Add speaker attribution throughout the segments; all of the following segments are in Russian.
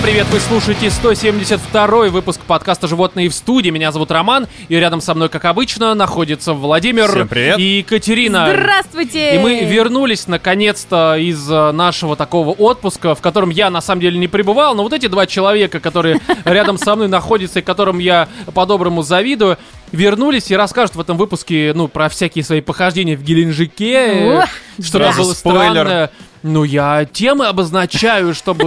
Speaker 1: Всем привет, вы слушаете 172 выпуск подкаста «Животные в студии». Меня зовут Роман, и рядом со мной, как обычно, находится Владимир
Speaker 2: Всем привет.
Speaker 1: и Екатерина.
Speaker 3: Здравствуйте!
Speaker 1: И мы вернулись наконец-то из э, нашего такого отпуска, в котором я на самом деле не пребывал, но вот эти два человека, которые рядом со мной находятся и которым я по-доброму завидую, вернулись и расскажут в этом выпуске, ну, про всякие свои похождения в Геленджике, что было
Speaker 2: Спойлер.
Speaker 1: странное. Ну, я темы обозначаю, чтобы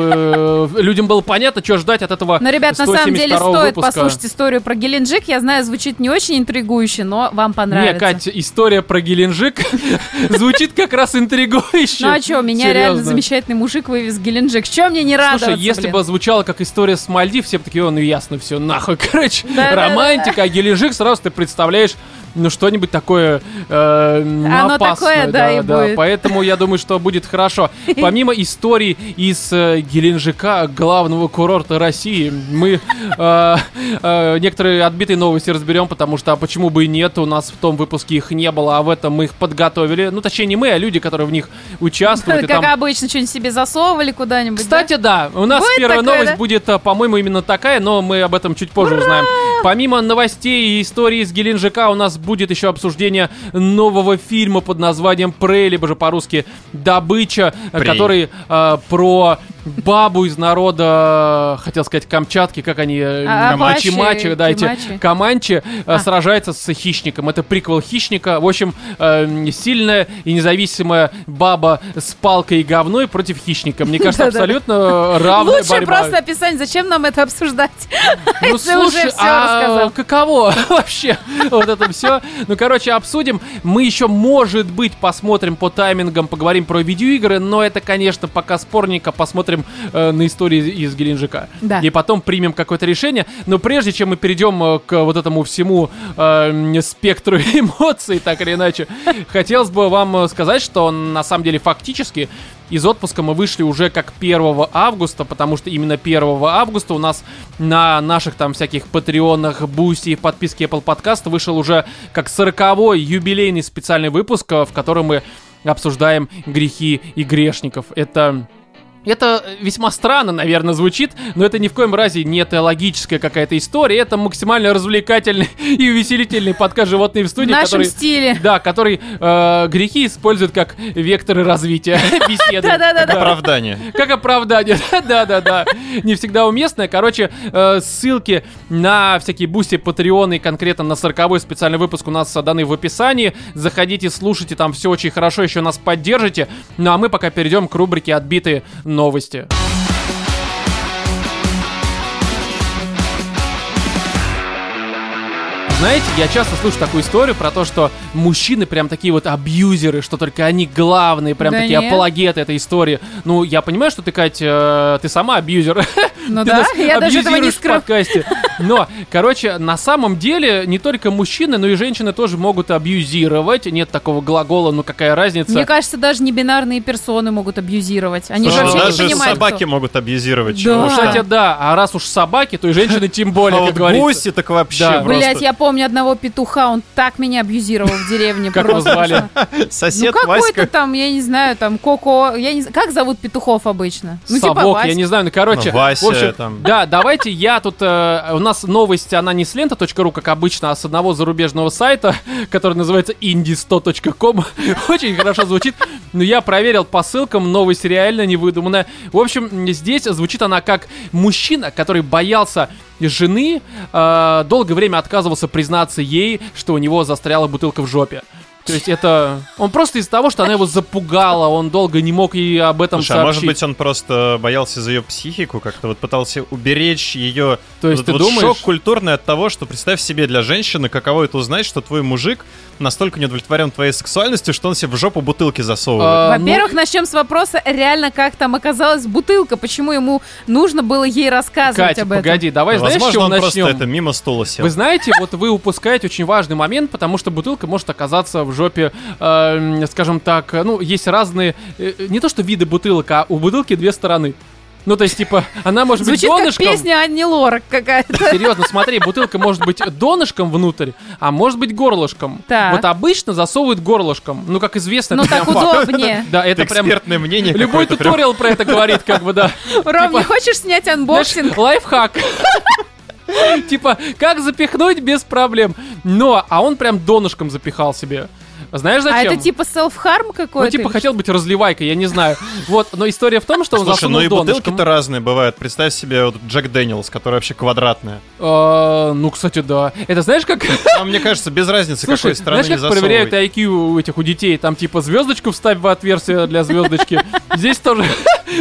Speaker 1: э, людям было понятно, что ждать от этого
Speaker 3: Но, ребят, на самом деле
Speaker 1: 172
Speaker 3: стоит
Speaker 1: выпуска.
Speaker 3: послушать историю про Геленджик. Я знаю, звучит не очень интригующе, но вам
Speaker 1: Не,
Speaker 3: понравится.
Speaker 1: Катя, история про Геленджик звучит как раз интригующе.
Speaker 3: Ну а что, меня
Speaker 1: Серьезно.
Speaker 3: реально замечательный мужик вывез Геленджик. Чем мне не радоваться,
Speaker 1: Слушай, если
Speaker 3: блин?
Speaker 1: бы звучало как история с Мальдив, все бы такие, «О, ну ясно, все, нахуй, короче, романтика, а Геленджик сразу ты представляешь, ну что-нибудь такое э,
Speaker 3: Оно
Speaker 1: опасное,
Speaker 3: такое, да, и будет.
Speaker 1: Поэтому я думаю, что будет хорошо. Помимо историй из э, Геленджика, главного курорта России, мы э, э, некоторые отбитые новости разберем, потому что а почему бы и нет, у нас в том выпуске их не было, а в этом мы их подготовили. Ну, точнее, не мы, а люди, которые в них участвуют.
Speaker 3: Как
Speaker 1: там
Speaker 3: обычно, что-нибудь себе засовывали куда-нибудь.
Speaker 1: кстати, да, у нас
Speaker 3: Будет
Speaker 1: первая
Speaker 3: такое,
Speaker 1: новость
Speaker 3: да?
Speaker 1: будет, по-моему, именно такая, но мы об этом чуть позже узнаем. Помимо новостей и истории из Геленджика, у нас будет еще обсуждение нового фильма под названием «Прей», либо же по-русски «Добыча», а,
Speaker 2: Прей.
Speaker 1: который а, про бабу из народа, хотел сказать, Камчатки, как они, э,
Speaker 3: А,
Speaker 1: да, эти
Speaker 3: Кимачи.
Speaker 1: Команчи э,
Speaker 3: А.
Speaker 1: сражается с хищником. Это приквел хищника. В общем, э, сильная и независимая баба с палкой и говной против хищника. Мне кажется, абсолютно равная
Speaker 3: Лучше
Speaker 1: борьба.
Speaker 3: просто описание. Зачем нам это обсуждать?
Speaker 1: Ну слушай, а каково вообще вот это все? Ну, короче, обсудим. Мы еще, может быть, посмотрим по таймингам, поговорим про видеоигры, но это, конечно, пока спорненько. Посмотрим э, на истории из Геленджика.
Speaker 3: Да.
Speaker 1: И потом примем какое-то решение. Но прежде чем мы перейдем э, к вот этому всему э, спектру эмоций, так или иначе, хотелось бы вам э, сказать, что на самом деле фактически из отпуска мы вышли уже как 1 августа, потому что именно 1 августа у нас на наших там всяких патреонах, бусти и в подписке Apple Podcast вышел уже как 40-й юбилейный специальный выпуск, э, в котором мы обсуждаем грехи и грешников. Это это весьма странно, наверное, звучит, но это ни в коем разе не теологическая какая-то история, это максимально развлекательный и увеселительный подкаст «Животные в
Speaker 3: В
Speaker 1: студии»,
Speaker 3: нашем
Speaker 1: который...
Speaker 3: стиле.
Speaker 1: Да, который э, грехи использует как векторы развития беседы.
Speaker 3: Да-да-да-да.
Speaker 2: Оправдание.
Speaker 1: Как оправдание. Да-да-да. Не всегда уместное. Короче, э, ссылки на всякие бусти, патреоны и конкретно на 40 специальный выпуск у нас даны в описании. Заходите, слушайте, там все очень хорошо, еще нас поддержите. Ну а мы пока перейдем к рубрике «Отбитые новости». Знаете, я часто слышу такую историю про то, что мужчины прям такие вот абьюзеры, что только они главные, прям
Speaker 3: Да
Speaker 1: такие
Speaker 3: нет.
Speaker 1: апологеты этой истории. Ну, я понимаю, что ты, Кать, э, ты сама абьюзер.
Speaker 3: Ну
Speaker 1: Ты
Speaker 3: да,
Speaker 1: нас
Speaker 3: я даже этого не
Speaker 1: абьюзируешь в подкасте. Но, короче, на самом деле не только мужчины, но и женщины тоже могут абьюзировать. Нет такого глагола, ну какая разница.
Speaker 3: Мне кажется, даже небинарные персоны могут абьюзировать. Они же вообще не
Speaker 2: даже
Speaker 3: понимают,
Speaker 2: собаки
Speaker 3: кто.
Speaker 2: могут абьюзировать.
Speaker 3: Да.
Speaker 1: кстати, да. А раз уж собаки, то и женщины тем более,
Speaker 2: А
Speaker 1: как
Speaker 2: вот
Speaker 1: говорится.
Speaker 2: гуси так вообще
Speaker 1: Да.
Speaker 2: просто.
Speaker 3: Блять, я помню одного петуха, он так меня абьюзировал в деревне.
Speaker 1: Как его звали?
Speaker 3: Ну
Speaker 2: Сосед
Speaker 3: какой-то
Speaker 2: Васька.
Speaker 3: там, я не знаю, там Коко, я не знаю, как зовут петухов обычно? Ну типа
Speaker 1: Совок, я не знаю, ну короче,
Speaker 2: Ну, Вася там.
Speaker 1: да, давайте я тут, э, у нас новость, она не с лента.ру, как обычно, а с одного зарубежного сайта, который называется indie100.com, очень хорошо звучит, но я проверил по ссылкам, новость реально не выдуманная. В общем, здесь звучит она как мужчина, который боялся жены, э, долгое время отказывался признаться ей, что у него застряла бутылка в жопе. То есть это... Он просто из-за того, что она его запугала, он долго не мог ей об этом
Speaker 2: Слушай, а
Speaker 1: сообщить.
Speaker 2: может быть он просто боялся за ее психику, как-то вот пытался уберечь ее
Speaker 1: То есть
Speaker 2: вот
Speaker 1: ты
Speaker 2: вот
Speaker 1: думаешь-
Speaker 2: шок культурный от того, что представь себе для женщины, каково это узнать, что твой мужик настолько не удовлетворен твоей сексуальностью, что он себе в жопу бутылки засовывает.
Speaker 1: А,
Speaker 3: Во-первых,
Speaker 1: ну,
Speaker 3: начнем с вопроса, реально, как там оказалась бутылка, почему ему нужно было ей рассказывать
Speaker 1: Катя,
Speaker 3: об этом.
Speaker 1: погоди, давай, знаешь,
Speaker 2: Возможно, он просто это мимо стула сел.
Speaker 1: Вы знаете, вот вы упускаете очень важный момент, потому что бутылка может оказаться в жопе, э, скажем так, э, ну, есть разные, э, не то что виды бутылок, а у бутылки две стороны. Ну, то есть, типа, она может быть
Speaker 3: Звучит как
Speaker 1: донышком.
Speaker 3: песня Анни Лорак какая-то.
Speaker 1: Серьезно, смотри, бутылка может быть донышком внутрь, а может быть горлышком.
Speaker 3: Так.
Speaker 1: Вот обычно засовывают горлышком. Ну, как известно,
Speaker 3: Ну
Speaker 1: это
Speaker 3: так
Speaker 1: факт.
Speaker 3: удобнее.
Speaker 1: Да, это
Speaker 2: Это
Speaker 1: прям...
Speaker 2: экспертное мнение
Speaker 1: Любой
Speaker 2: прям.
Speaker 1: туториал про это говорит, как бы, да.
Speaker 3: Ром,
Speaker 1: Типа-
Speaker 3: не хочешь снять
Speaker 1: Знаешь,
Speaker 3: анбоксинг?
Speaker 1: лайфхак. Типа, как запихнуть без проблем. Но, а он прям донышком запихал себе. Знаешь
Speaker 3: А
Speaker 1: зачем?
Speaker 3: это типа селф-харм
Speaker 1: Ну,
Speaker 3: какой-то?
Speaker 1: типа, хотел быть разливайкой, я не знаю. Вот, но история в том, что он
Speaker 2: Слушай, ну и бутылки-то разные бывают. Представь себе вот Jack Daniel's, которая вообще квадратная.
Speaker 1: А, Ну, кстати, да. Это знаешь, как...
Speaker 2: Там, мне кажется, без разницы, какой страны
Speaker 1: знаешь,
Speaker 2: не
Speaker 1: как проверяют. IQ у этих у детей? Там типа звездочку вставь в отверстие для звездочки. Здесь тоже.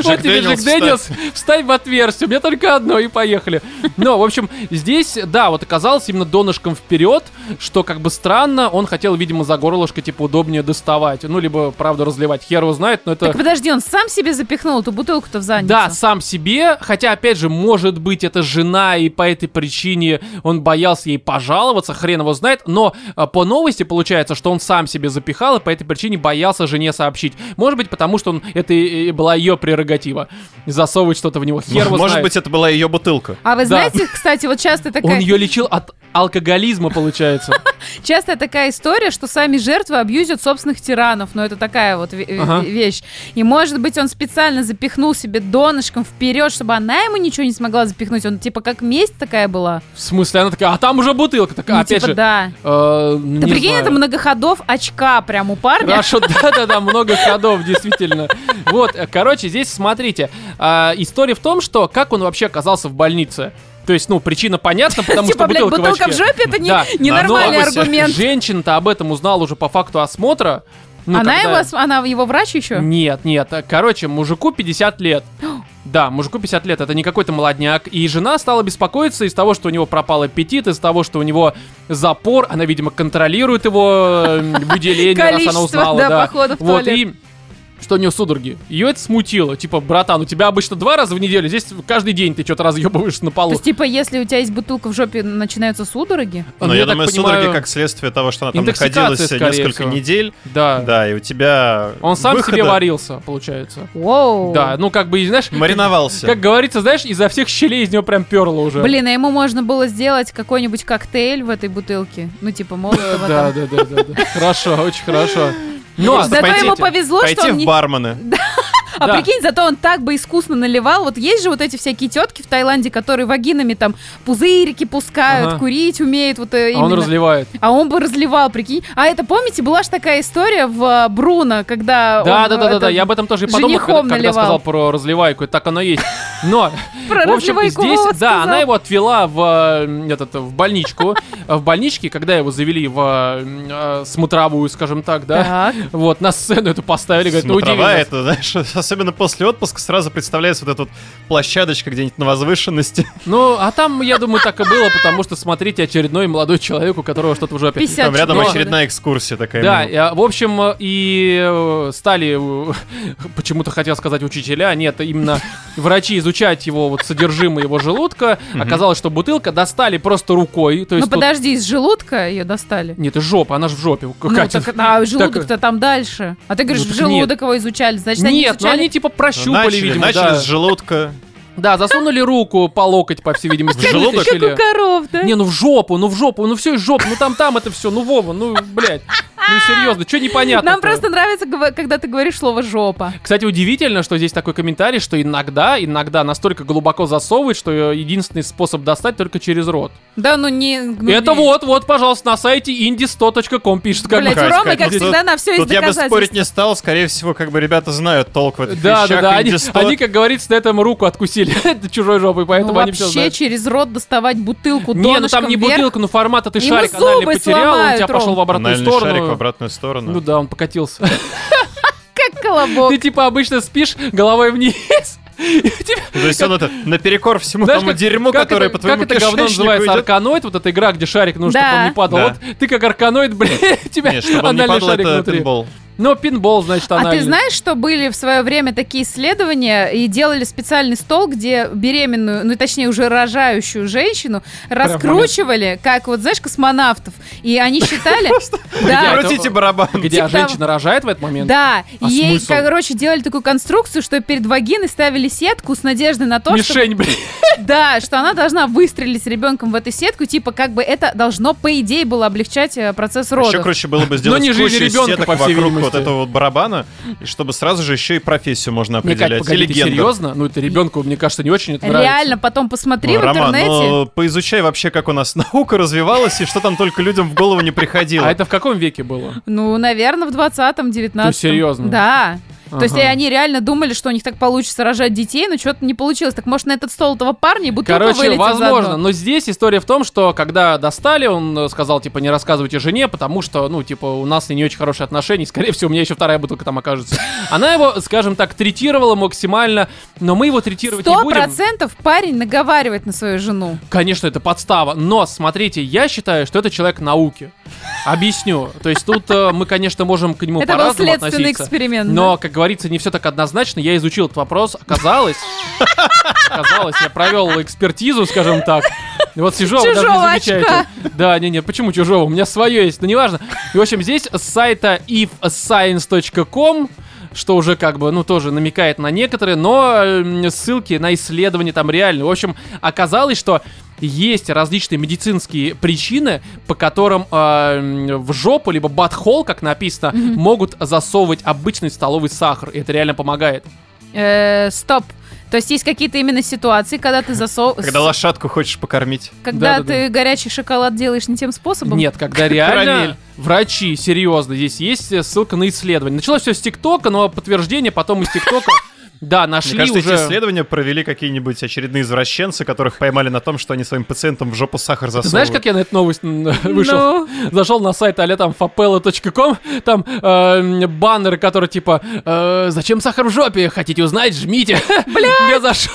Speaker 1: Вот тебе Jack Daniel's, вставь в отверстие. У меня только одно, и поехали. Но, в общем, здесь, да, вот оказалось именно донышком вперед, что как бы странно. Он хотел, видимо, за горлышко, типа, удобнее доставать. Ну, либо, правда, разливать. Хер его знает, но это...
Speaker 3: Так подожди, он сам себе запихнул эту бутылку-то в задницу?
Speaker 1: Да, сам себе, хотя, опять же, может быть, это жена, и по этой причине он боялся ей пожаловаться, хрен его знает, но а, по новости получается, что он сам себе запихал, и по этой причине боялся жене сообщить. Может быть, потому что он, это и- была ее прерогатива, засовывать что-то в него, хер его
Speaker 2: Может
Speaker 1: знает.
Speaker 2: быть, это была ее бутылка.
Speaker 3: А вы
Speaker 1: Да.
Speaker 3: знаете, кстати, вот часто
Speaker 1: Он
Speaker 3: такая,
Speaker 1: ее лечил от алкоголизма, получается.
Speaker 3: часто такая история, что сами жертвы абьюзят собственных тиранов, но это такая вот
Speaker 1: Ага.
Speaker 3: ве- вещь. И может быть он специально запихнул себе донышком вперед, чтобы она ему ничего не смогла запихнуть. Он типа как месть такая была.
Speaker 1: В смысле, она такая, а там уже бутылка. Такая,
Speaker 3: Ну,
Speaker 1: опять
Speaker 3: типа,
Speaker 1: же,
Speaker 3: да.
Speaker 1: э, ну, не
Speaker 3: прикинь,
Speaker 1: знаю.
Speaker 3: это многоходов очка прям у парня.
Speaker 1: Хорошо, да-да-да, много ходов, действительно. Вот, э, короче, здесь смотрите. а, история в том, что как он вообще оказался в больнице. То есть, ну, причина понятна, потому
Speaker 3: Типа,
Speaker 1: что бутылка,
Speaker 3: бутылка в жопе, это ненормальный
Speaker 1: но
Speaker 3: аргумент.
Speaker 1: Женщина-то об этом узнала уже по факту осмотра. Ну,
Speaker 3: она,
Speaker 1: когда-
Speaker 3: его, она его врач еще?
Speaker 1: Нет, нет. Короче, мужику 50 лет. Да, мужику 50 лет, это не какой-то молодняк. И жена стала беспокоиться из того, что у него пропал аппетит, из того, что у него запор. Она, видимо, контролирует его э, выделение, раз она узнала.
Speaker 3: да, походов в
Speaker 1: Вот,
Speaker 3: туалет.
Speaker 1: и что у нее судороги. Ее это смутило. Типа, братан, у тебя обычно два раза в неделю, здесь каждый день ты что-то разъебываешь на
Speaker 3: То
Speaker 1: полу.
Speaker 3: есть, типа, если у тебя есть бутылка в жопе, начинаются судороги?
Speaker 1: Ну,
Speaker 2: Но я,
Speaker 1: так
Speaker 2: думаю,
Speaker 1: понимаю,
Speaker 2: судороги как следствие того, что она там находилась несколько
Speaker 1: всего.
Speaker 2: недель.
Speaker 1: Да.
Speaker 2: Да, и у тебя
Speaker 1: Он сам
Speaker 2: выхода
Speaker 1: себе варился, получается.
Speaker 3: Воу.
Speaker 1: Да, ну как бы, знаешь,
Speaker 2: мариновался.
Speaker 1: как говорится, знаешь, изо всех щелей из него прям перло уже.
Speaker 3: Блин, а ему можно было сделать какой-нибудь коктейль в этой бутылке. Ну, типа, молотого
Speaker 1: да, да, да, да. Хорошо, очень хорошо. Ну, а
Speaker 2: Просто
Speaker 3: Зато
Speaker 2: пойти-
Speaker 3: ему повезло,
Speaker 2: Пойти
Speaker 3: что он
Speaker 2: в
Speaker 3: не...
Speaker 2: бармены.
Speaker 3: А
Speaker 1: Да.
Speaker 3: прикинь, зато он так бы искусно наливал. Вот есть же вот эти всякие тетки в Таиланде, которые вагинами там пузырики пускают,
Speaker 1: Ага.
Speaker 3: курить умеют. Вот, э,
Speaker 1: а он
Speaker 3: именно.
Speaker 1: разливает.
Speaker 3: А он бы разливал, прикинь. А это, помните, была же такая история в э, Бруно, когда
Speaker 1: Да,
Speaker 3: он,
Speaker 1: да, да, да,
Speaker 3: это,
Speaker 1: да. Я об этом тоже и подумал, когда, когда сказал про разливайку. Так оно есть. Но,
Speaker 3: Про
Speaker 1: в общем, здесь, да,
Speaker 3: сказал.
Speaker 1: она его отвела в, э, этот, в больничку. В больничке, когда его завели в э, э, смотровую, скажем так, да.
Speaker 3: Так.
Speaker 1: Вот, на сцену эту поставили, говорит, ну
Speaker 2: это, знаешь, особенно после отпуска сразу представляется вот эта вот площадочка где-нибудь на возвышенности.
Speaker 1: Ну, а там, я думаю, так и было, потому что, смотрите, очередной молодой человек, у которого что-то жопе.
Speaker 3: 50
Speaker 2: Там рядом
Speaker 1: Но-
Speaker 2: очередная экскурсия такая.
Speaker 1: Да,
Speaker 2: мимо.
Speaker 1: э, в общем, э, и э, стали, э, почему-то хотел сказать учителя, нет, именно врачи изучать его вот содержимое его желудка. Оказалось, что бутылка достали просто рукой. То
Speaker 3: Ну
Speaker 1: есть тут-
Speaker 3: подожди, из желудка ее достали?
Speaker 1: Нет, из жопы, она же в жопе.
Speaker 3: Ну,
Speaker 1: Катя.
Speaker 3: так, а желудок-то там дальше. А ты говоришь,
Speaker 1: Ну,
Speaker 3: в
Speaker 1: так нет.
Speaker 3: желудок его изучали. Значит, они
Speaker 1: Нет, ну
Speaker 3: изучали...
Speaker 1: они типа прощупали,
Speaker 2: начали,
Speaker 1: видимо,
Speaker 2: начали
Speaker 1: да.
Speaker 2: с желудка.
Speaker 1: Да, засунули руку по локоть, по всей видимости.
Speaker 2: В желудок?
Speaker 3: Как у коров, да?
Speaker 1: Не, ну в жопу, ну в жопу, ну все из жопы, ну там, там это все, ну Вова, ну, блядь. Ну серьезно, что непонятно
Speaker 3: Нам просто нравится, когда ты говоришь слово «жопа».
Speaker 1: Кстати, удивительно, что здесь такой комментарий, что иногда, иногда настолько глубоко засовывает, что э, единственный способ достать только через рот.
Speaker 3: Да, ну не... ну,
Speaker 1: Это
Speaker 3: не-
Speaker 1: вот, вот, пожалуйста, на сайте indie100.com пишет. Как
Speaker 3: Ромы,
Speaker 2: Кать,
Speaker 3: как всегда, на все есть
Speaker 2: Тут я бы спорить не стал, скорее всего, как бы ребята знают толк в этих
Speaker 1: Да, да,
Speaker 2: вещах.
Speaker 1: да, они,
Speaker 2: Инди 100.
Speaker 1: они, как говорится, на этом руку откусили чужой жопой, поэтому
Speaker 3: Ну,
Speaker 1: они все
Speaker 3: вообще
Speaker 1: знают.
Speaker 3: через рот доставать бутылку
Speaker 1: Не, ну там не
Speaker 3: вверх.
Speaker 1: бутылка, ну формат, а ты шарик анальный потерял, он у тебя пошел в обратную сторону.
Speaker 2: Обратную сторону.
Speaker 1: Ну да, он покатился.
Speaker 3: Как колобок.
Speaker 1: Ты типа обычно спишь головой вниз. и у тебя-
Speaker 2: То есть он это наперекор всему тому дерьму, которое по твоему
Speaker 1: Как это говно называется? Арканоид, вот эта игра, где шарик нужно,
Speaker 3: Да.
Speaker 1: чтобы он не падал.
Speaker 2: Да.
Speaker 1: Вот ты как арканоид, блин, у тебя анальный шарик внутри. Но пинбол, значит,
Speaker 3: А
Speaker 1: анальный.
Speaker 3: ты знаешь, что были в свое время такие исследования и делали специальный стол, где беременную, ну точнее уже рожающую женщину раскручивали, как вот знаешь космонавтов, и они считали, да,
Speaker 2: Крутите барабан.
Speaker 1: Где
Speaker 3: типа
Speaker 1: женщина рожает в этот момент?
Speaker 3: да,
Speaker 1: А
Speaker 3: ей, короче, делали такую конструкцию, что перед вагиной ставили сетку с надеждой на то, что
Speaker 1: Мишень, блин.
Speaker 3: да, что она должна выстрелить с ребенком в эту сетку, типа как бы это должно по идее было облегчать э, процесс
Speaker 2: Еще
Speaker 3: родов.
Speaker 2: круче было бы сделать
Speaker 1: не жизнь
Speaker 2: кучу
Speaker 1: ребенка,
Speaker 2: сеток
Speaker 1: по всей
Speaker 2: вокруг. Вот этого вот барабана, и чтобы сразу же еще и профессию можно определять.
Speaker 1: погоди,
Speaker 2: Или
Speaker 1: серьезно? Ну, это ребенку, мне кажется, не очень это нравится.
Speaker 3: Реально, потом посмотри
Speaker 2: Ну,
Speaker 3: в
Speaker 2: Роман,
Speaker 3: интернете.
Speaker 2: ну, поизучай вообще, как у нас наука развивалась, и что там только людям в голову не приходило.
Speaker 1: А это в каком веке было?
Speaker 3: Ну, наверное, в 20-м, 19-м.
Speaker 1: Ты серьезно?
Speaker 3: Да. То есть
Speaker 1: Ага.
Speaker 3: они реально думали, что у них так получится рожать детей, но что-то не получилось. Так может на этот стол этого парня и бутылка
Speaker 1: Короче, возможно,
Speaker 3: заодно?
Speaker 1: но здесь история в том, что когда достали, он э, сказал, типа, не рассказывайте жене, потому что, ну, типа, у нас не очень хорошие отношения, скорее всего, у меня еще вторая бутылка там окажется. Она его, скажем так, третировала максимально, но мы его третировать не
Speaker 3: Сто
Speaker 1: будем.
Speaker 3: процентов парень наговаривает на свою жену.
Speaker 1: Конечно, это подстава, но смотрите, я считаю, что это человек науки. Объясню. То есть тут э, мы, конечно, можем к нему
Speaker 3: Это был
Speaker 1: по-разному
Speaker 3: следственный
Speaker 1: относиться.
Speaker 3: эксперимент.
Speaker 1: Но, как говорится, не все так однозначно. Я изучил этот вопрос. Оказалось, оказалось, я провел экспертизу, скажем так. И Вот сижу, а вы даже не
Speaker 3: Чужого
Speaker 1: замечаете.
Speaker 3: очка.
Speaker 1: Да, не-не, почему чужого? У меня свое есть, но неважно. И, в общем, здесь с сайта ifscience.com что уже как бы, ну, тоже намекает на некоторые, но ссылки на исследования там реальные. В общем, оказалось, что есть различные медицинские причины, по которым э, в жопу, либо батхол, как написано, могут засовывать обычный столовый сахар. И это реально помогает.
Speaker 3: Э, стоп. То есть есть какие-то именно ситуации, когда ты засов...
Speaker 2: Когда лошадку хочешь покормить.
Speaker 3: Когда
Speaker 1: Да-да-да.
Speaker 3: ты горячий шоколад делаешь не тем способом?
Speaker 1: Нет, когда реально
Speaker 2: Карамель.
Speaker 1: врачи, серьезно, здесь есть э, ссылка на исследование. Началось все с ТикТока, но подтверждение потом из ТикТока, да, нашли
Speaker 2: Мне кажется,
Speaker 1: уже...
Speaker 2: эти исследования провели какие-нибудь очередные извращенцы, которых поймали на том, что они своим пациентам в жопу сахар
Speaker 1: Ты
Speaker 2: засовывают.
Speaker 1: знаешь, как я на эту новость вышел?
Speaker 3: Ну,
Speaker 1: Зашел на сайт а там fapella.com, там э, баннеры, которые типа э, «Зачем сахар в жопе? Хотите узнать? Жмите!» Бля! Я зашел.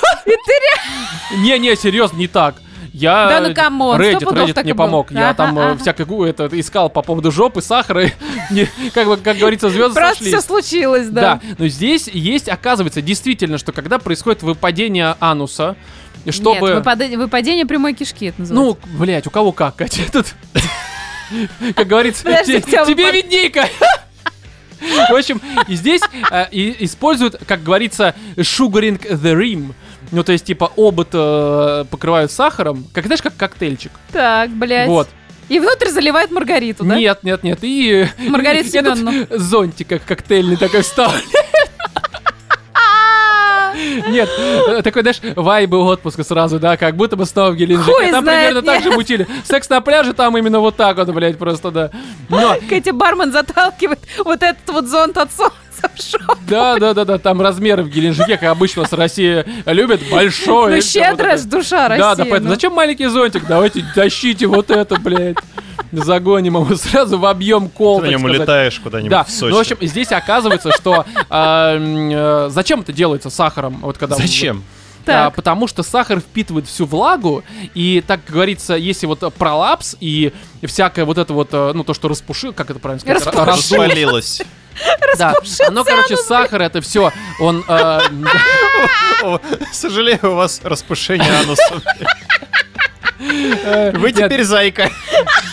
Speaker 1: Не-не, серьезно, не так. Я
Speaker 3: Да ну, come on,
Speaker 1: Reddit,
Speaker 3: Reddit
Speaker 1: мне помог. Я там э, всякое это искал по поводу жопы, сахара. Как бы, как говорится, звезды
Speaker 3: просто все случилось,
Speaker 1: Да,
Speaker 3: да.
Speaker 1: но здесь есть, оказывается, действительно, что когда происходит выпадение ануса, чтобы...
Speaker 3: Нет, выпада- выпадение прямой кишки это называется.
Speaker 1: Ну, блять, у кого как, Катя, тут... Как говорится, тебе видней, Катя. В общем, и здесь э, и- используют, как говорится, sugaring the rim. Ну, то есть, типа, обод э, покрывают сахаром, как, знаешь, как коктейльчик.
Speaker 3: Так, блядь.
Speaker 1: Вот.
Speaker 3: И внутрь заливает Маргариту, да?
Speaker 1: Нет, нет, нет. И...
Speaker 3: Маргариту Семеновну.
Speaker 1: Зонтик как коктейльный такой встал. Нет, э, такой, знаешь, вайбы отпуска сразу, да, как будто бы снова в Геленджике.
Speaker 3: Хуй
Speaker 1: Там
Speaker 3: знает,
Speaker 1: примерно так же
Speaker 3: нет.
Speaker 1: мутили. Секс на пляже там именно вот так вот, блядь, просто, да. Но,
Speaker 3: Катя Бармен заталкивает вот этот вот зонт от солнца в шоу.
Speaker 1: да, да, да, да, там размеры в Геленджике, как обычно у нас Россия любит, большой.
Speaker 3: Ну,
Speaker 1: всё вот
Speaker 3: душа России.
Speaker 1: Да, да, поэтому
Speaker 3: ну.
Speaker 1: зачем маленький зонтик? Давайте тащите вот это, блядь. Загоним его сразу в объем кол,
Speaker 2: Ты на нем улетаешь куда-нибудь
Speaker 1: Да,
Speaker 2: в Сочи.
Speaker 1: ну, в общем, здесь оказывается, что м, э, зачем это делается сахаром? Вот когда
Speaker 2: Зачем?
Speaker 1: А,
Speaker 3: Так.
Speaker 1: потому что сахар впитывает всю влагу, и, так говорится, если вот э, пролапс и всякое вот это вот, э, ну, то, что распушил, как это правильно сказать? Ра- раздул. Да, оно, короче, сахар, это все, он... э,
Speaker 2: Сожалею, у вас распушение ануса.
Speaker 1: э,
Speaker 2: Вы теперь зайка.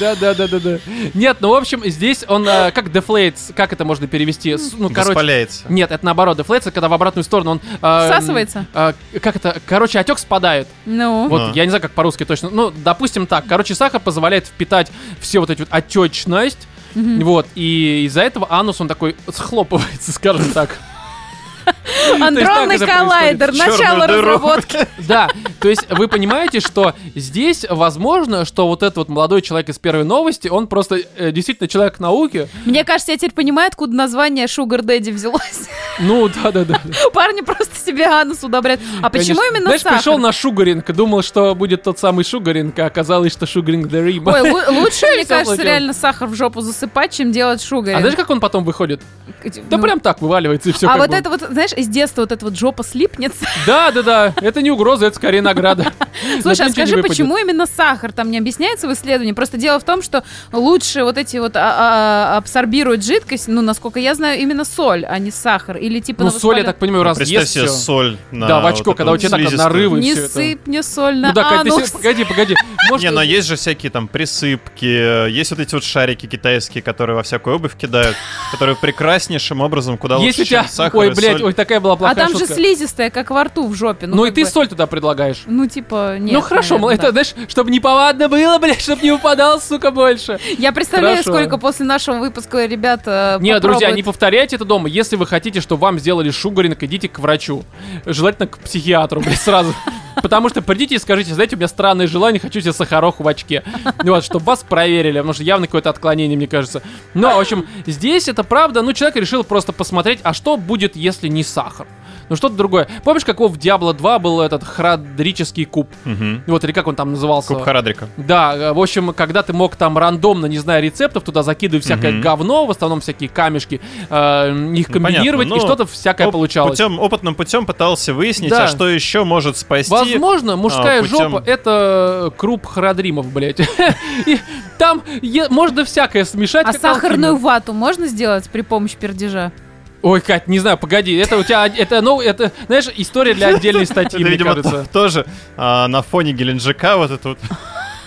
Speaker 1: Да, да, да, да, да. Нет, ну, в общем, здесь он э, как deflates, как это можно перевести? Ну, короче...
Speaker 2: Воспаляется.
Speaker 1: Нет, это наоборот, deflates, когда в обратную сторону он... э,
Speaker 3: Всасывается?
Speaker 1: э, как это? Короче, отек спадает.
Speaker 3: Ну.
Speaker 1: Вот,
Speaker 2: А.
Speaker 1: я не знаю, как по-русски точно. Ну, допустим так. Короче, сахар позволяет впитать все вот эти вот отечность. Вот, и из-за этого анус, он такой схлопывается, скажем так.
Speaker 3: Андронный коллайдер, начало разработки.
Speaker 1: Да, то есть вы понимаете, что здесь возможно, что вот этот вот молодой человек из первой новости, он просто э, действительно человек науки.
Speaker 3: Мне кажется, я теперь понимаю, откуда название Sugar Daddy взялось.
Speaker 1: Ну, да-да-да.
Speaker 3: Парни просто себе анус удобряют. А почему
Speaker 1: Конечно.
Speaker 3: именно
Speaker 1: Знаешь,
Speaker 3: сахар?
Speaker 1: пришел на шугаринг, думал, что будет тот самый шугаринг, а оказалось, что шугаринг the rim.
Speaker 3: Ой, лу- лучше, мне кажется, реально сахар в жопу засыпать, чем делать шугаринг.
Speaker 1: А знаешь, как он потом выходит? Да
Speaker 3: Ну,
Speaker 1: прям так вываливается и все.
Speaker 3: А вот это вот, знаешь, из детства вот эта вот жопа слипнется.
Speaker 1: Да, да, да. Это не угроза, это скорее винограда.
Speaker 3: Слушай, а скажи, почему именно сахар там не объясняется в исследовании? Просто дело в том, что лучше вот эти вот а, а, абсорбируют жидкость, ну, насколько я знаю, именно соль, а не сахар. Или типа
Speaker 1: Ну,
Speaker 3: на
Speaker 1: соль, я так понимаю,
Speaker 2: Ну,
Speaker 1: раз
Speaker 2: Представь
Speaker 1: ест
Speaker 2: себе
Speaker 1: всё.
Speaker 2: соль на
Speaker 1: Да, в очко,
Speaker 2: вот
Speaker 1: когда у
Speaker 2: эту
Speaker 1: тебя так
Speaker 2: слизистую.
Speaker 1: нарывы и
Speaker 3: Не
Speaker 1: это.
Speaker 3: сыпь мне соль на
Speaker 1: Ну да, Кать, ты
Speaker 3: анус.
Speaker 1: погоди, погоди. Может,
Speaker 2: Не, но есть же всякие там присыпки, есть вот эти вот шарики китайские, которые во всякую обувь кидают, которые прекраснейшим образом куда лучше,
Speaker 1: если у тебя...
Speaker 2: чем сахар
Speaker 1: Ой,
Speaker 2: и
Speaker 1: блядь,
Speaker 2: соль.
Speaker 1: ой, такая была
Speaker 3: А
Speaker 1: плохая
Speaker 3: там же
Speaker 1: шутка.
Speaker 3: слизистая, как во рту в жопе.
Speaker 1: Ну и
Speaker 3: как
Speaker 1: ты
Speaker 3: бы.
Speaker 1: соль туда предлагаешь.
Speaker 3: Ну, типа, нет.
Speaker 1: ну хорошо, мол,
Speaker 3: наверное,
Speaker 1: это,
Speaker 3: да.
Speaker 1: знаешь, чтобы не повадно было, блядь, чтобы не упадал, сука, больше.
Speaker 3: Я представляю,
Speaker 1: Хорошо.
Speaker 3: сколько после нашего выпуска ребята
Speaker 1: Нет, друзья, не повторяйте это дома. Если вы хотите, чтобы вам сделали шугаринг, идите к врачу. Желательно к психиатру, блядь, сразу. Потому что придите и скажите, знаете, у меня странное желание, хочу себе сахароху в очке. Ну Вот, чтобы вас проверили, потому что явно какое-то отклонение, мне кажется. Но, в общем, здесь это правда, ну, человек решил просто посмотреть, а что будет, если не сахар? Ну, что-то другое. Помнишь, какого в Diablo 2 был этот храдрический куб?
Speaker 2: Мгм.
Speaker 1: Вот, или как он там назывался?
Speaker 2: Куб Харадрика.
Speaker 1: Да, э, в общем, когда ты мог там рандомно, не зная рецептов, туда закидывать всякое
Speaker 2: Мгм.
Speaker 1: говно, в основном всякие камешки, э, их
Speaker 2: Ну,
Speaker 1: комбинировать,
Speaker 2: понятно,
Speaker 1: и
Speaker 2: но
Speaker 1: что-то всякое
Speaker 2: Оп-
Speaker 1: получалось.
Speaker 2: Путем, опытным путем пытался выяснить,
Speaker 1: Да.
Speaker 2: а что еще может спасти.
Speaker 1: Возможно, мужская
Speaker 2: а, путем-
Speaker 1: жопа это круп храдримов, блядь. И там можно всякое смешать.
Speaker 3: А сахарную вату можно сделать при помощи пердежа?
Speaker 1: Ой, Кать, не знаю, погоди, это у тебя, это, ну, это, знаешь, история для отдельной статьи,
Speaker 2: Это,
Speaker 1: мне
Speaker 2: видимо,
Speaker 1: кажется.
Speaker 2: то- тоже а, на фоне Геленджика вот это вот.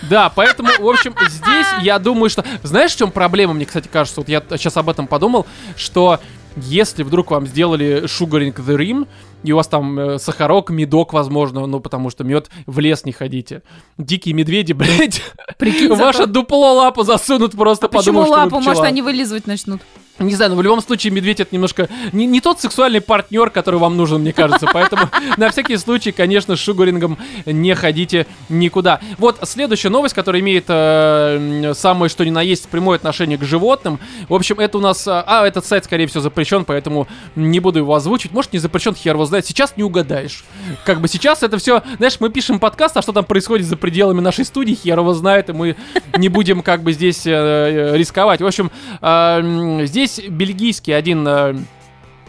Speaker 1: Да, поэтому, в общем, здесь я думаю, что... Знаешь, в чем проблема, мне, кстати, кажется? Вот я сейчас об этом подумал, что если вдруг вам сделали Sugaring the Rim, и у вас там э, сахарок, медок, возможно, ну, потому что мед в лес не ходите. Дикие медведи, блядь,
Speaker 3: Прикинь,
Speaker 1: ваше
Speaker 3: зато-
Speaker 1: дупло лапу засунут просто,
Speaker 3: Почему
Speaker 1: подумав, вы
Speaker 3: лапу? Может, они вылизывать начнут?
Speaker 1: Не знаю, но в любом случае медведь это немножко не, не тот сексуальный партнер, который вам нужен, мне кажется. Поэтому на всякий случай, конечно, с шугарингом не ходите никуда. Вот следующая новость, которая имеет э, самое что ни на есть прямое отношение к животным. В общем, это у нас... А, этот сайт, скорее всего, запрещен, поэтому не буду его озвучивать. Может, не запрещен, хер его знает. Сейчас не угадаешь. Как бы сейчас это все... Знаешь, мы пишем подкаст, а что там происходит за пределами нашей студии, хер его знает, и мы не будем как бы здесь э, э, рисковать. В общем, э, здесь бельгийский один э,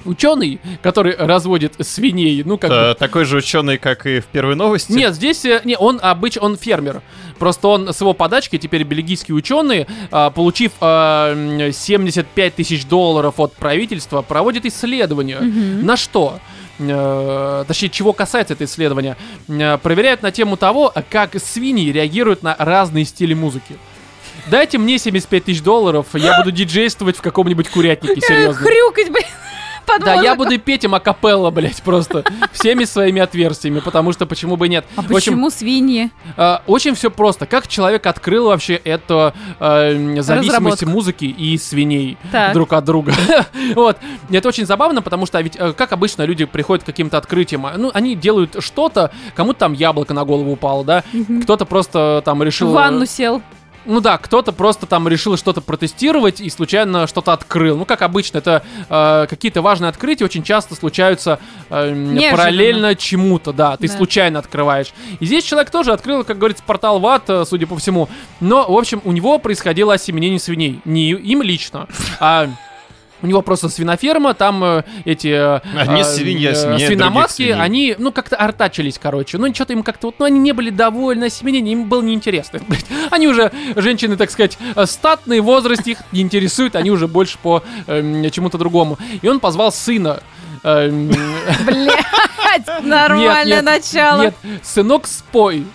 Speaker 1: ученый, который разводит свиней, ну как бы...
Speaker 2: Э, Такой же ученый, как и в первой новости.
Speaker 1: Нет, здесь э, не, он обычно он фермер. Просто он с его подачки теперь бельгийский ученый, а, получив а, м, 75 тысяч долларов от правительства, проводит исследование. На что? Э, Точнее, чего касается это исследование? Э, Проверяют на тему того, как свиньи реагируют на разные стили музыки. Дайте мне 75 тысяч долларов, я буду диджействовать в каком-нибудь курятнике, серьезно.
Speaker 3: Хрюкать, блин, под
Speaker 1: Да, я буду петь им акапелла, блядь, просто всеми своими отверстиями, потому что почему бы нет.
Speaker 3: А почему свиньи?
Speaker 1: э, очень все просто. Как человек открыл вообще эту э, зависимость музыки и свиней друг от друга? вот. Это очень забавно, потому что ведь, э, как обычно, люди приходят к каким-то открытиям. а, Ну, они делают что-то, кому-то там яблоко на голову упало, да? Кто-то просто там решил...
Speaker 3: В ванну сел.
Speaker 1: Ну да, кто-то просто там решил что-то протестировать и случайно что-то открыл. Ну, как обычно, это э, какие-то важные открытия очень часто случаются э,
Speaker 3: Неожиданно.
Speaker 1: параллельно чему-то, да, ты
Speaker 3: Да.
Speaker 1: случайно открываешь. И здесь человек тоже открыл, как говорится, портал ВАД, э, судя по всему. Но, в общем, у него происходило осеменение свиней. Не им лично, а... У него просто свиноферма, там э, эти э,
Speaker 2: Одни
Speaker 1: э,
Speaker 2: свиньи
Speaker 1: э, свиноматки, они, ну, как-то артачились, короче. Ну, что-то им как-то вот, ну, они не были довольны осеменением, им было неинтересно. Они уже, женщины, так сказать, э, статные, возраст их не интересует, они уже больше по эм, чему-то другому. И он позвал сына. эм,
Speaker 3: Блять, нормальное начало.
Speaker 1: Нет, сынок, спой.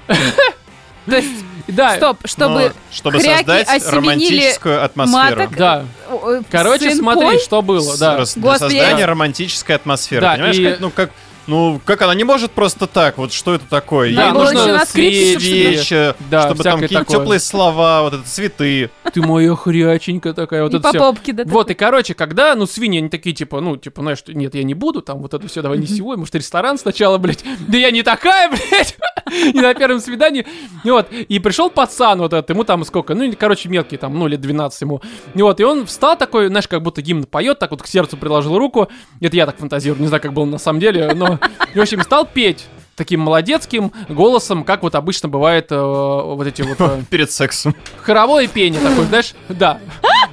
Speaker 3: То есть,
Speaker 1: Да,
Speaker 3: стоп,
Speaker 2: Но
Speaker 3: чтобы
Speaker 2: чтобы
Speaker 3: хряки
Speaker 2: создать романтическую атмосферу.
Speaker 3: маток.
Speaker 1: да.
Speaker 3: э,
Speaker 1: Короче,
Speaker 3: сын
Speaker 1: смотри, что было,
Speaker 2: С-
Speaker 1: да.
Speaker 2: Для создания романтической атмосферы.
Speaker 1: Да,
Speaker 2: Понимаешь,
Speaker 1: и-
Speaker 2: как, ну как. Ну, как она не может просто так? Вот что это такое?
Speaker 1: Да,
Speaker 2: Ей нужно
Speaker 1: свечи, Да,
Speaker 2: чтобы там какие-то
Speaker 1: такое.
Speaker 2: теплые слова, вот это цветы.
Speaker 1: Ты моя хряченька такая, вот
Speaker 3: И
Speaker 1: это
Speaker 3: по
Speaker 1: все.
Speaker 3: попке, да.
Speaker 1: Вот, и, короче, когда, ну, свиньи, они такие, типа, ну, типа, знаешь, нет, я не буду, там, вот это все, давай не сегодня, может, ресторан сначала, блядь, да я не такая, блядь, и на первом свидании, и вот, и пришел пацан вот этот, ему там сколько, ну, короче, мелкий, там, ну, лет 12 ему, и вот, и он встал такой, знаешь, как будто гимн поет, так вот к сердцу приложил руку, это я так фантазирую, не знаю, как было на самом деле, но, в общем, стал петь таким молодецким голосом, как вот обычно бывает э, вот эти вот... э,
Speaker 2: Перед сексом.
Speaker 1: Хоровое пение такое, знаешь? Да.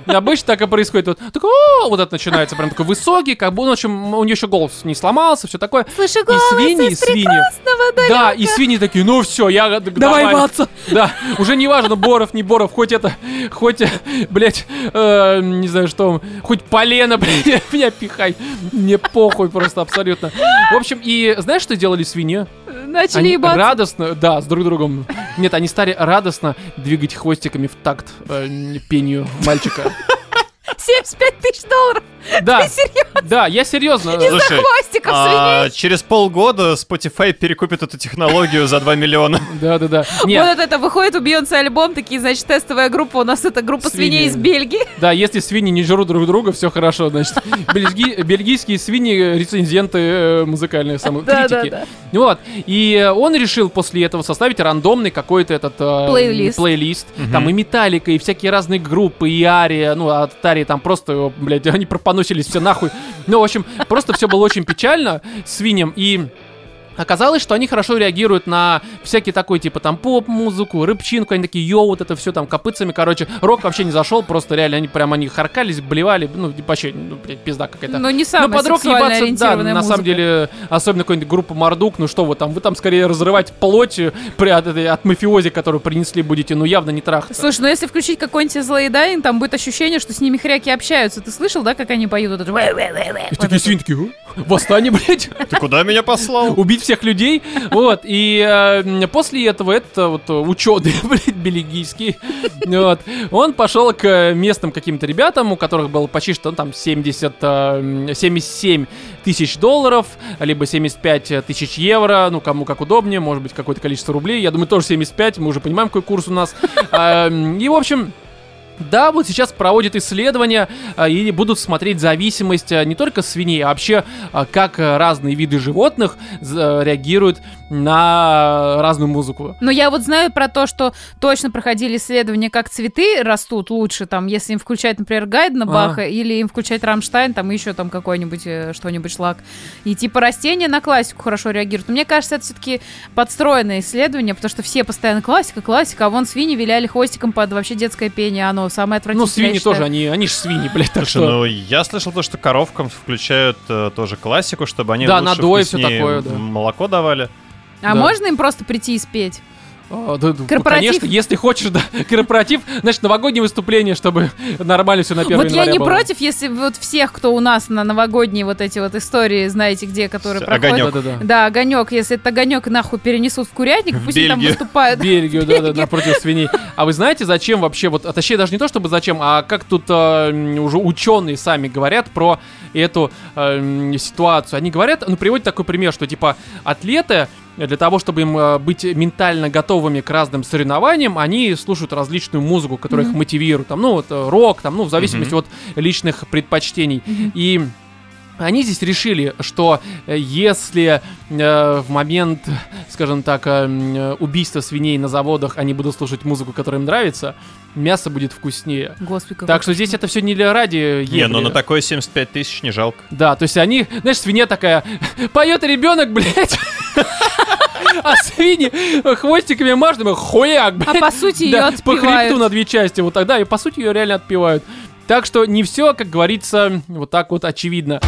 Speaker 1: Обычно так и происходит. Вот, такой, «О!» вот это начинается, прям такой высокий, как бы, ну, в общем, у нее еще голос не сломался, все такое.
Speaker 3: Слышу
Speaker 1: И
Speaker 3: голос
Speaker 1: свиньи,
Speaker 3: из
Speaker 1: свиньи.
Speaker 3: прекрасного далека.
Speaker 1: Да, и свиньи такие, ну все, я
Speaker 3: Давай
Speaker 1: нормально».
Speaker 3: маться.
Speaker 1: Да, уже не важно, Боров, не Боров, хоть это, хоть, блядь, э, не знаю что, хоть полено, блядь, меня пихай. Мне похуй просто абсолютно. В общем, и знаешь, что делали свиньи?
Speaker 3: Начали
Speaker 1: Они
Speaker 3: ебаться.
Speaker 1: радостно, да, с друг другом. Нет, они стали радостно двигать хвостиками в такт э, пению мальчика.
Speaker 3: 75 тысяч долларов.
Speaker 1: Да,
Speaker 3: Ты серьезно?
Speaker 1: да, я серьезно.
Speaker 3: Из-за
Speaker 2: Слушай, А, через полгода Spotify перекупит эту технологию за 2 миллиона.
Speaker 1: Да, да, да.
Speaker 3: Вот это выходит у Бейонсе альбом, такие, значит, тестовая группа. У нас это группа
Speaker 1: Свиньи.
Speaker 3: свиней из Бельгии.
Speaker 1: да, если свиньи не жрут друг друга, все хорошо, значит. Бельги- Бельгийские свиньи рецензенты э, музыкальные, самые критики.
Speaker 3: да.
Speaker 1: Вот. И он решил после этого составить рандомный какой-то этот э,
Speaker 3: Плейлист.
Speaker 1: плейлист. Там и Металлика, и всякие разные группы, и Ария. Ну, от Арии там просто, блядь, они пропоносились все нахуй. Ну, в общем, просто все было очень печально свиньям. И Оказалось, что они хорошо реагируют на всякий такой, типа, там, поп-музыку, рыбчинку, они такие, йоу, вот это все там, копытцами, короче. Рок вообще не зашел, просто реально они прям, они харкались, блевали, ну, вообще, ну, блядь, пизда какая-то.
Speaker 3: Ну, не самая
Speaker 1: Ну, под рок ебаться, да,
Speaker 3: ориентированная
Speaker 1: на самом
Speaker 3: музыка.
Speaker 1: деле, особенно какой-нибудь группа Мардук, ну что вы там, вы там скорее разрывать плоть э, при, от, этой- от мафиози, которую принесли будете, ну явно не трахаться.
Speaker 3: Слушай, ну если включить какой-нибудь злой дайн, там будет ощущение, что с ними хряки общаются. Ты слышал, да, как они поют? Вот это...
Speaker 1: И такие «О, восстание, блядь,
Speaker 2: Ты куда меня послал?
Speaker 1: убить всех людей. Вот, и э, после этого это вот ученый, блядь, бельгийский, вот, он пошел к э, местным каким-то ребятам, у которых было почти что ну, там 70, э, м, 77 тысяч долларов, либо 75 тысяч евро, ну, кому как удобнее, может быть, какое-то количество рублей. Я думаю, тоже 75, мы уже понимаем, какой курс у нас. М, И, в общем, да, вот сейчас проводят исследования а, и будут смотреть зависимость а, не только свиней, а вообще а, как а, разные виды животных реагируют на разную музыку.
Speaker 3: Но я вот знаю про то, что точно проходили исследования, как цветы растут лучше, там, если им включать, например, Гайдена
Speaker 1: А.
Speaker 3: Баха, или им включать Рамштайн, там, еще там какой-нибудь, э, что-нибудь шлак. И типа растения на классику хорошо реагируют. Но мне кажется, это все-таки подстроенное исследование, потому что все постоянно классика, классика, а вон свиньи виляли хвостиком под вообще детское пение, оно самое отвратительное.
Speaker 1: Ну, свиньи
Speaker 3: считаю.
Speaker 1: тоже, они, они же свиньи, блядь, так
Speaker 2: Слушай,
Speaker 1: что...
Speaker 2: ну я слышал то, что коровкам включают э, тоже классику, чтобы они
Speaker 1: Да,
Speaker 2: лучше,
Speaker 1: надой,
Speaker 2: вкуснее
Speaker 1: такое, да.
Speaker 2: молоко давали.
Speaker 3: А
Speaker 1: Да.
Speaker 3: можно им просто прийти и спеть?
Speaker 1: А, да, да,
Speaker 3: Корпоратив.
Speaker 1: Конечно, если хочешь, да, корпоратив, значит, новогоднее выступление, чтобы нормально все на 1
Speaker 3: Вот я не
Speaker 1: было.
Speaker 3: против, если вот всех, кто у нас на новогодние вот эти вот истории, знаете, где, которые
Speaker 2: Всё,
Speaker 3: проходят.
Speaker 2: огонёк.
Speaker 1: Да-да-да.
Speaker 3: Да, огонек, если этот огонек нахуй перенесут в курятник,
Speaker 2: В
Speaker 3: пусть они там
Speaker 2: Бельгию.
Speaker 3: выступают.
Speaker 1: Бельгию, да, да,
Speaker 3: Бельгию.
Speaker 1: напротив свиней. А вы знаете, зачем вообще, вот, а точнее, даже не то, чтобы зачем, а как тут э, уже ученые сами говорят про эту э, ситуацию. Они говорят, ну, приводят такой пример, что, типа, атлеты для того, чтобы им э, быть ментально готовыми к разным соревнованиям, они слушают различную музыку, которая их мотивирует. Там, ну, вот, э, рок, там, ну, в зависимости от личных предпочтений. И они здесь решили, что э, если э, в момент, скажем так, э, убийства свиней на заводах они будут слушать музыку, которая им нравится, мясо будет вкуснее.
Speaker 3: Господи, какой
Speaker 1: Так что здесь это все не для ради
Speaker 2: Не, ну
Speaker 1: ебли.
Speaker 2: на такое 75 тысяч не жалко.
Speaker 1: Да, то есть они, знаешь, свинья такая, поет ребенок, блядь. А свиньи хвостиками машут, и хуяк,
Speaker 3: А
Speaker 1: блядь.
Speaker 3: по сути ее
Speaker 1: Да, по хребту на две части, вот тогда, и по сути ее реально отпевают. Так что не все, как говорится, вот так вот очевидно.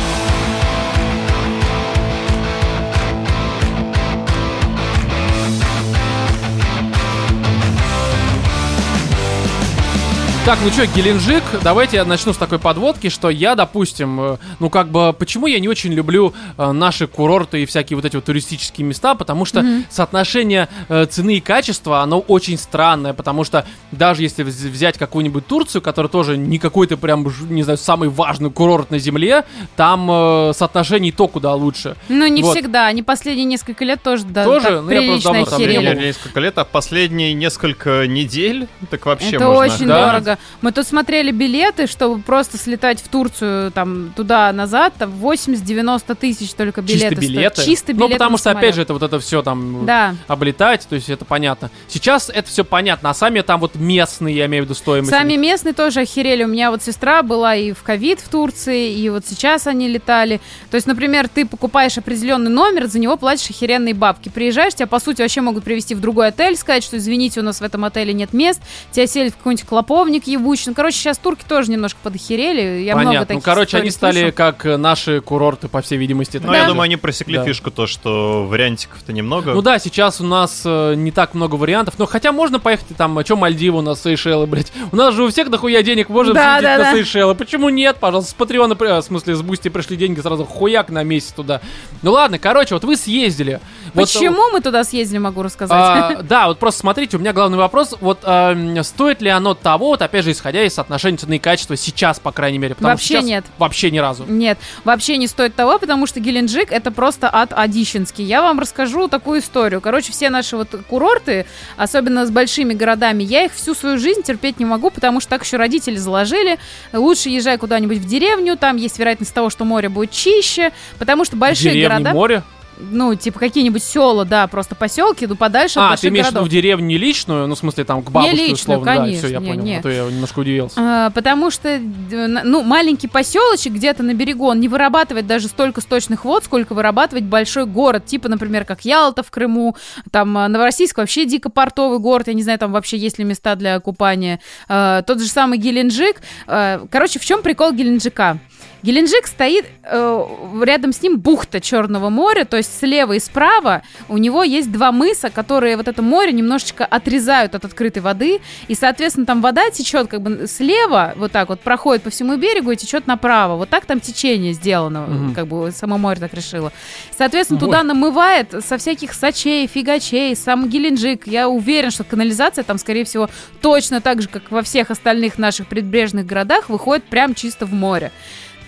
Speaker 1: Так, ну что, Геленджик, давайте я начну с такой подводки, что я, допустим, э, ну как бы, почему я не очень люблю э, наши курорты и всякие вот эти вот туристические места, потому что соотношение э, цены и качества, оно очень странное, потому что даже если вз- взять какую-нибудь Турцию, которая тоже не какой-то прям, не знаю, самый важный курорт на земле, там э, соотношение и то куда лучше.
Speaker 3: Ну, не
Speaker 1: Вот.
Speaker 3: всегда. Они последние несколько лет тоже, да,
Speaker 1: Тоже?
Speaker 3: так
Speaker 1: Ну, я просто давно там не был.
Speaker 2: Не, несколько лет, а последние несколько недель, так вообще
Speaker 3: Это
Speaker 2: можно.
Speaker 3: очень
Speaker 1: Да.
Speaker 3: дорого. Мы тут смотрели билеты, чтобы просто слетать в Турцию, там, туда-назад, там 80-90 тысяч только билеты
Speaker 1: Чисто билеты.
Speaker 3: стоят. Чисто билеты
Speaker 1: Ну, потому что, опять же, это вот это все там
Speaker 3: Да.
Speaker 1: облетать, то есть это понятно. Сейчас это все понятно, а сами там вот местные, я имею в виду стоимость.
Speaker 3: Сами местные тоже охерели. У меня вот сестра была и в ковид в Турции, и вот сейчас они летали. То есть, например, ты покупаешь определенный номер, за него платишь охеренные бабки. Приезжаешь, тебя, по сути, вообще могут привезти в другой отель, сказать, что, извините, у нас в этом отеле нет мест, тебя селят в какой-нибудь клоповник ценник ебучий. Ну, короче, сейчас турки тоже немножко подохерели. Я много
Speaker 1: Понятно.
Speaker 3: таких
Speaker 1: Ну, короче, они стали
Speaker 3: слышу.
Speaker 1: как наши курорты, по всей видимости.
Speaker 2: Ну,
Speaker 1: такие
Speaker 2: я думаю, они просекли
Speaker 1: Да.
Speaker 2: фишку то, что вариантиков-то немного.
Speaker 1: Ну да, сейчас у нас э, не так много вариантов, но хотя можно поехать там, а что Мальдивы у нас, Сейшелы, блядь. У нас же у всех дохуя денег, можно
Speaker 3: Да,
Speaker 1: съездить
Speaker 3: да,
Speaker 1: на
Speaker 3: да.
Speaker 1: Сейшелы. Почему нет, пожалуйста, с Патреона, э, в смысле, с Бусти пришли деньги, сразу хуяк на месяц туда. Ну ладно, короче, вот вы съездили. Вот, э,
Speaker 3: Почему мы туда съездили, могу рассказать.
Speaker 1: а, да, вот просто смотрите, у меня главный вопрос, вот а, стоит ли оно того, вот опять же, исходя из соотношения цены и качества сейчас, по крайней мере, потому
Speaker 3: Вообще
Speaker 1: что сейчас
Speaker 3: нет.
Speaker 1: Вообще ни разу.
Speaker 3: Нет, вообще не стоит того, потому что Геленджик это просто ад Одищенский. Я вам расскажу такую историю. Короче, все наши вот курорты, особенно с большими городами, я их всю свою жизнь терпеть не могу, потому что так еще родители заложили. Лучше езжай куда-нибудь в деревню, там есть вероятность того, что море будет чище, потому что большие
Speaker 1: Деревни,
Speaker 3: города,
Speaker 1: море.
Speaker 3: Ну, типа какие-нибудь села, да, просто поселки, ну, подальше от
Speaker 1: А, ты
Speaker 3: больших
Speaker 1: имеешь
Speaker 3: городов.
Speaker 1: в деревню не личную, ну, в смысле, там, к бабушке,
Speaker 3: личную,
Speaker 1: условно, да,
Speaker 3: конечно,
Speaker 1: все, я
Speaker 3: не,
Speaker 1: понял,
Speaker 3: не.
Speaker 1: а то я немножко удивился.
Speaker 3: А, Потому что ну, маленький поселочек где-то на берегу, он не вырабатывает даже столько сточных вод, сколько вырабатывает большой город, типа, например, как Ялта в Крыму, там а, Новороссийск вообще дико портовый город, я не знаю, там вообще есть ли места для купания. А, Тот же самый Геленджик. А, Короче, в чем прикол Геленджика? Геленджик стоит, э, рядом с ним бухта Черного моря, то есть слева и справа у него есть два мыса, которые вот это море немножечко отрезают от открытой воды, и, соответственно, там вода течет как бы слева, вот так вот проходит по всему берегу и течет направо. Вот так там течение сделано,
Speaker 1: Мгм.
Speaker 3: как бы само море так решило. Соответственно,
Speaker 1: Ой.
Speaker 3: туда намывает со всяких сачей, фигачей, сам Геленджик. Я уверен, что канализация там, скорее всего, точно так же, как во всех остальных наших предбрежных городах, выходит прям чисто в море.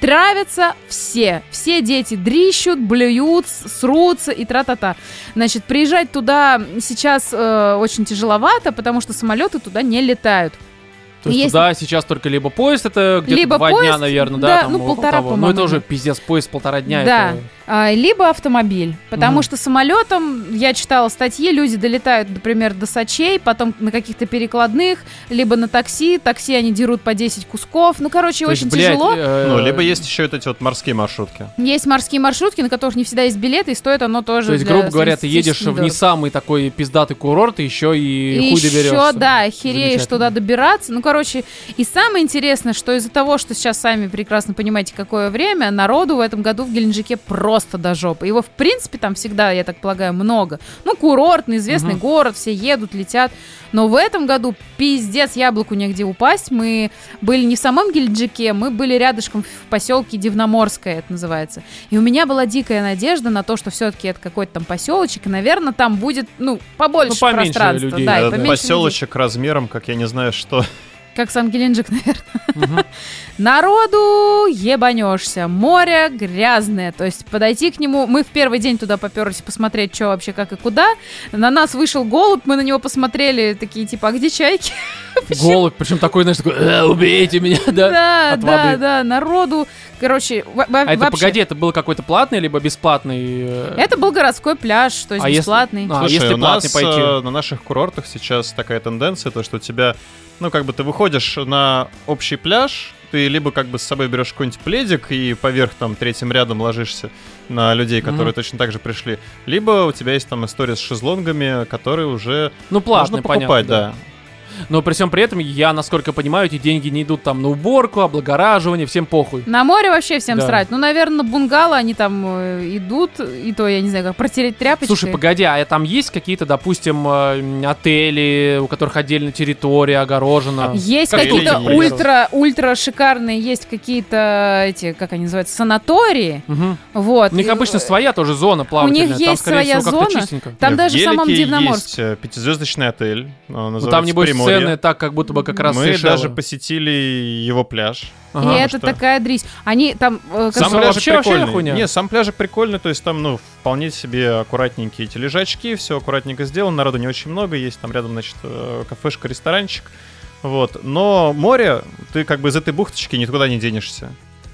Speaker 3: Травятся все. Все дети дрищут, блюют, срутся и тра-та-та. Значит, приезжать туда сейчас э, очень тяжеловато, потому что самолеты туда не летают.
Speaker 1: То есть
Speaker 3: Есть-
Speaker 1: туда сейчас только либо поезд, это где-то
Speaker 3: Либо
Speaker 1: два дня,
Speaker 3: поезд,
Speaker 1: наверное, да?
Speaker 3: да,
Speaker 1: там,
Speaker 3: ну,
Speaker 1: около
Speaker 3: полтора,
Speaker 1: того. Ну, это уже пиздец, поезд полтора дня.
Speaker 3: Да.
Speaker 1: это-
Speaker 3: А, либо автомобиль. Потому
Speaker 1: Мгм.
Speaker 3: что самолетом, я читала статьи, люди долетают, например, до Сочей, потом на каких-то перекладных, либо на такси. Такси они дерут по 10 кусков. Ну, короче,
Speaker 1: То есть,
Speaker 3: очень
Speaker 1: блядь,
Speaker 3: тяжело.
Speaker 1: э,
Speaker 2: Ну, либо есть еще вот эти вот морские маршрутки.
Speaker 3: Есть морские маршрутки, на которых не всегда есть билеты, и стоит оно тоже
Speaker 1: То есть, грубо говоря, ты едешь
Speaker 3: среднестатистически
Speaker 1: в не самый такой пиздатый курорт, и еще и,
Speaker 3: И
Speaker 1: хуй доберешься.
Speaker 3: еще, да, охереешь
Speaker 1: Замечательно.
Speaker 3: туда добираться. Ну, короче, и самое интересное, что из-за того, что сейчас сами прекрасно понимаете, какое время, народу в этом году в Геленджике просто до жопы. Его, в принципе, там всегда, я так полагаю, много. Ну, курортный, известный
Speaker 1: Мгм.
Speaker 3: город, все едут, летят. Но в этом году пиздец, яблоку негде упасть. Мы были не в самом Геленджике, мы были рядышком в поселке Дивноморское, это называется. И у меня была дикая надежда на то, что все-таки это какой-то там поселочек, и, наверное, там будет, ну, побольше
Speaker 1: Ну, поменьше
Speaker 3: пространства.
Speaker 1: людей.
Speaker 3: Да,
Speaker 2: Э,
Speaker 3: поменьше людей.
Speaker 2: Поселочек размером, как я не знаю что.
Speaker 3: Как сам Геленджик, наверное. Народу ебанешься. Море грязное. То есть подойти к нему... Мы в первый день туда поперлись посмотреть, что вообще, как и куда. На нас вышел голубь, мы на него посмотрели, такие типа, а где чайки?
Speaker 1: Голубь, причем такой, знаешь, такой, «Э, убейте меня, да?
Speaker 3: Да,
Speaker 1: от
Speaker 3: да,
Speaker 1: воды.
Speaker 3: да. Народу... Короче, во- во-
Speaker 1: А это,
Speaker 3: вообще...
Speaker 1: погоди, это был какой-то платный, либо бесплатный? э,
Speaker 3: Это был городской пляж, то есть
Speaker 1: А если-
Speaker 3: бесплатный.
Speaker 1: А,
Speaker 2: Слушай,
Speaker 1: если
Speaker 2: у
Speaker 1: платный
Speaker 2: нас
Speaker 1: пойти?
Speaker 2: э, на наших курортах сейчас такая тенденция, то что у тебя, ну как бы ты выходишь на общий пляж, ты либо как бы с собой берешь какой-нибудь пледик и поверх там третьим рядом ложишься на людей, которые
Speaker 1: Мгм.
Speaker 2: точно так же пришли, либо у тебя есть там история с шезлонгами, которые уже
Speaker 1: Ну, платный,
Speaker 2: можно покупать,
Speaker 1: понятно,
Speaker 2: да.
Speaker 1: Но при всем при этом, я, насколько понимаю, эти деньги не идут там на уборку, облагораживание, всем похуй.
Speaker 3: На море вообще всем
Speaker 1: Да.
Speaker 3: срать. Ну, наверное, на бунгало они там э, идут, и то, я не знаю, как протереть тряпочкой.
Speaker 1: Слушай, погоди, а там есть какие-то, допустим, э, отели, у которых отдельная территория огорожена?
Speaker 3: Есть
Speaker 2: Как
Speaker 3: какие-то ультра, ультра шикарные, есть какие-то эти, как они называются, санатории.
Speaker 1: Мгм.
Speaker 3: Вот.
Speaker 1: У них
Speaker 3: И,
Speaker 1: обычно своя тоже зона плавательная. там,
Speaker 3: есть
Speaker 1: скорее
Speaker 3: своя
Speaker 1: всего,
Speaker 3: зона. Там даже в самом Дивноморске.
Speaker 2: есть э, пятизвездочный отель,
Speaker 1: Ну, там, небось, Цены так, как будто бы как раз
Speaker 2: Мы
Speaker 1: Сейшелы.
Speaker 2: даже посетили его пляж.
Speaker 3: И
Speaker 1: Ага.
Speaker 3: это
Speaker 2: что?
Speaker 3: такая дрись. Они там... э,
Speaker 1: Сам
Speaker 2: Сам пляжик
Speaker 1: вообще- вообще
Speaker 2: прикольный.
Speaker 1: хуйня?
Speaker 2: Не, сам пляжик прикольный, то есть там, ну, вполне себе аккуратненькие эти лежачки, все аккуратненько сделано, народу не очень много, есть там рядом, значит, э, кафешка, ресторанчик, вот. Но море, ты как бы из этой бухточки никуда не денешься.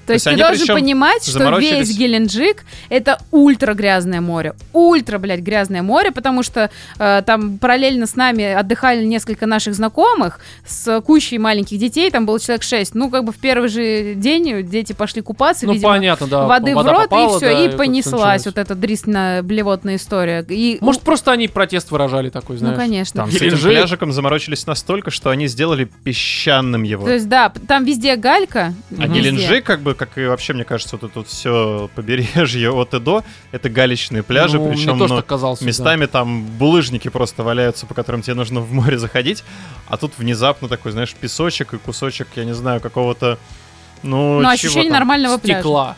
Speaker 3: То есть
Speaker 2: есть
Speaker 3: ты должен понимать, что весь Геленджик это ультра грязное море. Ультра, блядь, грязное море, потому что э, там параллельно с нами отдыхали несколько наших знакомых с кучей маленьких детей, там было человек шесть. Ну, как бы в первый же день дети пошли купаться,
Speaker 1: Ну,
Speaker 3: видимо,
Speaker 1: понятно, да.
Speaker 3: воды
Speaker 1: вода
Speaker 3: в рот,
Speaker 1: попала,
Speaker 3: и все,
Speaker 1: да,
Speaker 3: и понеслась вот эта дрисна-блевотная история. И,
Speaker 1: Может, просто они протест выражали такой, знаешь.
Speaker 3: ну, конечно.
Speaker 2: Там с этим пляжиком заморочились настолько, что они сделали песчаным его.
Speaker 3: То есть, да, там везде галька.
Speaker 2: А
Speaker 3: везде.
Speaker 2: Геленджик, как бы, как и вообще, мне кажется, вот это вот все побережье от и до, это галечные пляжи,
Speaker 1: Ну, мне
Speaker 2: причем
Speaker 1: тоже
Speaker 2: ну,
Speaker 1: казалось. да.
Speaker 2: местами там булыжники просто валяются, по которым тебе нужно в море заходить, а тут внезапно такой, знаешь, песочек и кусочек, я не знаю, какого-то, ну,
Speaker 3: Ну,
Speaker 2: чего
Speaker 3: ощущение
Speaker 2: там?
Speaker 3: нормального пляжа.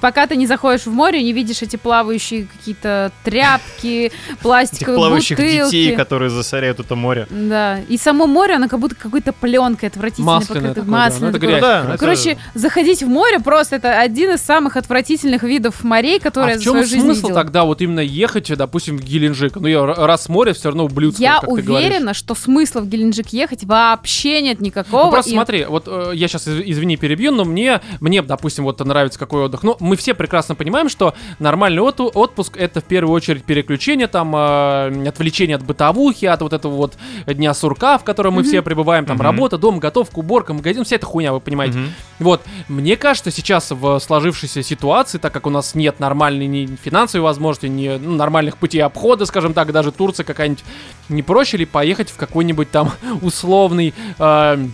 Speaker 3: Пока ты не заходишь в море, не видишь эти плавающие какие-то тряпки, пластиковые
Speaker 2: плавающих
Speaker 3: бутылки.
Speaker 2: детей, которые засоряют это море.
Speaker 3: Да. И само море, оно как будто какой-то пленкой отвратительной
Speaker 1: Масляное
Speaker 3: покрыто.
Speaker 1: такое, да. Ну,
Speaker 3: Масляное
Speaker 1: это
Speaker 3: такое.
Speaker 1: грязь.
Speaker 2: Да,
Speaker 1: просто.
Speaker 2: это-
Speaker 3: Короче, заходить в море просто это один из самых отвратительных видов морей, которые
Speaker 1: а
Speaker 3: я
Speaker 1: в чем
Speaker 3: свою жизнь
Speaker 1: смысл
Speaker 3: видела.
Speaker 1: тогда вот именно ехать, допустим, в Геленджик? Ну, я раз море, все равно ублюдское,
Speaker 3: Я уверена, что смысла в Геленджик ехать вообще нет никакого.
Speaker 1: Ну, просто
Speaker 3: и-
Speaker 1: смотри, вот э, я сейчас, извини, перебью, но мне, мне, допустим, вот нравится какой отдых. Ну, мы все прекрасно понимаем, что нормальный оту- отпуск это в первую очередь переключение, там, э, отвлечение от бытовухи, от вот этого вот дня сурка, в котором мы все пребываем, там,
Speaker 2: Мгм.
Speaker 1: работа, дом, готовка, уборка, магазин, вся эта хуйня, вы понимаете.
Speaker 2: Мгм.
Speaker 1: Вот, мне кажется, сейчас в сложившейся ситуации, так как у нас нет нормальной ни финансовой возможности, ни ну, нормальных путей обхода, скажем так, даже Турция какая-нибудь, не проще ли поехать в какой-нибудь там условный э,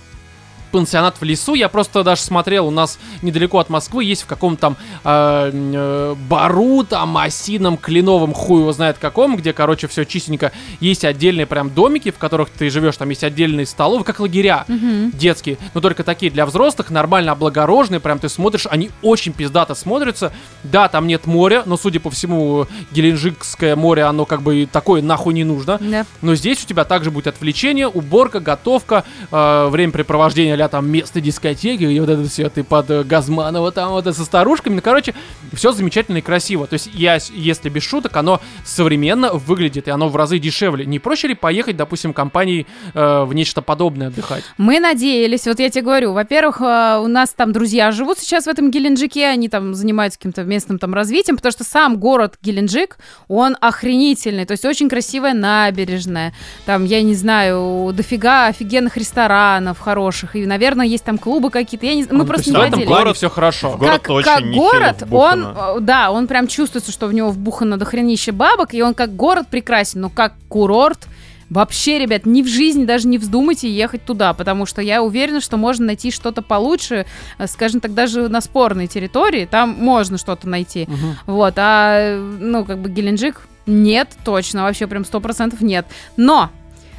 Speaker 1: пансионат в лесу. Я просто даже смотрел, у нас недалеко от Москвы есть в каком-то там э, э, бару, там, осином, кленовом, хуй его знает каком, где, короче, все чистенько. Есть отдельные прям домики, в которых ты живешь, там есть отдельные столовые, как лагеря
Speaker 3: Мгм.
Speaker 1: детские, но только такие для взрослых, нормально облагороженные, прям ты смотришь, они очень пиздато смотрятся. Да, там нет моря, но, судя по всему, Геленджикское море, оно как бы такое нахуй не нужно.
Speaker 3: Да.
Speaker 1: Но здесь у тебя также будет отвлечение, уборка, готовка, э, времяпрепровождение а там место дискотеки, и вот это все, ты под э, Газманова там вот со старушками. Ну, короче, все замечательно и красиво. То есть я, если без шуток, оно современно выглядит, и оно в разы дешевле. Не проще ли поехать, допустим, компанией э, в нечто подобное отдыхать?
Speaker 3: Мы надеялись, вот я тебе говорю, во-первых, э, у нас там друзья живут сейчас в этом Геленджике, они там занимаются каким-то местным там развитием, потому что сам город Геленджик, он охренительный, то есть очень красивая набережная, там, я не знаю, дофига офигенных ресторанов хороших, и, наверное, есть там клубы какие-то, я не... мы
Speaker 1: Ну, то
Speaker 3: просто не
Speaker 1: в этом
Speaker 3: водили.
Speaker 1: плане
Speaker 2: Город-
Speaker 1: все хорошо.
Speaker 2: в город
Speaker 3: как,
Speaker 2: очень
Speaker 3: как город, он,
Speaker 2: вбухано.
Speaker 3: э, да, он прям чувствуется, что в него вбухано до хренища бабок, и он как город прекрасен, но как курорт, вообще, ребят, ни в жизни даже не вздумайте ехать туда, потому что я уверена, что можно найти что-то получше, э, скажем так, даже на спорной территории, там можно что-то найти,
Speaker 1: Мгм.
Speaker 3: вот, а, э, ну, как бы Геленджик, нет, точно, вообще прям сто процентов нет, но...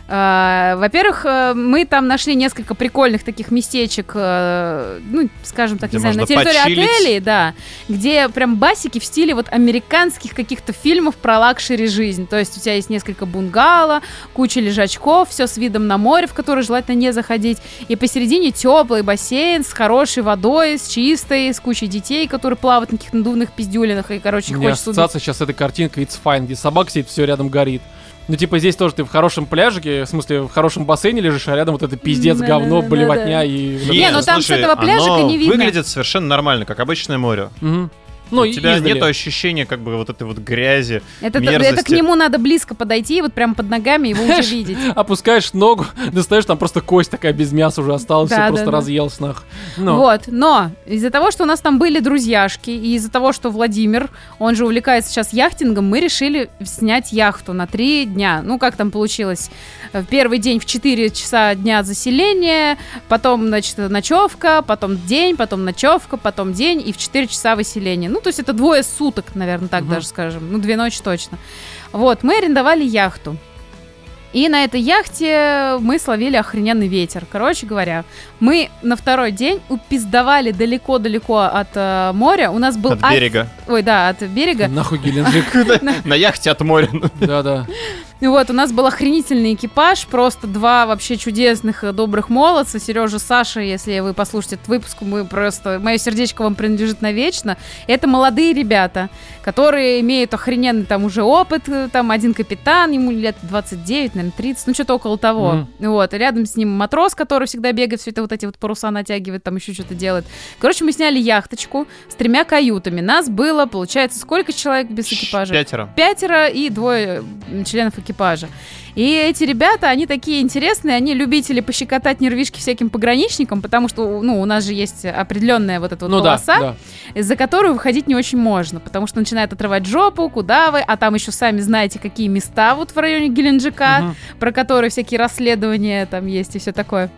Speaker 3: э, во-первых, э, мы там нашли несколько прикольных таких местечек, э, ну, скажем так,
Speaker 2: Где
Speaker 3: не знаю, на территории
Speaker 2: почилить.
Speaker 3: отелей, да, где прям басики в стиле вот американских каких-то фильмов про luxury жизнь. То есть у тебя есть несколько бунгало, куча лежачков, все с видом на море, в который желательно не заходить. И посередине теплый бассейн с хорошей водой, с чистой, с кучей детей, которые плавают на каких-то надувных пиздюлинах. И, короче,
Speaker 1: У меня
Speaker 3: хочется
Speaker 1: ассоциация сейчас с этой картинкой It's Fine, где собака сидит, все рядом горит. Ну, типа, здесь тоже ты в хорошем пляжике, в смысле, в хорошем бассейне лежишь, а рядом вот это пиздец, говно, блевотня и...
Speaker 3: Не, ну там с этого пляжика не видно.
Speaker 2: выглядит совершенно нормально, как обычное море.
Speaker 1: Ну,
Speaker 2: У
Speaker 1: и
Speaker 2: тебя
Speaker 1: издали.
Speaker 2: нет ощущения как бы вот этой вот грязи.
Speaker 3: Это,
Speaker 2: мерзости.
Speaker 3: это к нему надо близко подойти, вот прям под ногами его уже видеть.
Speaker 1: Опускаешь ногу, достаешь, там просто кость такая без мяса уже осталась,
Speaker 3: Да,
Speaker 1: все
Speaker 3: да,
Speaker 1: просто
Speaker 3: да.
Speaker 1: разъелся нах. Ну,
Speaker 3: Вот, но из-за того, что у нас там были друзьяшки, и из-за того, что Владимир, он же увлекается сейчас яхтингом, мы решили снять яхту на три дня. Ну, как там получилось? В Первый день в 4 часа дня заселения, потом, значит, ночевка, потом день, потом ночевка, потом день, и в 4 часа выселение. Ну, то есть это двое суток, наверное, так
Speaker 1: Мгм.
Speaker 3: даже скажем. Ну, две ночи точно. Вот, мы арендовали яхту. И на этой яхте мы словили охрененный ветер. Короче говоря, мы на второй день упиздовали далеко-далеко от э, моря. У нас был...
Speaker 2: От
Speaker 3: оф-
Speaker 2: берега.
Speaker 3: Ой, да, от берега.
Speaker 1: нахуй Геленджик.
Speaker 2: На яхте от моря.
Speaker 1: Да-да.
Speaker 3: И вот, у нас был охренительный экипаж, просто два вообще чудесных, э, добрых молодца, Сережа, Саша, если вы послушаете этот выпуск, мы просто, мое сердечко вам принадлежит навечно. Это молодые ребята, которые имеют охрененный там уже опыт, э, там один капитан, ему лет 29, наверное, 30, ну что-то около того.
Speaker 1: Мгм.
Speaker 3: Вот, и рядом с ним матрос, который всегда бегает, все это вот эти вот паруса натягивает, там еще что-то делает. Короче, мы сняли яхточку с тремя каютами. Нас было, получается, сколько человек без экипажа?
Speaker 2: Пятеро.
Speaker 3: пятеро и двое членов экипажа. И эти ребята, они такие интересные, они любители пощекотать нервишки всяким пограничникам, потому что, ну, у нас же есть определенная вот эта вот
Speaker 1: Ну да,
Speaker 3: полоса,
Speaker 1: да.
Speaker 3: из-за которой выходить не очень можно, потому что начинает отрывать жопу, куда вы, а там еще сами знаете, какие места вот в районе Геленджика,
Speaker 1: Мгм.
Speaker 3: про которые всякие расследования там есть и все такое.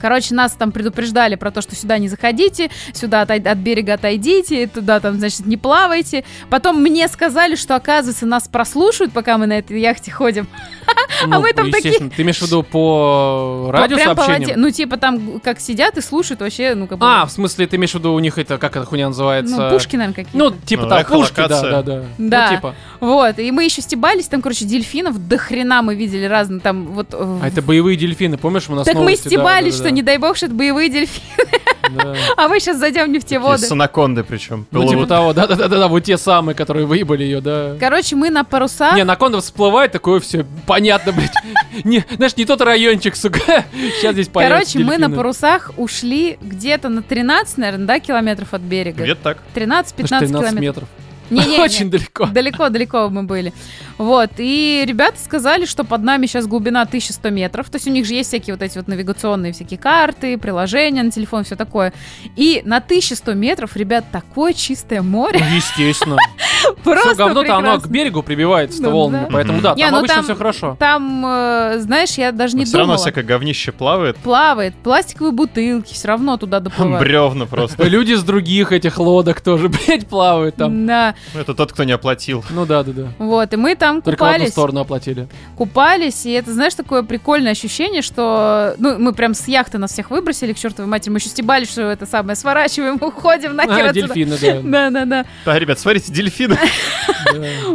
Speaker 3: Короче, нас там предупреждали про то, что сюда не заходите, сюда отой- от берега отойдите, туда там, значит, не плавайте. Потом мне сказали, что, оказывается, нас прослушают, пока мы на этой яхте ходим.
Speaker 1: Ну,
Speaker 3: мы там такие-.
Speaker 1: Ты имеешь в виду по радиосообщениям?
Speaker 3: Ну, типа там, как сидят и слушают вообще, ну, как бы...
Speaker 1: А, в смысле, ты имеешь в виду, у них это, как эта хуйня называется?
Speaker 3: ну, пушки, наверное, какие-то.
Speaker 1: Ну, типа
Speaker 2: Ну,
Speaker 1: там, пушки, да, да, да.
Speaker 3: Да.
Speaker 1: Ну, типа.
Speaker 3: Вот, и мы еще стебались, там, короче, дельфинов до хрена мы видели разные, там, вот... э,
Speaker 1: А это боевые дельфины, помнишь, у нас
Speaker 3: Так мы
Speaker 1: да,
Speaker 3: стебались,
Speaker 1: да,
Speaker 3: что не дай бог, что это боевые дельфины,
Speaker 1: да.
Speaker 3: а мы сейчас зайдем не в те
Speaker 2: Такие
Speaker 3: воды.
Speaker 2: С анаконды причем.
Speaker 1: Ну, типа того, да-да-да, вот те самые, которые выебали ее, да.
Speaker 3: Короче, мы на парусах.
Speaker 1: Не, Анаконда всплывает, такое все понятно, блядь. Не, знаешь, не тот райончик, сука. Сейчас здесь
Speaker 3: Короче, мы на парусах ушли где-то на 13, наверное, да, километров от берега.
Speaker 2: Где-то так.
Speaker 3: 13-15
Speaker 1: Ну, что, 13
Speaker 3: километров.
Speaker 1: метров.
Speaker 3: Не-не-не.
Speaker 1: Очень далеко.
Speaker 3: Далеко-далеко мы были. Вот, и ребята сказали, что под нами сейчас глубина 1100 метров. То есть у них же есть всякие вот эти вот навигационные всякие карты, приложения на телефон, все такое. И на 1100 метров, ребят, такое чистое море.
Speaker 1: Ну, естественно.
Speaker 3: Просто
Speaker 1: Все говно-то оно к берегу прибивается-то
Speaker 3: Ну,
Speaker 1: волнами,
Speaker 3: да.
Speaker 1: поэтому да,
Speaker 3: Не,
Speaker 1: там
Speaker 3: ну
Speaker 1: обычно
Speaker 3: там-
Speaker 1: все хорошо.
Speaker 3: Там, э, знаешь, я даже не
Speaker 2: Все равно
Speaker 3: думала.
Speaker 2: всякое говнище плавает.
Speaker 3: Плавает, пластиковые бутылки все равно туда доплывают.
Speaker 2: Бревна просто.
Speaker 1: Люди с других этих лодок тоже, блядь, плавают там.
Speaker 3: Да,
Speaker 2: Ну, Это тот, кто не оплатил.
Speaker 1: Ну да, да, да.
Speaker 3: вот, и мы там
Speaker 1: Только в одну
Speaker 3: купались.
Speaker 1: сторону оплатили.
Speaker 3: купались, и это, знаешь, такое прикольное ощущение, что, ну, мы прям с яхты нас всех выбросили к чертовой матери, мы еще стебались, что это самое, сворачиваем, уходим нахер
Speaker 1: А,
Speaker 3: отсюда.
Speaker 1: дельфины, да.
Speaker 3: Да-да-да.
Speaker 2: Да, ребят, смотрите, дельфины.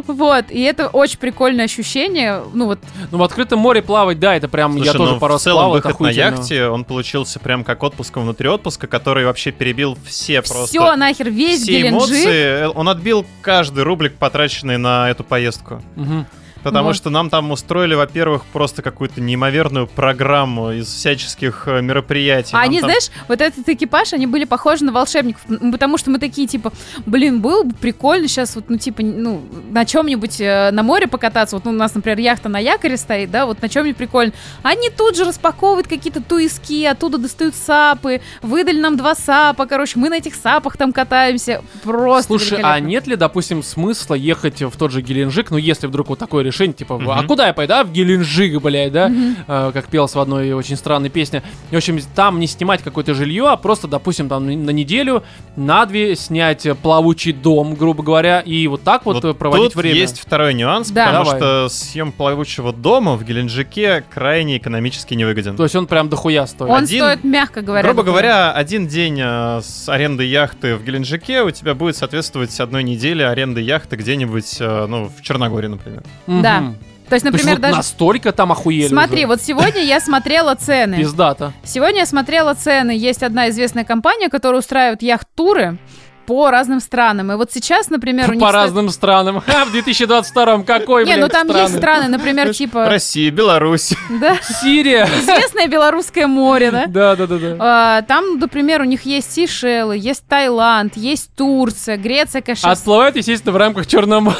Speaker 3: Вот, и это очень прикольное ощущение, ну вот,
Speaker 1: Ну, в открытом море плавать, да, это прям, я тоже
Speaker 2: ну,
Speaker 1: пару
Speaker 2: в
Speaker 1: раз плавал,
Speaker 2: выход на яхте, он получился прям как отпуском внутри отпуска, который вообще перебил все просто...
Speaker 3: все нахер, весь
Speaker 2: все эмоции, он отбил каждый рублик, потраченный на эту поездку.
Speaker 1: Mm-hmm.
Speaker 2: Потому
Speaker 3: Вот.
Speaker 2: что нам там устроили, во-первых, просто какую-то неимоверную программу из всяческих э, мероприятий.
Speaker 3: А
Speaker 2: Нам
Speaker 3: они,
Speaker 2: там-
Speaker 3: знаешь, вот этот экипаж, они были похожи на волшебников, потому что мы такие, типа, блин, было бы прикольно сейчас вот, ну, типа, ну, на чем-нибудь э, на море покататься, вот ну, у нас, например, яхта на якоре стоит, да, вот на чем-нибудь прикольно. Они тут же распаковывают какие-то туиски, оттуда достают сапы, выдали нам два сапа, короче, мы на этих сапах там катаемся, просто
Speaker 1: Слушай, а нет ли, допустим, смысла ехать в тот же Геленджик, ну, если вдруг вот такое решение, типа, а
Speaker 2: Мгм.
Speaker 1: куда я пойду? А, в Геленджик, блядь, да?
Speaker 3: Мгм.
Speaker 1: Э, как пелось в одной очень странной песне. В общем, там не снимать какое-то жилье, а просто, допустим, там на неделю, на две снять плавучий дом, грубо говоря, и вот так вот,
Speaker 2: Вот
Speaker 1: э, проводить
Speaker 2: тут
Speaker 1: время.
Speaker 2: есть второй нюанс,
Speaker 3: Да.
Speaker 2: потому
Speaker 1: Давай.
Speaker 2: что съем плавучего дома в Геленджике крайне экономически невыгоден.
Speaker 1: То есть он прям дохуя стоит.
Speaker 3: Он
Speaker 2: один-
Speaker 3: стоит, мягко говоря.
Speaker 2: Грубо говоря, один день э, с аренды яхты в Геленджике у тебя будет соответствовать одной неделе аренды яхты где-нибудь, э, ну, в Черногории, например.
Speaker 3: Да. То есть,
Speaker 1: То есть
Speaker 3: например,
Speaker 1: вот
Speaker 3: даже...
Speaker 1: настолько там охуели
Speaker 3: Смотри,
Speaker 1: уже.
Speaker 3: вот сегодня я смотрела цены.
Speaker 1: Пиздата.
Speaker 3: Сегодня я смотрела цены. Есть одна известная компания, которая устраивает яхт-туры по разным странам. И вот сейчас, например, у них...
Speaker 1: По
Speaker 3: стоит-
Speaker 1: разным странам. Ха, в 2022 какой,
Speaker 3: Не, ну там
Speaker 1: страны?
Speaker 3: есть страны, например, типа...
Speaker 2: Россия, Беларусь.
Speaker 3: Да,
Speaker 1: Сирия.
Speaker 3: известное Белорусское море, да?
Speaker 1: Да, да, да, да.
Speaker 3: А, Там, например, у них есть Сейшелы, есть Таиланд, есть Турция, Греция, конечно.
Speaker 1: Отплывают, естественно, в рамках Черного моря.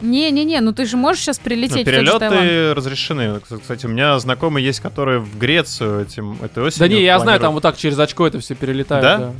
Speaker 3: Не-не-не, ну ты же можешь сейчас
Speaker 2: Ну,
Speaker 3: прилететь Таиланд.
Speaker 2: перелеты разрешены. Кстати, у меня знакомые есть, которые в Грецию этим, этой осенью
Speaker 1: Да не, я знаю, там
Speaker 2: планируют.
Speaker 1: вот так через очко это все перелетает.
Speaker 2: Да?
Speaker 1: да.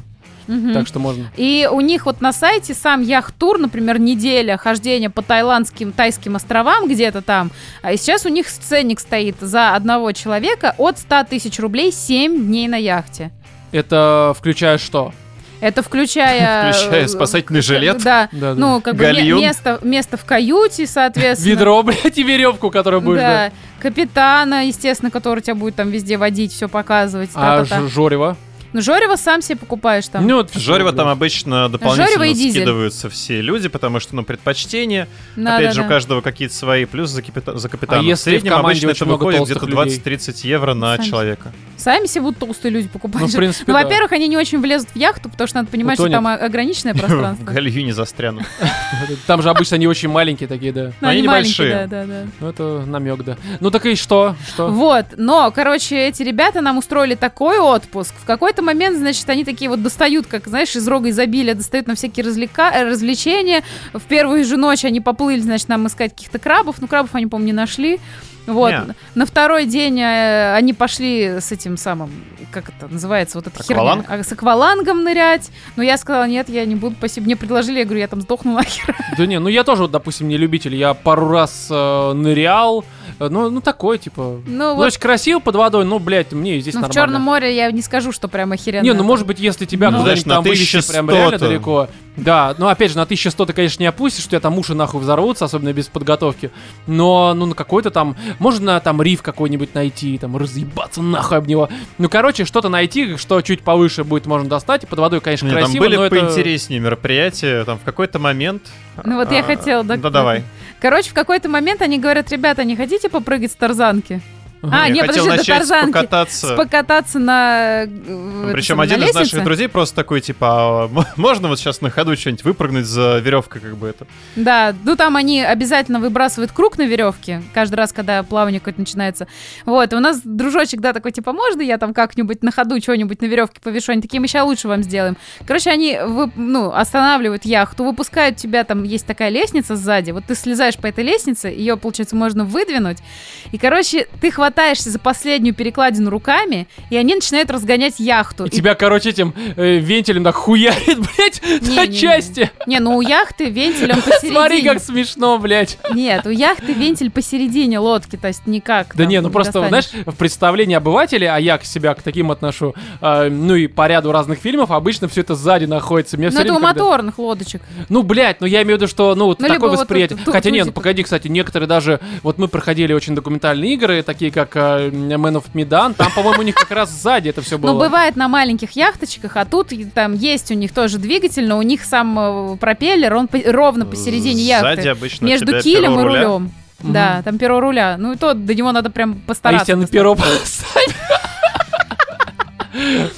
Speaker 3: Мгм.
Speaker 1: Так что можно.
Speaker 3: И у них вот на сайте сам яхт-тур, например, неделя хождения по таиландским, тайским островам где-то там. А и сейчас у них ценник стоит за одного человека от 100 тысяч рублей 7 дней на яхте.
Speaker 1: Это включая что?
Speaker 3: Это включая...
Speaker 2: Включая
Speaker 3: э,
Speaker 2: спасательный жилет.
Speaker 3: Да.
Speaker 1: Да, да.
Speaker 3: Ну, как бы
Speaker 2: Гальюн.
Speaker 3: место, место в каюте, соответственно.
Speaker 1: Ведро, блядь, и веревку, которую будешь
Speaker 3: Да.
Speaker 1: ждать.
Speaker 3: Капитана, естественно, который тебя будет там везде водить, все показывать.
Speaker 1: А
Speaker 3: та-та-та.
Speaker 1: Ж- Жорева?
Speaker 3: Ну, Жорево сам себе покупаешь там.
Speaker 1: Ну, вот
Speaker 2: Жорево
Speaker 1: всё,
Speaker 2: там обычно дополнительно
Speaker 3: Жорево
Speaker 2: скидываются все люди, потому что, ну, предпочтения,
Speaker 3: Да,
Speaker 2: опять
Speaker 3: да,
Speaker 2: же, у
Speaker 3: да.
Speaker 2: каждого какие-то свои, плюс за, капита- за капитана.
Speaker 1: А
Speaker 2: в
Speaker 1: если в
Speaker 2: среднем
Speaker 1: команде
Speaker 2: обычно
Speaker 1: очень
Speaker 2: это
Speaker 1: много
Speaker 2: выходит где-то
Speaker 1: толстых людей?
Speaker 2: 20-30 евро на
Speaker 3: Сами.
Speaker 2: человека.
Speaker 3: Сами себе будут толстые люди покупать.
Speaker 1: Ну, в принципе,
Speaker 3: Ну,
Speaker 1: да.
Speaker 3: во-первых, они не очень влезут в яхту, потому что надо понимать, что
Speaker 1: Утонет.
Speaker 3: там о- ограниченное
Speaker 2: В
Speaker 3: пространство.
Speaker 2: гальюне застрянут.
Speaker 1: Там же обычно они очень маленькие такие, да.
Speaker 2: Они небольшие.
Speaker 3: Да, да, да.
Speaker 1: Ну, это намек, да. Ну, так и что? Что?
Speaker 3: Вот, но, короче, эти ребята нам устроили такой отпуск. В какой-то момент, значит, они такие вот достают, как, знаешь, из рога изобилия, достают на всякие развлека... э, развлечения. В первую же ночь они поплыли, значит, нам искать каких-то крабов. Ну, крабов они, по-моему, не нашли. Вот.
Speaker 2: Не.
Speaker 3: На второй день э, они пошли с этим самым, как это называется, вот эта
Speaker 2: Акваланг?
Speaker 3: херня. А, С аквалангом нырять. Но я сказала, нет, я не буду, спасибо. Мне предложили, я говорю, я там сдохну нахер.
Speaker 1: Да не, ну я тоже, вот, допустим, не любитель. Я пару раз э, нырял. Э, Ну, ну, такой, типа...
Speaker 3: Ну,
Speaker 1: Ну,
Speaker 3: вот
Speaker 1: очень красиво под водой, ну, блядь, мне здесь
Speaker 3: ну, в
Speaker 1: нормально.
Speaker 3: Черном море я не скажу, что прям охеренно.
Speaker 1: Не, ну может быть, если тебя
Speaker 3: Ну,
Speaker 1: куда-нибудь
Speaker 2: знаешь, на
Speaker 1: там вывести
Speaker 2: 1100
Speaker 1: прям реально далеко. Да, ну опять же, на 1100 ты, конечно, не опустишь, у тебя там уши нахуй взорвутся, особенно без подготовки. Но, ну, на какой-то там, можно там риф какой-нибудь найти, там, разъебаться нахуй об него. Ну, короче, что-то найти, что чуть повыше будет можно достать. И под водой, конечно,
Speaker 2: Не, там
Speaker 1: красиво,
Speaker 2: были
Speaker 1: но это...
Speaker 2: поинтереснее мероприятия, там в какой-то момент...
Speaker 3: Ну вот я
Speaker 2: а,
Speaker 3: хотела, да,
Speaker 2: Да давай.
Speaker 3: Короче, в какой-то момент они говорят, ребята, не хотите попрыгать с тарзанки? А,
Speaker 2: Я
Speaker 3: не,
Speaker 2: хотел
Speaker 3: подожди, до
Speaker 2: начать
Speaker 3: тарзанки.
Speaker 2: покататься.
Speaker 3: Покататься на...
Speaker 2: Причем один из наших друзей просто такой, типа, а можно вот сейчас на ходу что-нибудь выпрыгнуть за веревкой, как бы это.
Speaker 3: Да, ну там они обязательно выбрасывают круг на веревке, каждый раз, когда плавание какое-то начинается. Вот, и у нас дружочек, да, такой, типа, можно я там как-нибудь на ходу что-нибудь на веревке повешу? Они такие, мы сейчас лучше вам сделаем. Короче, они, вы- ну, останавливают яхту, выпускают тебя, там есть такая лестница сзади, вот ты слезаешь по этой лестнице, ее, получается, можно выдвинуть, и, короче, ты хватаешься за последнюю перекладину руками, и они начинают разгонять яхту.
Speaker 1: И
Speaker 3: И-
Speaker 1: тебя, короче, этим э, вентилем так хуярит, блядь, на
Speaker 3: Не-не-не.
Speaker 1: части.
Speaker 3: Не, ну у яхты вентиль он посередине.
Speaker 1: Смотри, как смешно, блядь.
Speaker 3: Нет, у яхты вентиль посередине лодки, то есть никак.
Speaker 1: Да не, ну просто,
Speaker 3: достанешь.
Speaker 1: знаешь, в представлении обывателя, а я к себя к таким отношу, э, ну и по ряду разных фильмов, обычно все это сзади находится. Мне
Speaker 3: Ну это у
Speaker 1: время, когда-
Speaker 3: моторных лодочек.
Speaker 1: Ну, блядь, ну я имею в виду, что, ну, вот
Speaker 3: Ну,
Speaker 1: такое
Speaker 3: вот
Speaker 1: восприятие.
Speaker 3: тут
Speaker 1: Хотя нет, ну погоди, кстати, некоторые даже, вот мы проходили очень документальные игры, такие как э, Man of Medan, там, по-моему, у них как раз сзади это все было.
Speaker 3: Ну, бывает на маленьких яхточках, а тут там есть у них тоже двигатель, но у них сам э, пропеллер, он по- ровно посередине
Speaker 2: Сзади
Speaker 3: яхты.
Speaker 2: обычно
Speaker 3: Между килем и
Speaker 2: руля.
Speaker 3: рулем. Да, там перо руля. Ну и то до него надо прям
Speaker 1: А
Speaker 3: постараться.
Speaker 1: если я на перо поставить?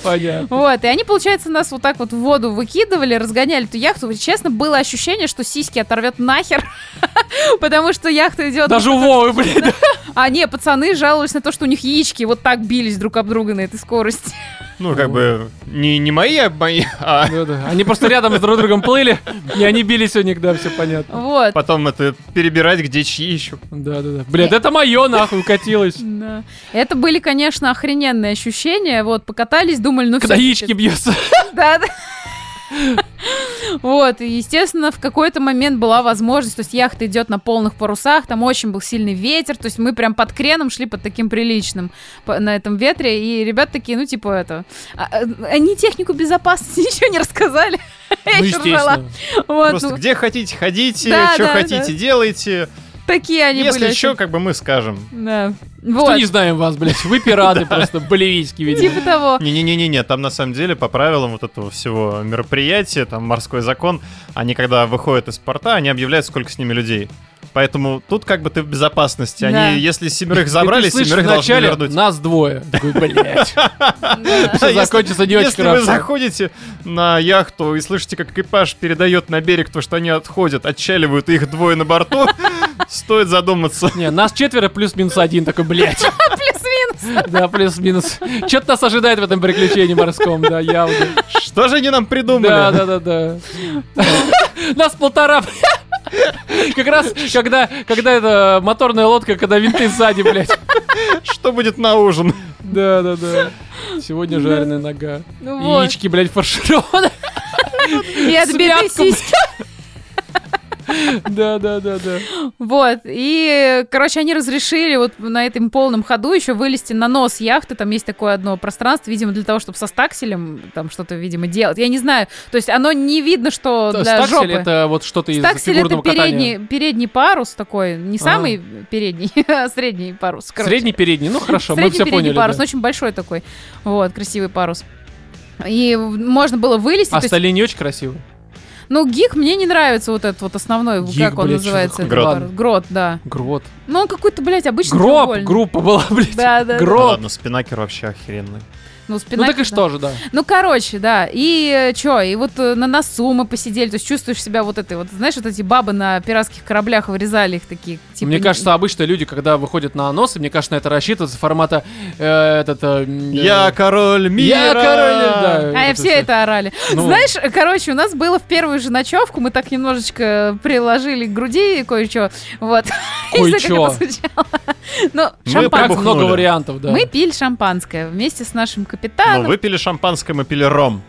Speaker 1: Понятно.
Speaker 3: Вот, и они, получается, нас вот так вот в воду выкидывали, разгоняли эту яхту. Честно, было ощущение, что сиськи оторвет нахер, потому что яхта идет...
Speaker 1: Даже у Вовы, блядь.
Speaker 3: А не, пацаны жаловались на то, что у них яички вот так бились друг об друга на этой скорости.
Speaker 2: Ну, как бы, не, не мои, а мои, а
Speaker 1: Да-да. Они просто рядом с друг другом плыли, и они бились у них, да, все понятно.
Speaker 3: Вот.
Speaker 2: потом это перебирать, где чьи еще.
Speaker 1: Да-да-да. Блядь, это мое, нахуй, укатилось.
Speaker 3: Да. Это были, конечно, охрененные ощущения. Вот, покатались, думали, ну
Speaker 1: Когда яички бьются.
Speaker 3: Да, да. Вот, и, естественно, в какой-то момент была возможность, то есть яхта идет на полных парусах, там очень был сильный ветер, то есть мы прям под креном шли под таким приличным на этом ветре, и ребята такие, ну, типа, это, а, а, они технику безопасности ничего не рассказали. Я
Speaker 1: Ну, естественно.
Speaker 3: Вот,
Speaker 2: Просто
Speaker 3: ну,
Speaker 2: где хотите, ходите,
Speaker 3: Да,
Speaker 2: что
Speaker 3: да,
Speaker 2: хотите,
Speaker 3: да.
Speaker 2: делайте.
Speaker 3: Такие они
Speaker 2: Если
Speaker 3: были.
Speaker 2: что, как бы мы скажем.
Speaker 3: Да.
Speaker 1: Что
Speaker 3: Вот,
Speaker 1: не знаем вас, блядь. Вы пираты просто боливийские, видимо.
Speaker 3: типа того.
Speaker 2: Не-не-не-не, там на самом деле по правилам вот этого всего мероприятия, там морской закон, они когда выходят из порта, они объявляют, сколько с ними людей. Поэтому тут как бы ты в безопасности.
Speaker 3: Да.
Speaker 2: Они, если семерых
Speaker 1: И
Speaker 2: забрали,
Speaker 1: ты
Speaker 2: семерых должны
Speaker 1: вначале,
Speaker 2: вернуть.
Speaker 1: нас двое. Такой, блядь.
Speaker 3: Да.
Speaker 1: Всё
Speaker 2: Если-
Speaker 1: закончится не очень
Speaker 2: Если вы
Speaker 1: хорошо.
Speaker 2: заходите на яхту и слышите, как экипаж передает на берег то, что они отходят, отчаливают, их двое на борту, стоит задуматься.
Speaker 1: Не, нас четверо плюс-минус один. Такой, блядь.
Speaker 3: Плюс-минус.
Speaker 1: Да, плюс-минус. Что-то нас ожидает в этом приключении морском, да, явно.
Speaker 2: Что же они нам придумали?
Speaker 1: Да, да, да, да. Нас полтора. Как раз, когда, когда эта моторная лодка, когда винты сзади, блядь.
Speaker 2: Что будет на ужин?
Speaker 1: Да, да, да. Сегодня жареная нога.
Speaker 3: Ну вот.
Speaker 1: Яички, блядь, фаршированные.
Speaker 3: И отбитые сиськи.
Speaker 1: Да, да, да, да.
Speaker 3: Вот, и, короче, они разрешили вот на этом полном ходу еще вылезти на нос яхты, там есть такое одно пространство, видимо, для того, чтобы со стакселем там что-то, видимо, делать. Я не знаю, то есть оно не видно, что для
Speaker 1: Стаксель
Speaker 3: жопы.
Speaker 1: это вот что-то из
Speaker 3: Стаксель
Speaker 1: фигурного
Speaker 3: это
Speaker 1: катания.
Speaker 3: передний, передний парус такой, не
Speaker 1: А.
Speaker 3: самый передний, а средний парус. короче.
Speaker 1: Средний, передний. Ну хорошо, мы
Speaker 3: Средний
Speaker 1: все
Speaker 3: передний
Speaker 1: поняли.
Speaker 3: парус,
Speaker 1: да.
Speaker 3: очень большой такой. Вот, красивый парус. И можно было вылезти.
Speaker 1: А
Speaker 3: то есть-
Speaker 1: не очень красивые.
Speaker 3: Ну, гик мне не нравится вот этот вот основной,
Speaker 1: Гик,
Speaker 3: как он
Speaker 1: блядь,
Speaker 3: называется?
Speaker 2: Грот.
Speaker 3: Грот, да.
Speaker 1: Грот.
Speaker 3: Ну, он какой-то, блядь, обычный
Speaker 1: Гроб,
Speaker 3: треугольник.
Speaker 1: группа была, блядь.
Speaker 3: Да, да, да.
Speaker 2: Ну
Speaker 1: Гроб.
Speaker 2: ладно, спинакер вообще охеренный.
Speaker 3: Ну,
Speaker 1: Ну
Speaker 3: спина.
Speaker 1: так и что же, да.
Speaker 3: Ну, короче, да. И что, и вот э, на носу мы посидели, то есть чувствуешь себя вот этой вот, знаешь, вот эти бабы на пиратских кораблях вырезали их такие, типа...
Speaker 1: мне
Speaker 3: не-
Speaker 1: кажется, обычно люди, когда выходят на нос, мне кажется, на это рассчитывается формата э, этот... э, м,
Speaker 2: Я
Speaker 1: э,
Speaker 2: король мира!
Speaker 1: Я король, да.
Speaker 3: А
Speaker 1: это
Speaker 3: все это орали.
Speaker 1: Ну.
Speaker 3: Знаешь, короче, у нас было в первую же ночевку, мы так немножечко приложили к груди кое-что. Вот. Звучало. Ну,
Speaker 2: Мы
Speaker 3: шампанское.
Speaker 1: Много вариантов, да.
Speaker 3: Мы пили шампанское вместе с нашим
Speaker 2: Ну,
Speaker 3: капитаном.
Speaker 2: выпили шампанское, мы пили ром.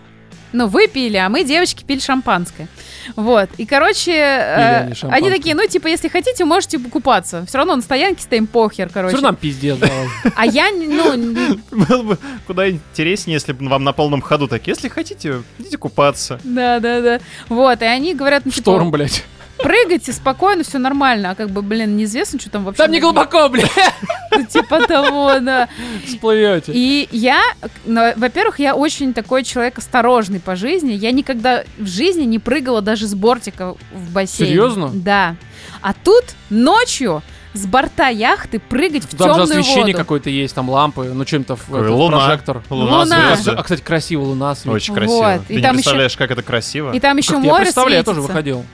Speaker 3: Ну, вы пили, а мы, девочки, пили шампанское. Вот. И, короче, э,
Speaker 1: они
Speaker 3: они такие, ну, типа, если хотите, можете купаться. Все равно на стоянке стоим похер, короче.
Speaker 1: Все нам пиздец, да.
Speaker 3: А я, ну,
Speaker 2: Было бы куда интереснее, если бы вам на полном ходу так. Если хотите, идите купаться.
Speaker 3: да, да, да. Вот, и они говорят, ну, типа,
Speaker 1: Шторм, блядь.
Speaker 3: Прыгайте спокойно, все нормально. А как бы, блин, неизвестно, что там вообще.
Speaker 1: Там не глубоко, блядь.
Speaker 3: Ну, Типа того, да.
Speaker 1: Всплывете.
Speaker 3: И я, ну, во-первых, я очень такой человек осторожный по жизни. Я никогда в жизни не прыгала даже с бортика в бассейн.
Speaker 1: Серьезно?
Speaker 3: Да. А тут ночью с борта яхты прыгать в
Speaker 1: Там же
Speaker 3: темную
Speaker 1: освещение
Speaker 3: воду.
Speaker 1: какое-то есть, там лампы, ну чем-то в
Speaker 2: луна.
Speaker 1: прожектор.
Speaker 2: Луна,
Speaker 3: Луна.
Speaker 2: звезды.
Speaker 1: А, кстати, красиво луна светит.
Speaker 2: Очень
Speaker 3: Вот.
Speaker 2: красиво.
Speaker 3: И
Speaker 2: Ты не
Speaker 3: там еще-
Speaker 2: представляешь, как это красиво.
Speaker 3: И там еще
Speaker 1: Как-то я
Speaker 3: море
Speaker 1: представляю, я
Speaker 3: светится.
Speaker 1: тоже выходил.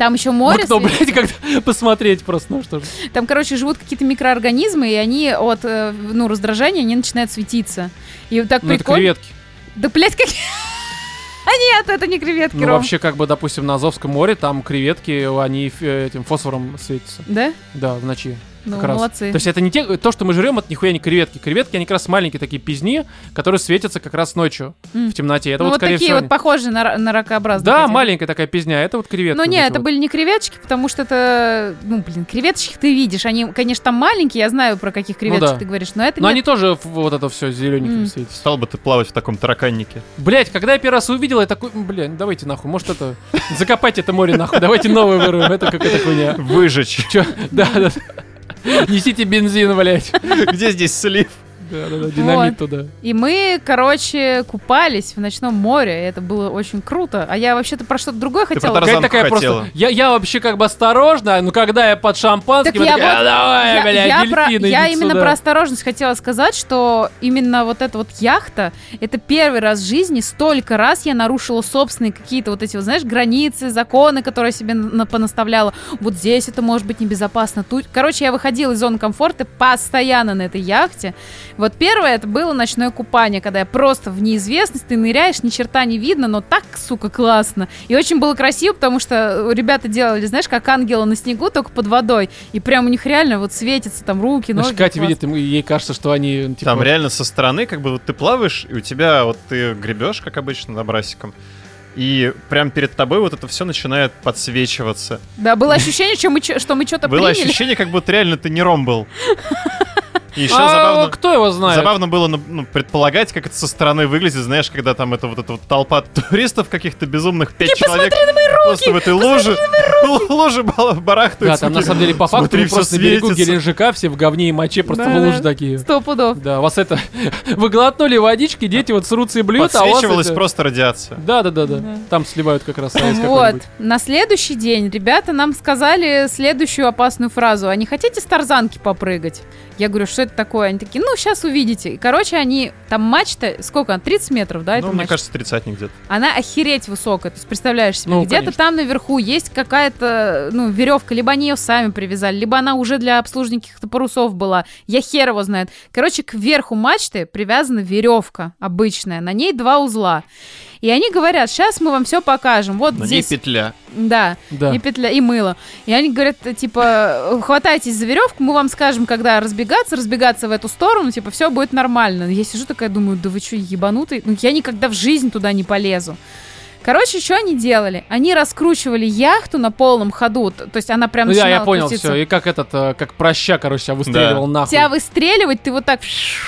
Speaker 3: Там еще море
Speaker 1: окно, блядь, как-то посмотреть просто, ну что ж.
Speaker 3: Там, короче, живут какие-то микроорганизмы, и они от э, ну, раздражения они начинают светиться. И вот так
Speaker 1: Ну это
Speaker 3: прикольно.
Speaker 1: креветки.
Speaker 3: Да, блядь, как... А нет, это не креветки,
Speaker 1: Ну
Speaker 3: Ром.
Speaker 1: вообще, как бы, допустим, на Азовском море, там креветки, они э, этим фосфором светятся.
Speaker 3: Да?
Speaker 1: Да, в ночи.
Speaker 3: Ну,
Speaker 1: как раз.
Speaker 3: молодцы.
Speaker 1: То есть это не те, то, что мы жрем, это нихуя не креветки. Креветки, они как раз маленькие такие пизни, которые светятся как раз ночью
Speaker 3: М.
Speaker 1: в темноте. Это
Speaker 3: ну,
Speaker 1: вот,
Speaker 3: вот такие
Speaker 1: всего...
Speaker 3: вот похожие на, на ракообразные.
Speaker 1: Да,
Speaker 3: эти.
Speaker 1: маленькая такая пизня, это вот креветки.
Speaker 3: Ну
Speaker 1: вот
Speaker 3: нет, это
Speaker 1: вот.
Speaker 3: были не креветочки, потому что это, ну блин, креветочки ты видишь, они, конечно, там маленькие, я знаю про каких креветочек
Speaker 1: Ну да.
Speaker 3: ты говоришь, но это
Speaker 1: Но
Speaker 3: нет.
Speaker 1: они тоже вот это все зелененьким
Speaker 3: М.
Speaker 1: светятся.
Speaker 2: Стал бы ты плавать в таком тараканнике.
Speaker 1: Блять, когда я первый раз увидел, я такой, блядь, давайте нахуй, может это, закопайте это море нахуй, давайте новое вырвем, это какая-то хуйня.
Speaker 2: Выжечь.
Speaker 1: Чё? Да, да. Несите бензин, блядь.
Speaker 2: Где здесь слив?
Speaker 1: Да, да, да, динамит
Speaker 3: Вот.
Speaker 1: туда.
Speaker 3: И мы, короче, купались в ночном море, и это было очень круто. А я вообще-то про что-то другое хотела.
Speaker 1: Какая такая
Speaker 2: хотела.
Speaker 1: просто... Я, я вообще как бы осторожно, но когда я под шампанским,
Speaker 3: Так
Speaker 1: я
Speaker 3: я
Speaker 1: такая,
Speaker 3: вот-
Speaker 1: «А, давай,
Speaker 3: я, про- именно
Speaker 1: сюда».
Speaker 3: про осторожность хотела сказать, что именно вот эта вот яхта, это первый раз в жизни, столько раз я нарушила собственные какие-то вот эти, вот, знаешь, границы, законы, которые я себе на- понаставляла. Вот здесь это может быть небезопасно. Тут, короче, я выходила из зоны комфорта постоянно на этой яхте. Вот первое, это было ночное купание, когда я просто в неизвестность, ты ныряешь, ни черта не видно, но так, сука, классно. И очень было красиво, потому что ребята делали, знаешь, как ангела на снегу, только под водой. И прям у них реально вот светятся там руки, ноги.
Speaker 1: Знаешь, Катя
Speaker 3: классно.
Speaker 1: видит, ей кажется, что они, типа...
Speaker 2: Там реально со стороны, как бы вот ты плаваешь, и у тебя вот ты гребешь, как обычно, набрасиком. И прям перед тобой вот это все начинает подсвечиваться.
Speaker 3: Да, было ощущение, что мы, что мы что-то
Speaker 2: Было
Speaker 3: приняли.
Speaker 2: ощущение, как будто реально ты не ром был. И еще
Speaker 1: А,
Speaker 2: забавно,
Speaker 1: кто его знает?
Speaker 2: забавно было ну, ну, предполагать, как это со стороны выглядит, знаешь, когда там это вот эта вот толпа туристов каких-то безумных, пять человек просто в этой луже, луже бала-
Speaker 1: Да,
Speaker 2: барахтаются.
Speaker 1: там на самом деле по факту
Speaker 2: «Смотри,
Speaker 1: просто на берегу
Speaker 2: светится».
Speaker 1: Геленджика все в говне и моче просто в
Speaker 3: Да-да.
Speaker 1: луже такие.
Speaker 3: Сто пудов.
Speaker 1: Да, вас это... Вы глотнули водички, дети вот срутся и блюют, а у вас
Speaker 2: Подсвечивалась
Speaker 1: это-
Speaker 2: просто радиация.
Speaker 1: Да, да, да, да.
Speaker 3: Да.
Speaker 1: Там сливают как раз
Speaker 3: Вот, на следующий день ребята нам сказали следующую опасную фразу. А не хотите с тарзанки попрыгать? Я говорю, что это такое? Они такие, ну, сейчас увидите. И, короче, они, там мачта, сколько она, 30 метров, да,
Speaker 2: Ну, мне
Speaker 3: мачта?
Speaker 2: кажется, тридцатник где-то.
Speaker 3: Она охереть высокая. То есть, представляешь себе,
Speaker 1: Ну,
Speaker 3: где-то
Speaker 1: конечно.
Speaker 3: там наверху есть какая-то, ну, веревка, либо они ее сами привязали, либо она уже для обслуживания каких-то парусов была. Я хер его знает. Короче, к верху мачты привязана веревка обычная. На ней два узла. И они говорят, сейчас мы вам все покажем. Вот
Speaker 2: ней
Speaker 3: здесь.
Speaker 2: петля.
Speaker 3: Да,
Speaker 1: Да.
Speaker 3: и петля, и мыло. И они говорят, типа, хватайтесь за веревку, мы вам скажем, когда разбегаться, разбегаться в эту сторону, типа, все будет нормально. Я сижу такая, думаю, да вы что, ебанутый? Ну, я никогда в жизнь туда не полезу. Короче, что они делали? Они раскручивали яхту на полном ходу, то есть она прям
Speaker 1: Ну я, я понял,
Speaker 3: крутиться.
Speaker 1: все. И как этот, э, как проща, короче, себя выстреливал нахуй.
Speaker 3: Тебя выстреливать, ты вот так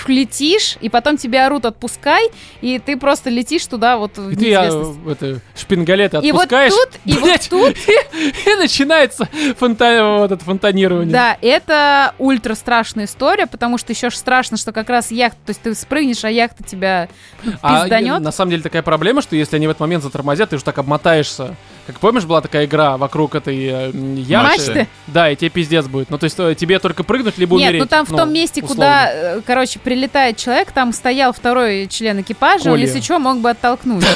Speaker 3: летишь, и потом тебя орут «отпускай», и ты просто летишь туда вот в
Speaker 1: И ты а,
Speaker 3: неизвестность.
Speaker 1: это, шпингалеты
Speaker 3: И вот
Speaker 1: отпускаешь,
Speaker 3: тут, и вот
Speaker 1: блядь,
Speaker 3: тут,
Speaker 1: и, и начинается фонта- вот это фонтанирование.
Speaker 3: да, это ультра страшная история, потому что еще ж страшно, что как раз яхта, то есть ты спрыгнешь, а яхта тебя ну,
Speaker 1: А
Speaker 3: пизданет.
Speaker 1: э, на самом деле такая проблема, что если они в этот момент затормозят, ты уже так обмотаешься. Как помнишь, была такая игра вокруг этой э, яхты?
Speaker 3: Мачты?
Speaker 1: Да, и тебе пиздец будет. Ну, то есть э, тебе только прыгнуть, либо
Speaker 3: Нет,
Speaker 1: умереть.
Speaker 3: ну там в том месте,
Speaker 1: условно.
Speaker 3: куда, э, короче, прилетает человек, там стоял второй член экипажа, он,
Speaker 1: Коля.
Speaker 3: если что, мог бы оттолкнуть.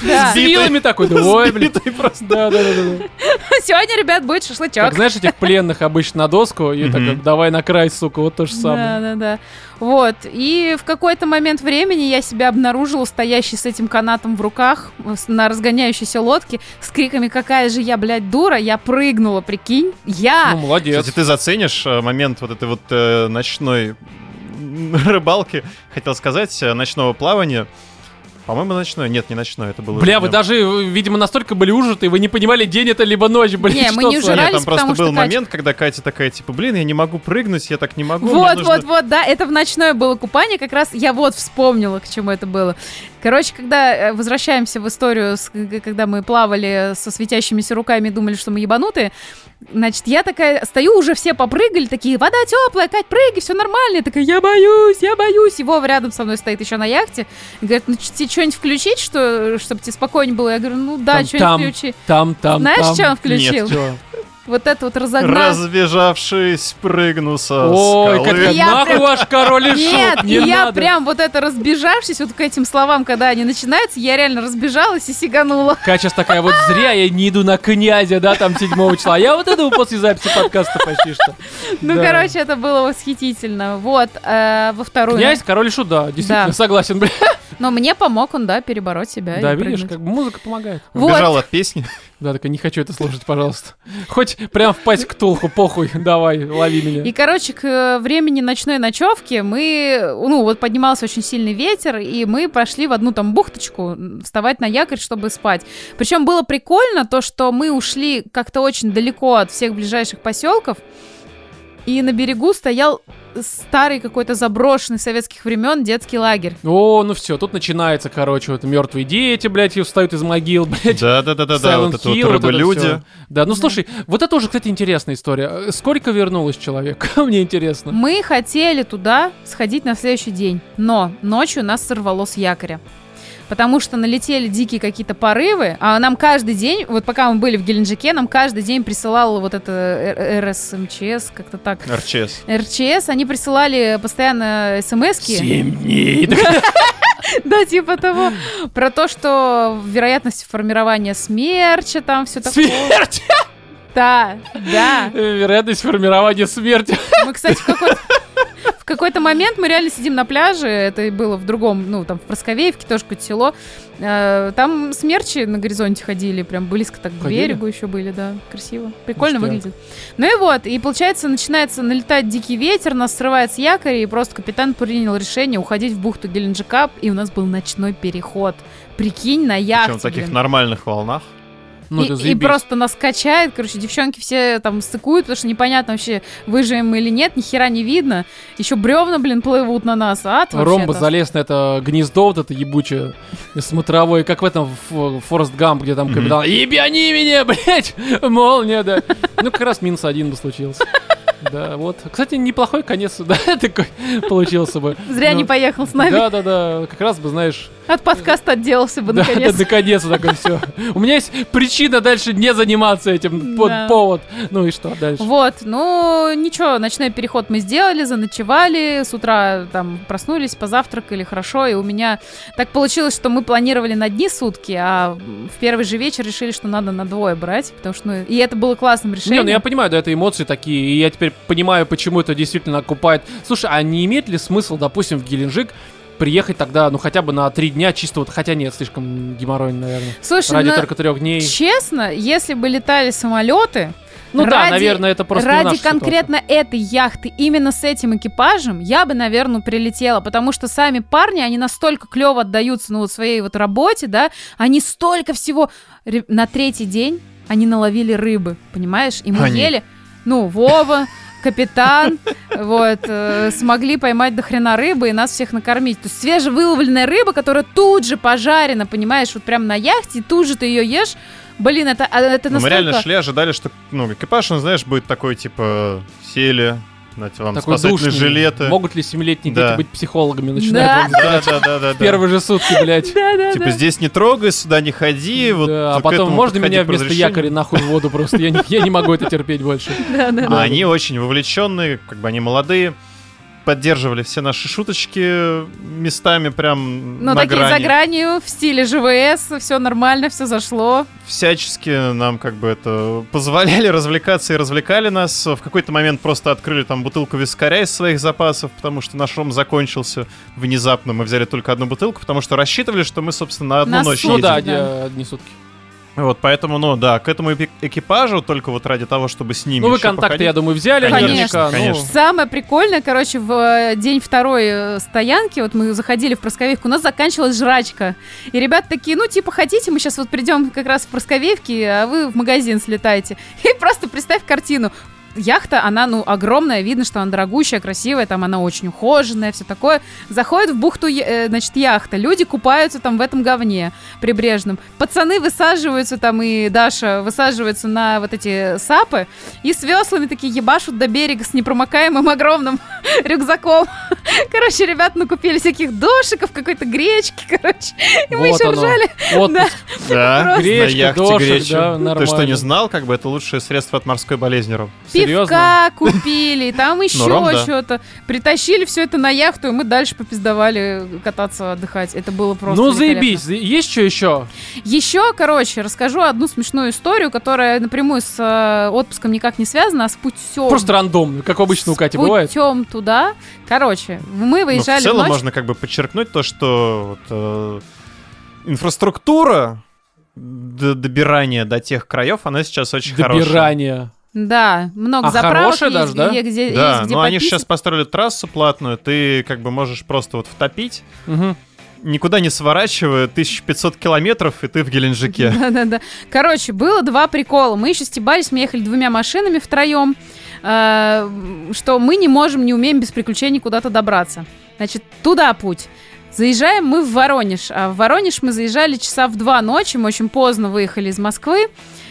Speaker 3: Да.
Speaker 1: С вилами такой, да, ой, блин.
Speaker 2: Просто.
Speaker 1: Да, да, да, да.
Speaker 3: Сегодня, ребят, будет шашлычок.
Speaker 1: Как знаешь, этих пленных обычно на доску, и так, давай на край, сука, вот то же самое.
Speaker 3: Да, да, да. Вот. И в какой-то момент времени я себя обнаружила стоящей с этим канатом в руках э, на разгоняющейся лодке с криками «Какая же я, блядь, дура!» Я прыгнула, прикинь. Я!
Speaker 1: Ну, молодец.
Speaker 2: Кстати, ты заценишь э, момент вот этой вот э, ночной рыбалки, хотел сказать, э, ночного плавания. По-моему, ночной. Нет, не ночной, это было...
Speaker 1: Бля, вы
Speaker 2: днём.
Speaker 1: даже, видимо, настолько были ужаты, вы не понимали, день это либо ночь, блин.
Speaker 3: Не, мы не ужирались,
Speaker 2: Нет, там просто был
Speaker 3: Катя-
Speaker 2: момент, когда Катя такая, типа, блин, я не могу прыгнуть, я так не могу.
Speaker 3: Вот,
Speaker 2: нужно-
Speaker 3: вот, вот, да, это в ночное было купание, как раз я вот вспомнила, к чему это было. Короче, когда э, возвращаемся в историю, когда мы плавали со светящимися руками и думали, что мы ебанутые, значит, я такая стою, уже все попрыгали, такие, вода теплая, Кать, прыгай, все нормально. Я такая, я боюсь, я боюсь. Вова рядом со мной стоит еще на яхте. Говорит, ну тебе что-нибудь включить, что, чтобы тебе спокойнее было? Я говорю, ну да, что-нибудь включи.
Speaker 1: Там, там,
Speaker 3: Знаешь,
Speaker 1: там.
Speaker 3: что он включил?
Speaker 1: Чё?
Speaker 3: Вот это вот разогнал.
Speaker 2: Разбежавшись, прыгну со
Speaker 1: Ой,
Speaker 2: скалы.
Speaker 1: как
Speaker 3: Я
Speaker 1: нахуй
Speaker 3: прям-
Speaker 1: ваш король и
Speaker 3: Нет,
Speaker 1: не
Speaker 3: я
Speaker 1: надо.
Speaker 3: прям вот это разбежавшись вот к этим словам, когда они начинаются, я реально разбежалась и сиганула.
Speaker 1: Катя сейчас такая, вот зря я не иду на князя, да, там 7 числа. Я вот иду после записи подкаста почти что.
Speaker 3: Ну,
Speaker 1: Да.
Speaker 3: короче, это было восхитительно. Вот, э, во вторую.
Speaker 1: Князь, король и шут, да, действительно,
Speaker 3: Да.
Speaker 1: согласен, бля.
Speaker 3: Но мне помог он, да, перебороть себя.
Speaker 1: Да, видишь,
Speaker 3: прыгнуть.
Speaker 1: как музыка помогает.
Speaker 3: Вот.
Speaker 2: От песни.
Speaker 1: Да, такая, не хочу это слушать, пожалуйста. Хоть прям впасть к Тулху, похуй, давай, лови меня.
Speaker 3: И, короче, к э, времени ночной ночевки мы, ну, вот поднимался очень сильный ветер, и мы пошли в одну там бухточку вставать на якорь, чтобы спать. Причем было прикольно то, что мы ушли как-то очень далеко от всех ближайших поселков, и на берегу стоял старый какой-то заброшенный советских времен детский лагерь.
Speaker 1: О, ну все, тут начинается, короче, вот мертвые дети, блядь, и встают из могил, блядь. Silent
Speaker 2: вот это вот
Speaker 1: Hill, вот это
Speaker 2: рыболюди.
Speaker 1: всё. Да, ну слушай, вот это уже, кстати, интересная история. Э, Сколько вернулось человек? Мне интересно.
Speaker 3: Мы хотели туда сходить на следующий день, но ночью нас сорвало с якоря. Потому что налетели дикие какие-то порывы, а нам каждый день, вот пока мы были в Геленджике, нам каждый день присылал вот это РСМЧС, как-то так.
Speaker 2: РЧС.
Speaker 3: РЧС, они присылали постоянно смс-ки.
Speaker 1: Семь дней.
Speaker 3: Да, типа того. Про то, что вероятность формирования смерча, там все такое.
Speaker 1: Смерть!
Speaker 3: Да, да.
Speaker 1: Вероятность формирования смерти.
Speaker 3: Мы, кстати, в какой-то... В какой-то момент мы реально сидим на пляже, это и было в другом, ну, там, в Просковеевке, тоже какое-то село. Э, Там смерчи на горизонте ходили, прям близко так к
Speaker 1: Ходили?
Speaker 3: берегу еще были, да, красиво. Прикольно
Speaker 1: Ништяк.
Speaker 3: выглядит. Ну и вот, и получается, начинается налетать дикий ветер, нас срывает с якоря, и просто капитан принял решение уходить в бухту Геленджика, и у нас был ночной переход. Прикинь, на
Speaker 2: Причем
Speaker 3: яхте.
Speaker 2: в таких
Speaker 3: блин.
Speaker 2: нормальных волнах.
Speaker 1: Ну,
Speaker 3: и, и просто нас качает, короче, девчонки все там стыкуют, потому что непонятно вообще, выживем мы или нет, ни хера не видно. Еще бревна, блин, плывут на нас, ад
Speaker 1: Ромба залез на это гнездо вот это ебучее, смотровое, как в этом в Форест Гамп, где там капитан «Ебяни меня, блядь!» Молния, да. Ну, как раз минус один бы случился. Да, вот. Кстати, неплохой конец, да, такой получился бы.
Speaker 3: Зря
Speaker 1: Ну,
Speaker 3: не поехал с нами.
Speaker 1: Да, да, да, как раз бы, знаешь,
Speaker 3: От подкаста отделался бы, наконец.
Speaker 1: да, наконец такой все. У меня есть причина дальше не заниматься этим, под повод. Ну и что дальше?
Speaker 3: Вот, ну ничего, ночной переход мы сделали, заночевали, с утра там проснулись, позавтракали хорошо, и у меня так получилось, что мы планировали на дни сутки, а в первый же вечер решили, что надо на двое брать, потому что, ну, и это было классным решением.
Speaker 1: Не, ну я понимаю, да, это эмоции такие, и я теперь понимаю, почему это действительно окупает. Слушай, а не имеет ли смысл, допустим, в Геленджик приехать тогда, ну, хотя бы на три дня, чисто вот, хотя нет, слишком геморройно, наверное.
Speaker 3: Слушай,
Speaker 1: Ради
Speaker 3: ну,
Speaker 1: только трех дней.
Speaker 3: честно, если бы летали самолеты,
Speaker 1: Ну да,
Speaker 3: Ради-
Speaker 1: наверное, это просто
Speaker 3: Ради
Speaker 1: наша ситуация.
Speaker 3: конкретно этой яхты, именно с этим экипажем, я бы, наверное, прилетела, потому что сами парни, они настолько клево отдаются, ну, вот своей вот работе, да, они столько всего... На третий день они наловили рыбы, понимаешь? И мы
Speaker 2: Они.
Speaker 3: ели, ну, Вова, капитан, вот, э, смогли поймать до хрена рыбы и нас всех накормить. То есть свежевыловленная рыба, которая тут же пожарена, понимаешь, вот прям на яхте, и тут же ты ее ешь. Блин, это, а, это
Speaker 2: Ну, мы
Speaker 3: настолько...
Speaker 2: реально шли, ожидали, что ну, экипаж, он, знаешь, будет такой, типа, сели, знаете, вам
Speaker 1: Такой
Speaker 2: спасательные
Speaker 1: душный.
Speaker 2: жилеты.
Speaker 1: Могут ли семилетние
Speaker 2: Да.
Speaker 1: дети быть психологами? Начинают
Speaker 3: Да.
Speaker 1: вам
Speaker 2: Да, да, да, да. да.
Speaker 1: Первые же сутки, блядь.
Speaker 3: Да, да,
Speaker 2: Типа,
Speaker 3: да.
Speaker 2: здесь не трогай, сюда не ходи, вот
Speaker 1: Да, а
Speaker 2: к
Speaker 1: потом
Speaker 2: этому
Speaker 1: можно
Speaker 2: подходи
Speaker 1: меня
Speaker 2: по
Speaker 1: вместо
Speaker 2: разрешению.
Speaker 1: якоря нахуй в воду просто? Я не, я не могу это терпеть больше.
Speaker 3: Да, да,
Speaker 2: А
Speaker 3: да.
Speaker 2: они очень вовлеченные, как бы они молодые, поддерживали все наши шуточки местами прям
Speaker 3: Ну,
Speaker 2: на
Speaker 3: такие
Speaker 2: грани.
Speaker 3: за гранью, в стиле ЖВС, все нормально, все зашло.
Speaker 2: Всячески нам как бы это позволяли развлекаться и развлекали нас. В какой-то момент просто открыли там бутылку вискаря из своих запасов, потому что наш ром закончился внезапно. Мы взяли только одну бутылку, потому что рассчитывали, что мы, собственно, на одну
Speaker 3: На
Speaker 2: ночь
Speaker 1: Ну
Speaker 3: сутки,
Speaker 1: да,
Speaker 2: едем.
Speaker 3: да.
Speaker 1: де- одни сутки.
Speaker 2: Вот, поэтому, ну да, к этому экипажу только вот ради того, чтобы с ними
Speaker 1: Ну вы контакты,
Speaker 2: походить.
Speaker 1: я думаю, взяли
Speaker 2: Конечно,
Speaker 1: наверняка. ну.
Speaker 2: конечно.
Speaker 3: Самое прикольное, короче, в э, день второй э, стоянки, вот мы заходили в Просковевку, у нас заканчивалась жрачка. И ребята такие, ну, типа, хотите, мы сейчас вот придем как раз в Просковевки, а вы в магазин слетаете. И просто представь картину. Яхта, она, ну, огромная, видно, что она дорогущая, красивая, там она очень ухоженная, все такое. Заходит в бухту, э, значит, яхта, люди купаются там в этом говне прибрежном. Пацаны высаживаются там, и Даша высаживается на вот эти сапы, и с веслами такие ебашут до берега с непромокаемым огромным рюкзаком. Короче, ребята накупили всяких дошиков, какой-то гречки, короче. И мы еще
Speaker 1: оно.
Speaker 3: ржали.
Speaker 1: Отпуск.
Speaker 2: Да,
Speaker 1: Гречка,
Speaker 2: яхте
Speaker 1: дошик, да,
Speaker 2: Ты
Speaker 1: нормально.
Speaker 2: что, не знал, как бы это лучшее средство от морской болезни, Ром?
Speaker 1: Серьезно?
Speaker 3: Пивка купили, там еще
Speaker 2: ром, да.
Speaker 3: что-то. Притащили все это на яхту, и мы дальше попиздовали кататься, отдыхать. Это было просто
Speaker 1: Ну заебись. Есть что еще?
Speaker 3: Еще, короче, расскажу одну смешную историю, которая напрямую с э, отпуском никак не связана, а с путем.
Speaker 1: Просто рандомно, как обычно у Кати бывает.
Speaker 3: путем туда. Короче, мы
Speaker 2: Ну, в
Speaker 3: выезжали
Speaker 2: целом
Speaker 3: в ночь.
Speaker 2: можно как бы подчеркнуть то, что э, инфраструктура добирания до тех краев, она сейчас очень хорошая.
Speaker 1: Добирание.
Speaker 3: Да, много
Speaker 1: А
Speaker 3: заправок
Speaker 1: хорошая
Speaker 3: есть,
Speaker 1: даже, да?
Speaker 3: где, где-
Speaker 2: Да,
Speaker 3: есть где
Speaker 2: но они
Speaker 3: пописать.
Speaker 2: сейчас построили трассу платную, ты как бы можешь просто вот втопить,
Speaker 1: Мгм.
Speaker 2: никуда не сворачивая, 1500 километров, и ты в Геленджике.
Speaker 3: Да-да-да. Короче, было два прикола. Мы еще стебались, мы ехали двумя машинами втроем, э, что мы не можем, не умеем без приключений куда-то добраться. Значит, туда путь. Заезжаем мы в Воронеж. А в Воронеж мы заезжали часа в два ночи, мы очень поздно выехали из Москвы.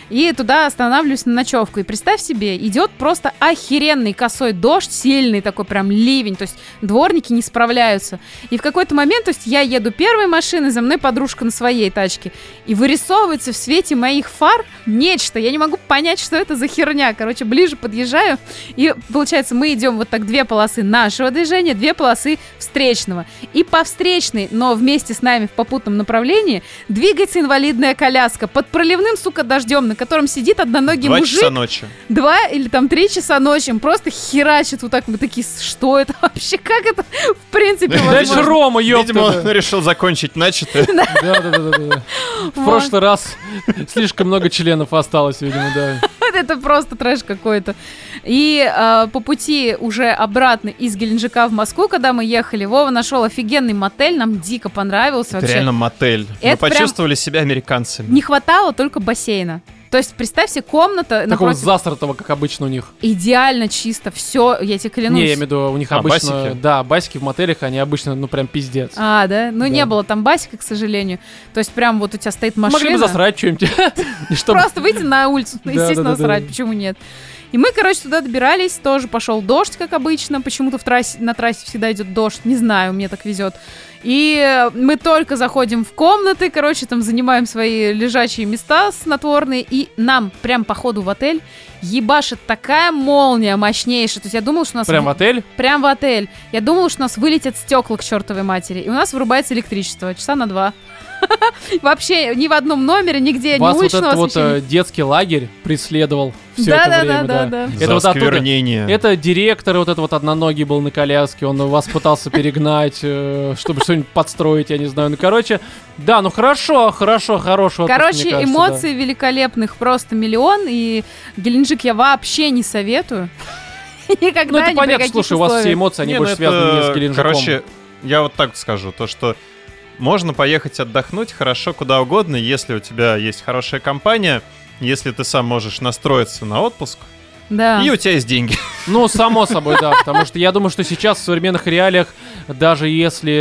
Speaker 3: И туда останавливаюсь на ночевку. И представь себе, идет просто охеренный косой дождь, сильный такой прям ливень. То есть дворники не справляются. И в какой-то момент, то есть я еду первой машиной, за мной подружка на своей тачке. И вырисовывается в свете моих фар нечто. Я не могу понять, что это за херня. Короче, ближе подъезжаю. И получается, мы идем вот так две полосы нашего движения, две полосы встречного. И по встречной, но вместе с нами в попутном направлении, двигается инвалидная коляска под проливным, сука, дождем, на котором сидит одноногий
Speaker 2: Два
Speaker 3: мужик.
Speaker 2: часа ночи.
Speaker 3: Два или там три часа ночи, он просто херачит вот так. Мы такие, что это вообще? Как это в принципе возможно?
Speaker 1: Рома,
Speaker 2: Видимо, он
Speaker 1: ёпта.
Speaker 2: решил закончить начатое.
Speaker 1: Да-да-да. В
Speaker 3: Вот.
Speaker 1: прошлый раз слишком много членов осталось, видимо, да.
Speaker 3: Это просто трэш какой-то. И э, по пути уже обратно из Геленджика в Москву, когда мы ехали, Вова нашел офигенный мотель, нам дико понравился.
Speaker 2: Это
Speaker 3: вообще.
Speaker 2: реально мотель. Мы
Speaker 3: Это прям-
Speaker 2: почувствовали себя американцами.
Speaker 3: Не хватало только бассейна. То есть, представь себе, комната
Speaker 1: Такого
Speaker 3: напротив...
Speaker 1: застратого, как обычно у них.
Speaker 3: Идеально чисто, все, я тебе клянусь.
Speaker 1: Не, я имею в виду, у них
Speaker 2: А,
Speaker 1: обычно...
Speaker 2: басики?
Speaker 1: Да, басики в мотелях, они обычно, ну, прям пиздец.
Speaker 3: А, да? Ну,
Speaker 1: Да.
Speaker 3: не было там басика, к сожалению. То есть, прям вот у тебя стоит машина.
Speaker 1: Могли бы засрать что-нибудь.
Speaker 3: Просто выйти на улицу, естественно,
Speaker 1: да, да, да.
Speaker 3: срать, почему нет? И мы, короче, туда добирались, тоже пошел дождь, как обычно. Почему-то в трассе, на трассе всегда идет дождь, не знаю, мне так везет. И э, мы только заходим в комнаты, короче, там занимаем свои лежачие места снотворные, и нам прям по ходу в отель ебашит такая молния мощнейшая. То есть я думала, что у нас...
Speaker 1: Прям в отель?
Speaker 3: Прям в отель. Я думала, что у нас вылетят стекла к чертовой матери. И у нас вырубается электричество часа на два. Вообще ни в одном номере, нигде не
Speaker 1: Вас вот
Speaker 3: уличного
Speaker 1: этот вот э, детский лагерь преследовал все
Speaker 3: Да,
Speaker 1: это
Speaker 3: да,
Speaker 1: время,
Speaker 3: да, да, да.
Speaker 1: Это вот оттуда. Это директор вот этот вот одноногий был на коляске, он вас пытался перегнать, э, чтобы что-нибудь подстроить, я не знаю. Ну, короче, да, ну хорошо, хорошо, хорошего.
Speaker 3: Короче, эмоций великолепных просто миллион, и Геленджик я вообще не советую. Никогда
Speaker 1: Ну, это
Speaker 3: ни
Speaker 1: понятно, слушай, у вас все эмоции, они
Speaker 2: Не,
Speaker 1: больше
Speaker 2: ну
Speaker 1: связаны не с
Speaker 2: это,
Speaker 1: Геленджиком.
Speaker 2: Короче, я вот так скажу, то что можно поехать отдохнуть хорошо куда угодно, если у тебя есть хорошая компания, если ты сам можешь настроиться на отпуск,
Speaker 3: Да.
Speaker 2: и у тебя есть деньги.
Speaker 1: Ну, само собой, да, потому что я думаю, что сейчас в современных реалиях, даже если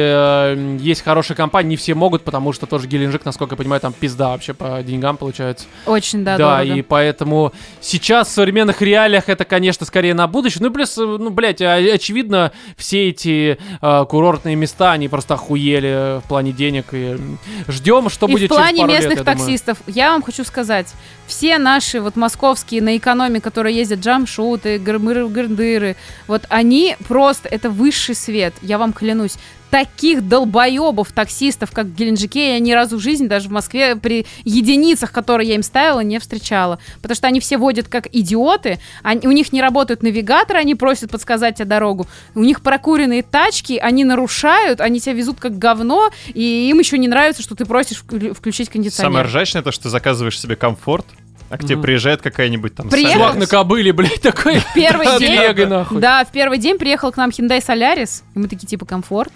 Speaker 1: э, есть хорошая компания, не все могут, потому что тоже Геленджик, насколько я понимаю, там пизда вообще по деньгам получается.
Speaker 3: Очень, да,
Speaker 1: Да,
Speaker 3: дорого.
Speaker 1: и поэтому сейчас в современных реалиях это, конечно, скорее на будущее. Ну, плюс, э, ну, блядь, а- очевидно, все эти э, курортные места, они просто охуели в плане денег. И ждем, что
Speaker 3: и
Speaker 1: будет
Speaker 3: в плане
Speaker 1: через пару лет,
Speaker 3: местных
Speaker 1: я думаю.
Speaker 3: таксистов, я вам хочу сказать, все наши вот московские на экономе, которые ездят джамшуты, грмыры, грндыры, вот они просто, это высший свет, я вам клянусь. Таких долбоебов таксистов, как в Геленджике, я ни разу в жизни, даже в Москве, при единицах, которые я им ставила, не встречала. Потому что они все водят как идиоты, они- у них не работают навигаторы, они просят подсказать тебе дорогу. У них прокуренные тачки, они нарушают, они тебя везут как говно, и им еще не нравится, что ты просишь вклю- включить кондиционер.
Speaker 2: Самое ржачное то, что ты заказываешь себе комфорт, а к тебе
Speaker 1: Мгм.
Speaker 2: приезжает какая-нибудь там
Speaker 3: Приехал?
Speaker 1: Чувак на кобыле, блядь, такой.
Speaker 3: Первый день, да, в первый день приехал к нам Hyundai Solaris, и мы такие, типа, комфорт.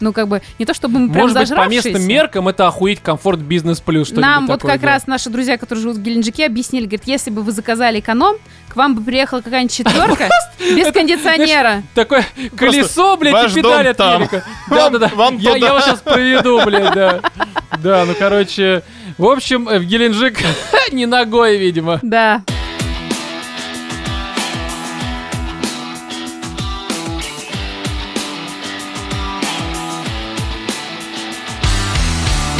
Speaker 3: Ну, как бы, не то чтобы мы прям
Speaker 1: Может быть, по местным меркам это охуеть комфорт бизнес плюс
Speaker 3: Нам вот
Speaker 1: такое,
Speaker 3: как
Speaker 1: да.
Speaker 3: раз наши друзья, которые живут в Геленджике, объяснили, говорят, если бы вы заказали эконом, к вам бы приехала какая-нибудь четверка без кондиционера.
Speaker 1: Такое колесо, блядь, и педаль от
Speaker 2: там.
Speaker 1: велика. Да-да-да. Я, вас сейчас проведу, блядь, да. Да, ну, короче, в общем, э, в Геленджик не ногой, видимо.
Speaker 3: Да.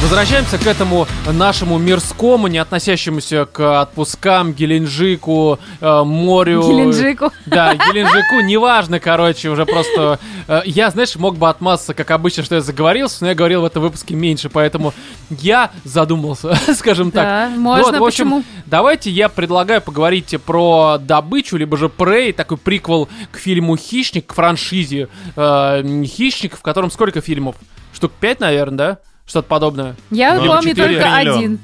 Speaker 1: Возвращаемся к этому нашему мирскому, не относящемуся к отпускам, Геленджику, э, морю.
Speaker 3: Геленджику.
Speaker 1: Да, Геленджику, неважно, короче, уже просто... э, я, знаешь, мог бы отмазаться, как обычно, что я заговорился, но я говорил в этом выпуске меньше, поэтому я задумался, скажем так.
Speaker 3: Да, можно,
Speaker 1: Вот, в общем,
Speaker 3: почему?
Speaker 1: Давайте я предлагаю поговорить про добычу, либо же Prey, такой приквел к фильму «Хищник», к франшизе э, «Хищник», в котором сколько фильмов? Штук пять, наверное, да? Что-то подобное.
Speaker 3: Я
Speaker 2: Ну,
Speaker 3: помню
Speaker 1: четыре
Speaker 3: только
Speaker 2: миллиона.
Speaker 3: один.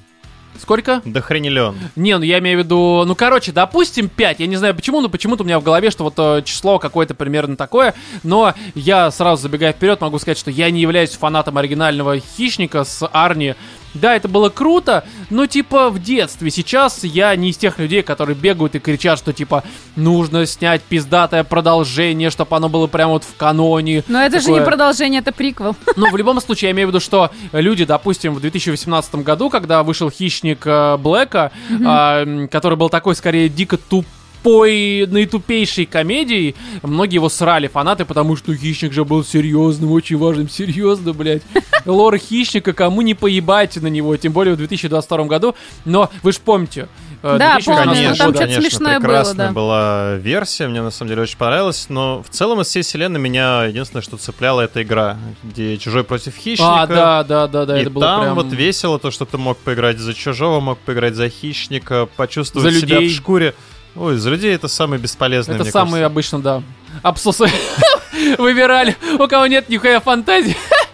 Speaker 1: Сколько?
Speaker 2: Да хренелен.
Speaker 1: Не, ну я имею в виду, ну короче, допустим 5, я не знаю почему, но почему-то у меня в голове, что вот э, число какое-то примерно такое, но я сразу забегая вперед могу сказать, что я не являюсь фанатом оригинального Хищника с Арни. Да, это было круто, но типа в детстве. Сейчас я не из тех людей, которые бегают и кричат, что типа нужно снять пиздатое продолжение, чтобы оно было прямо вот в каноне.
Speaker 3: Но это же не
Speaker 1: Такое-
Speaker 3: продолжение, это приквел.
Speaker 1: ну, в любом случае, я имею в виду, что люди, допустим, в 2018 году, когда вышел «Хищник» э, Блэка, а, который был такой, скорее, дико тупой, наитупейшей комедией, многие его срали, фанаты, потому что «Хищник» же был серьезным, очень важным, серьезно, блядь. Лор «Хищника», кому не поебать на него, тем более в 2022 году. Но вы же помните, э,
Speaker 3: Да,
Speaker 1: 2018
Speaker 3: помню,
Speaker 2: Конечно,
Speaker 3: там что-то
Speaker 2: конечно,
Speaker 3: смешное было,
Speaker 2: прекрасная
Speaker 3: да.
Speaker 2: была версия, мне на самом деле очень понравилась, но в целом из всей вселенной меня единственное, что цепляло, это игра, где чужой против хищника.
Speaker 1: А, да, да, да, да,
Speaker 2: и
Speaker 1: это было
Speaker 2: там
Speaker 1: прям...
Speaker 2: вот весело то, что ты мог поиграть за чужого, мог поиграть за хищника, почувствовать
Speaker 1: За
Speaker 2: себя
Speaker 1: людей.
Speaker 2: в шкуре. Ой, за людей это самый бесполезный,
Speaker 1: Это
Speaker 2: мне
Speaker 1: самые
Speaker 2: кажется.
Speaker 1: обычно, да. Абсусы выбирали, у кого нет нихуя фантазии.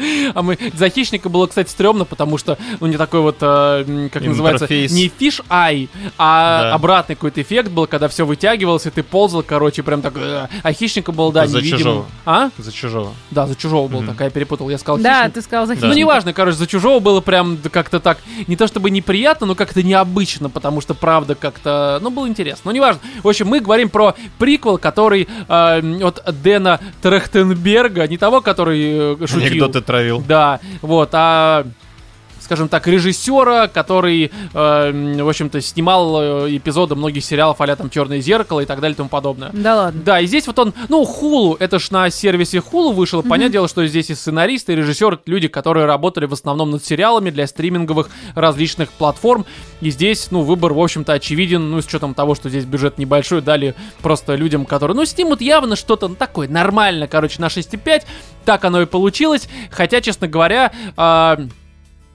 Speaker 1: А мы за хищника было, кстати, стрёмно, потому что ну не такой вот, э, как называется,
Speaker 2: Интерфейс.
Speaker 1: не фиш ай, а
Speaker 2: Да.
Speaker 1: обратный какой-то эффект был, когда все вытягивалось, и ты ползал, короче, прям так. э, А хищника был, да,
Speaker 2: За
Speaker 1: невидимым.
Speaker 2: чужого.
Speaker 1: А?
Speaker 2: За чужого.
Speaker 1: Да, за чужого был,
Speaker 2: Мгм.
Speaker 1: так я перепутал. Я сказал
Speaker 3: Да,
Speaker 1: хищник.
Speaker 3: ты сказал за.
Speaker 1: Ну,
Speaker 3: хищника.
Speaker 1: неважно, короче, за чужого было прям как-то так, не то чтобы неприятно, но как-то необычно, потому что, правда, как-то, ну, было интересно. Ну, неважно. В общем, мы говорим про приквел, который э, от Дэна Трехтенберга, не того, который э, шутил.
Speaker 2: Анекдоты травил.
Speaker 1: Да, вот, а скажем так, режиссера, который, э, в общем-то, снимал э, эпизоды многих сериалов, а там «Черное зеркало» и так далее и тому подобное.
Speaker 3: Да ладно.
Speaker 1: Да, и здесь вот он, ну, Хулу, это ж на сервисе Хулу вышел. Понятное дело, что здесь и сценаристы, и режиссеры, люди, которые работали в основном над сериалами для стриминговых различных платформ. И здесь, ну, выбор, в общем-то, очевиден, ну, с учетом того, что здесь бюджет небольшой, дали просто людям, которые, ну, снимут явно что-то ну, такое нормально, короче, на 6,5. Так оно и получилось. Хотя, честно говоря, а,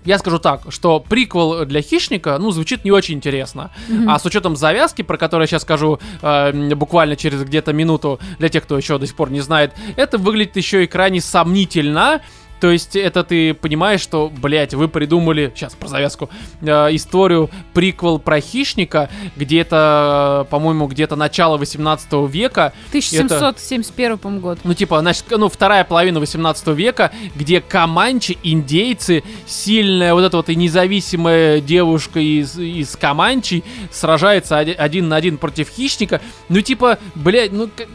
Speaker 1: Я скажу так, что приквел для хищника, ну, звучит не очень интересно.
Speaker 3: Мгм.
Speaker 1: А с учетом завязки, про которую я сейчас скажу э, буквально через где-то минуту, для тех, кто еще до сих пор не знает, это выглядит еще и крайне сомнительно. То есть это ты понимаешь, что, блядь, вы придумали, сейчас про завязку, э, историю, приквел про хищника, где-то, по-моему, где-то начало 18 века,
Speaker 3: 1771, по-моему, год.
Speaker 1: ну, типа, значит, ну, вторая половина 18 века, где команчи, индейцы, сильная вот эта вот и независимая девушка из, из команчи сражается оди- один на один против хищника. Ну, типа, блядь, ну, как-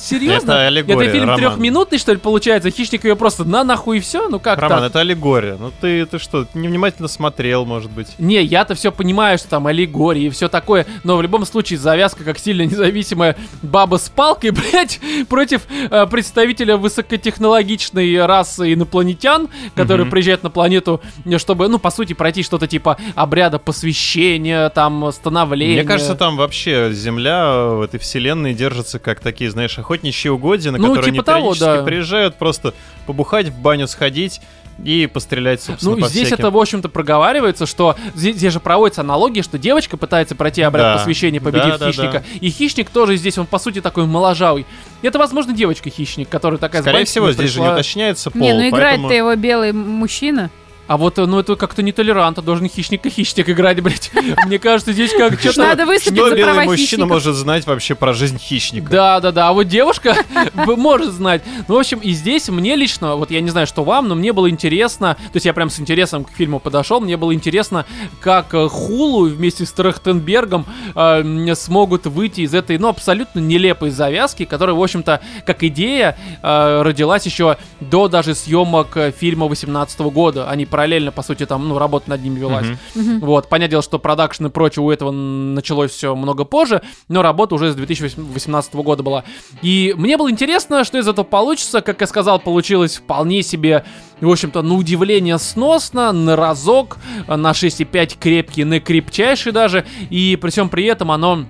Speaker 1: серьезно?
Speaker 2: Это аллегория,
Speaker 1: фильм
Speaker 2: Роман.
Speaker 1: трехминутный, что ли, получается? Хищник ее просто на нахуй и все? Ну, как
Speaker 2: Роман,
Speaker 1: так?
Speaker 2: это аллегория. Ну ты, ты что, невнимательно смотрел, может быть?
Speaker 1: Не, я-то все понимаю, что там аллегории и все такое, но в любом случае завязка как сильно независимая баба с палкой, блядь, против э, представителя высокотехнологичной расы инопланетян, которые
Speaker 2: Мгм.
Speaker 1: приезжают на планету, чтобы, ну, по сути, пройти что-то типа обряда посвящения, там, становления.
Speaker 2: Мне кажется, там вообще Земля в этой вселенной держится как такие, знаешь, охотничьи угодья, на
Speaker 1: Ну,
Speaker 2: которые
Speaker 1: типа
Speaker 2: они
Speaker 1: того,
Speaker 2: периодически
Speaker 1: да.
Speaker 2: приезжают просто побухать, в баню сходить и пострелять, собственно,
Speaker 1: Ну,
Speaker 2: по
Speaker 1: здесь
Speaker 2: всяким.
Speaker 1: это, в общем-то, проговаривается, что здесь, здесь же проводится аналогия, что девочка пытается пройти обряд
Speaker 2: Да.
Speaker 1: посвящения, победив
Speaker 2: Да, да,
Speaker 1: хищника. И хищник тоже здесь, он, по сути, такой моложавый. Это, возможно, девочка-хищник, которая такая...
Speaker 2: Скорее всего, здесь же не уточняется пол,
Speaker 3: Не, ну играет-то
Speaker 2: поэтому...
Speaker 3: его белый мужчина.
Speaker 1: А вот, э, ну, это как-то нетолерантно, должен хищник и хищник играть, блядь. Мне кажется, здесь как что-то...
Speaker 3: Надо выступить
Speaker 2: Что
Speaker 3: за
Speaker 2: белый
Speaker 3: права
Speaker 2: мужчина
Speaker 3: хищников.
Speaker 2: может знать вообще про жизнь хищника?
Speaker 1: Да, да, да. А вот девушка может знать. Ну, в общем, и здесь мне лично, вот я не знаю, что вам, но мне было интересно, то есть я прям с интересом к фильму подошел, мне было интересно, как э, Хулу вместе с Трахтенбергом э, смогут выйти из этой, ну, абсолютно нелепой завязки, которая, в общем-то, как идея э, родилась еще до даже съемок фильма 18 года. Они параллельно, по сути, там, ну, работа над ними велась.
Speaker 2: Мгм.
Speaker 1: Вот, понятное дело, что продакшн и прочее у этого началось все много позже, но работа уже с 2018 года была. И мне было интересно, что из этого получится. Как я сказал, получилось вполне себе, в общем-то, на удивление сносно, на разок, на 6,5 крепкий, на крепчайший даже. И при всем при этом оно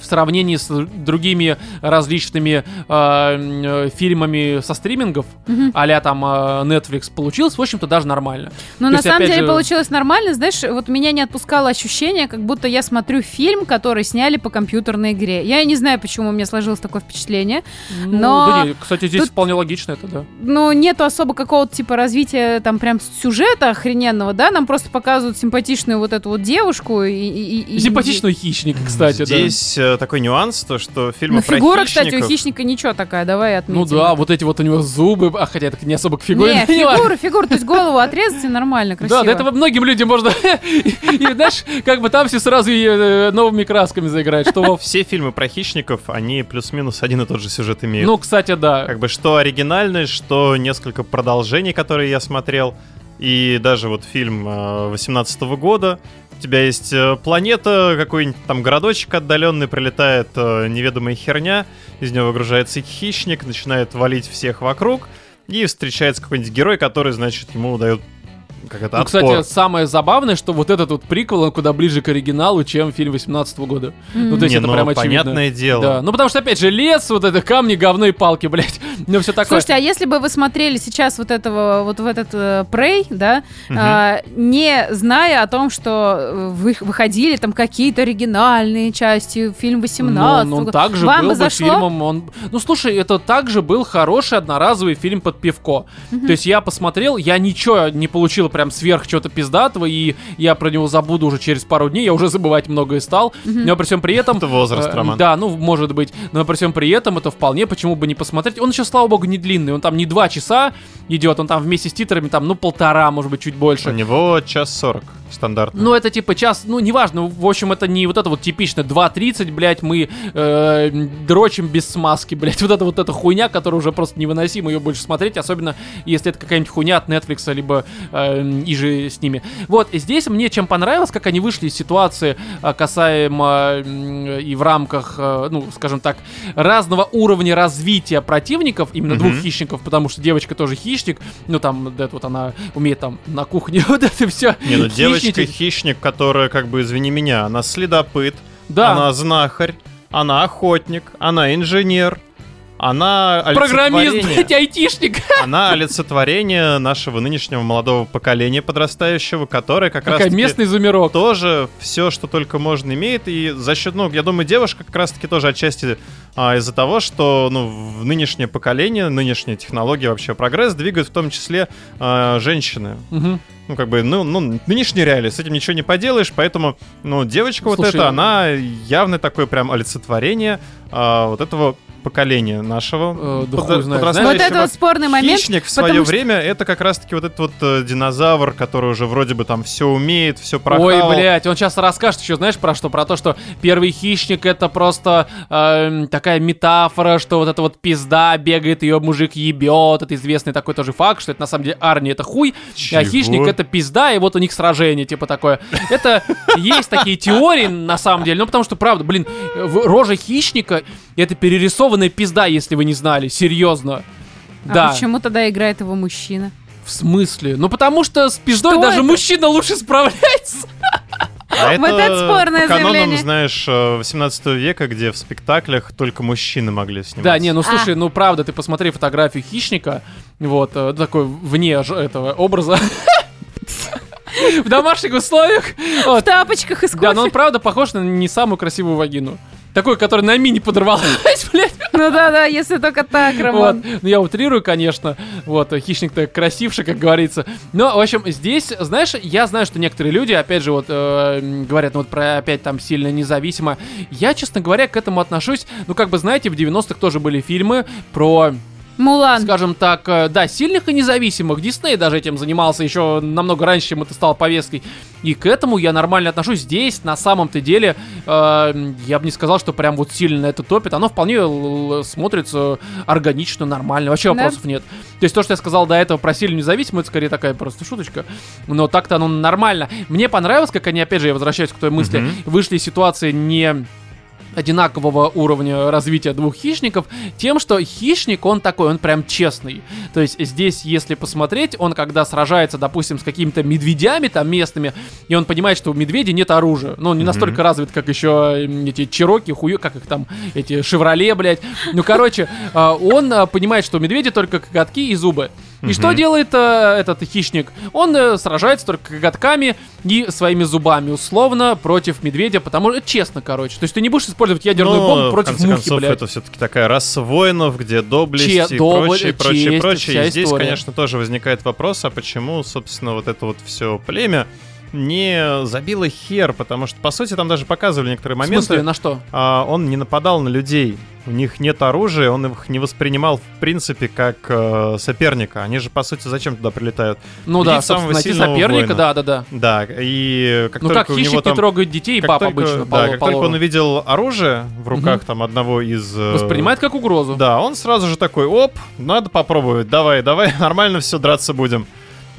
Speaker 1: в сравнении с другими различными э, м, э, фильмами со стримингов,
Speaker 3: Мгм.
Speaker 1: а там э, Netflix, получилось, в общем-то, даже нормально.
Speaker 3: Но
Speaker 1: То
Speaker 3: на
Speaker 1: есть,
Speaker 3: самом деле
Speaker 1: же-
Speaker 3: получилось нормально. Знаешь, вот меня не отпускало ощущение, как будто я смотрю фильм, который сняли по компьютерной игре. Я не знаю, почему у меня сложилось такое впечатление.
Speaker 1: Ну,
Speaker 3: Но
Speaker 1: да не, кстати, здесь
Speaker 3: тут-
Speaker 1: вполне логично это, да.
Speaker 3: Но нету особо какого-то типа развития там прям сюжета охрененного, да? Нам просто показывают симпатичную вот эту вот девушку и... и- и-
Speaker 1: Симпатичного хищника, кстати,
Speaker 2: Здесь э, такой нюанс, то что фильмы
Speaker 3: Ну,
Speaker 2: про
Speaker 3: фигура, кстати, у
Speaker 2: хищников-
Speaker 3: хищника ничего такая, давай
Speaker 1: да.
Speaker 3: отметим.
Speaker 1: Ну да, вот эти вот у него зубы, а хотя это не особо к фигуре.
Speaker 3: Не, фигура, фигура, то есть голову отрезать и нормально, красиво.
Speaker 1: Да, до этого многим людям можно, и, знаешь, как бы там все сразу и, э, новыми красками заиграть, что во-
Speaker 2: Все фильмы про хищников, они плюс-минус один и тот же сюжет имеют.
Speaker 1: Ну, кстати, да.
Speaker 2: Как бы что оригинальность, что несколько продолжений, которые я смотрел. И даже вот фильм 18 года. У тебя есть э, планета, какой-нибудь там городочек отдаленный, прилетает э, неведомая херня, из него выгружается хищник, начинает валить всех вокруг, и встречается какой-нибудь герой, который, значит, ему дает как это,
Speaker 1: Ну,
Speaker 2: отпор.
Speaker 1: кстати, самое забавное, что вот этот вот приквел, он куда ближе к оригиналу, чем фильм 18 года. Ну, то есть
Speaker 2: Не,
Speaker 1: это
Speaker 2: ну,
Speaker 1: прям очевидно.
Speaker 2: понятное дело.
Speaker 1: Да, ну потому что, опять же, лес, вот это камни, говно и палки, блядь. Ну, все такое.
Speaker 3: Слушайте, а если бы вы смотрели сейчас вот этого, вот в этот э, Prey, да,
Speaker 2: Мгм.
Speaker 3: а, не зная о том, что э, вы, выходили там какие-то оригинальные части, фильм 18
Speaker 1: Ну, он
Speaker 3: года,
Speaker 1: также
Speaker 3: вам
Speaker 1: был
Speaker 3: бы зашло?
Speaker 1: фильмом. Он... Ну, слушай, это также был хороший одноразовый фильм под пивко. То есть я посмотрел, я ничего не получил прям сверх чего-то пиздатого, и я про него забуду уже через пару дней, я уже забывать многое стал. Но при всем при этом...
Speaker 2: Это возраст,
Speaker 1: э,
Speaker 2: Роман.
Speaker 1: Да, ну, может быть. Но при всем при этом это вполне, почему бы не посмотреть. Он еще, слава богу, не длинный. Он там не два часа идет, он там вместе с титрами там, ну, полтора, может быть, чуть
Speaker 2: У
Speaker 1: больше.
Speaker 2: него час сорок стандартно.
Speaker 1: Ну, это типа час, ну, неважно, в общем, это не вот это вот типично 2.30, блядь, мы э, дрочим без смазки, блядь, вот это вот эта хуйня, которая уже просто невыносимо ее больше смотреть, особенно если это какая-нибудь хуйня от Netflix, либо э, и же с ними. Вот, здесь мне чем понравилось, как они вышли из ситуации э, касаемо и в рамках, э, ну, скажем так, разного уровня развития противников, именно
Speaker 2: Мгм.
Speaker 1: двух хищников, потому что девочка тоже хищник, ну, там, да, вот она умеет там на кухне вот это все.
Speaker 2: Не, ну девочка хищник, которая, как бы, извини меня, она следопыт,
Speaker 1: Да.
Speaker 2: она знахарь, она охотник, она инженер. Она
Speaker 1: Программист, блядь, айтишник.
Speaker 2: Она олицетворение нашего нынешнего молодого поколения подрастающего, которое как раз
Speaker 1: местный зумерок.
Speaker 2: тоже все, что только можно имеет. И за счет, ну, я думаю, девушка как раз-таки тоже отчасти а, из-за того, что, ну, в нынешнее поколение, нынешние технологии, вообще прогресс двигают в том числе а, женщины.
Speaker 1: Мгм.
Speaker 2: Ну, как бы, ну, ну, нынешние реалии, с этим ничего не поделаешь, поэтому, ну, девочка вот
Speaker 1: Слушай,
Speaker 2: эта, она явно такое прям олицетворение а, вот этого поколения нашего
Speaker 1: Э, да.
Speaker 3: Вот это вот спорный момент.
Speaker 2: Хищник в свое
Speaker 3: что-
Speaker 2: время это как раз-таки вот этот вот э, динозавр, который уже вроде бы там все умеет, все прохавал.
Speaker 1: Ой, блядь, он сейчас расскажет еще, знаешь, про что? Про то, что первый хищник это просто эм, такая метафора, что вот эта вот пизда бегает, ее мужик ебет. Это известный такой тоже факт, что это на самом деле Арни это хуй, а хищник это пизда, и вот у них сражение, типа такое. Это есть такие теории на самом деле, ну потому что, правда, блин, рожа хищника это перерисованная пизда, если вы не знали, серьезно.
Speaker 3: А
Speaker 1: Да.
Speaker 3: почему тогда играет его мужчина?
Speaker 1: В смысле? Ну потому что с пиздой
Speaker 3: Что
Speaker 1: даже
Speaker 3: это?
Speaker 1: мужчина луше справляется.
Speaker 2: А
Speaker 3: Вот это спорное
Speaker 2: по канонам,
Speaker 3: заявление.
Speaker 2: знаешь, э, 18 века, где в спектаклях только мужчины могли сниматься.
Speaker 1: Да, не, ну
Speaker 3: А.
Speaker 1: слушай, ну правда, ты посмотри фотографию хищника, вот, э, такой вне этого образа. В домашних условиях.
Speaker 3: В тапочках из
Speaker 1: Да, но он правда похож на не самую красивую вагину. Такой, который на мини подорвалась, блядь.
Speaker 3: Ну да-да, если только так,
Speaker 1: Вот.
Speaker 3: Роман.
Speaker 1: Ну, я утрирую, конечно. Вот, хищник-то красивший, как говорится. Но, в общем, здесь, знаешь, я знаю, что некоторые люди, опять же, вот, э, говорят, ну, вот про, опять, там, сильно независимо. Я, честно говоря, к этому отношусь, ну, как бы, знаете, в 90-х тоже были фильмы про
Speaker 3: Мулан.
Speaker 1: скажем так, э, да, сильных и независимых. Дисней даже этим занимался еще намного раньше, чем это стало повесткой. И к этому я нормально отношусь. Здесь, на самом-то деле, э, я бы не сказал, что прям вот сильно это топит. Оно вполне смотрится органично, нормально. Вообще
Speaker 3: Да.
Speaker 1: вопросов нет. То есть то, что я сказал до этого про сильную независимую, это скорее такая просто шуточка. Но так-то оно нормально. Мне понравилось, как они, опять же, я возвращаюсь к той мысли,
Speaker 2: Мгм.
Speaker 1: вышли из ситуации не одинакового уровня развития двух хищников, тем, что хищник, он такой, он прям честный. То есть здесь, если посмотреть, он когда сражается, допустим, с какими-то медведями там местными, и он понимает, что у медведя нет оружия. Ну, он не
Speaker 2: Мгм.
Speaker 1: настолько развит, как еще эти чироки, хую, как их там, эти шевроле, блядь. Ну, короче, а, он а, понимает, что у медведя только коготки и зубы. И что делает э, этот хищник? Он э, сражается только коготками и своими зубами, условно, против медведя, потому что честно, короче. То есть ты не будешь использовать ядерную
Speaker 2: Ну,
Speaker 1: бомбу
Speaker 2: в
Speaker 1: против
Speaker 2: конце
Speaker 1: мухи,
Speaker 2: концов,
Speaker 1: блядь.
Speaker 2: это все-таки такая раса воинов, где доблесть
Speaker 1: Че-
Speaker 2: и
Speaker 1: добы-
Speaker 2: прочее, прочее,
Speaker 1: честь,
Speaker 2: прочее.
Speaker 1: вся
Speaker 2: И здесь,
Speaker 1: история.
Speaker 2: конечно, тоже возникает вопрос, а почему, собственно, вот это вот все племя не забило хер, потому что, по сути, там даже показывали некоторые
Speaker 1: В
Speaker 2: моменты.
Speaker 1: смысле, на что?
Speaker 2: а, он не нападал на людей. У них нет оружия, он их не воспринимал, в принципе, как э, соперника. Они же, по сути, зачем туда прилетают?
Speaker 1: Ну
Speaker 2: Видеть
Speaker 1: да,
Speaker 2: самого
Speaker 1: найти соперника,
Speaker 2: воина.
Speaker 1: да, да, да.
Speaker 2: Да, и как
Speaker 1: Ну
Speaker 2: только
Speaker 1: как
Speaker 2: у него там...
Speaker 1: не трогает детей
Speaker 2: как
Speaker 1: баб
Speaker 2: только-
Speaker 1: обычно,
Speaker 2: да,
Speaker 1: по,
Speaker 2: как
Speaker 1: по
Speaker 2: только он увидел оружие в руках там одного из... э,
Speaker 1: Воспринимает как угрозу.
Speaker 2: Да, он сразу же такой, оп, надо попробовать, давай, давай, нормально все, драться будем.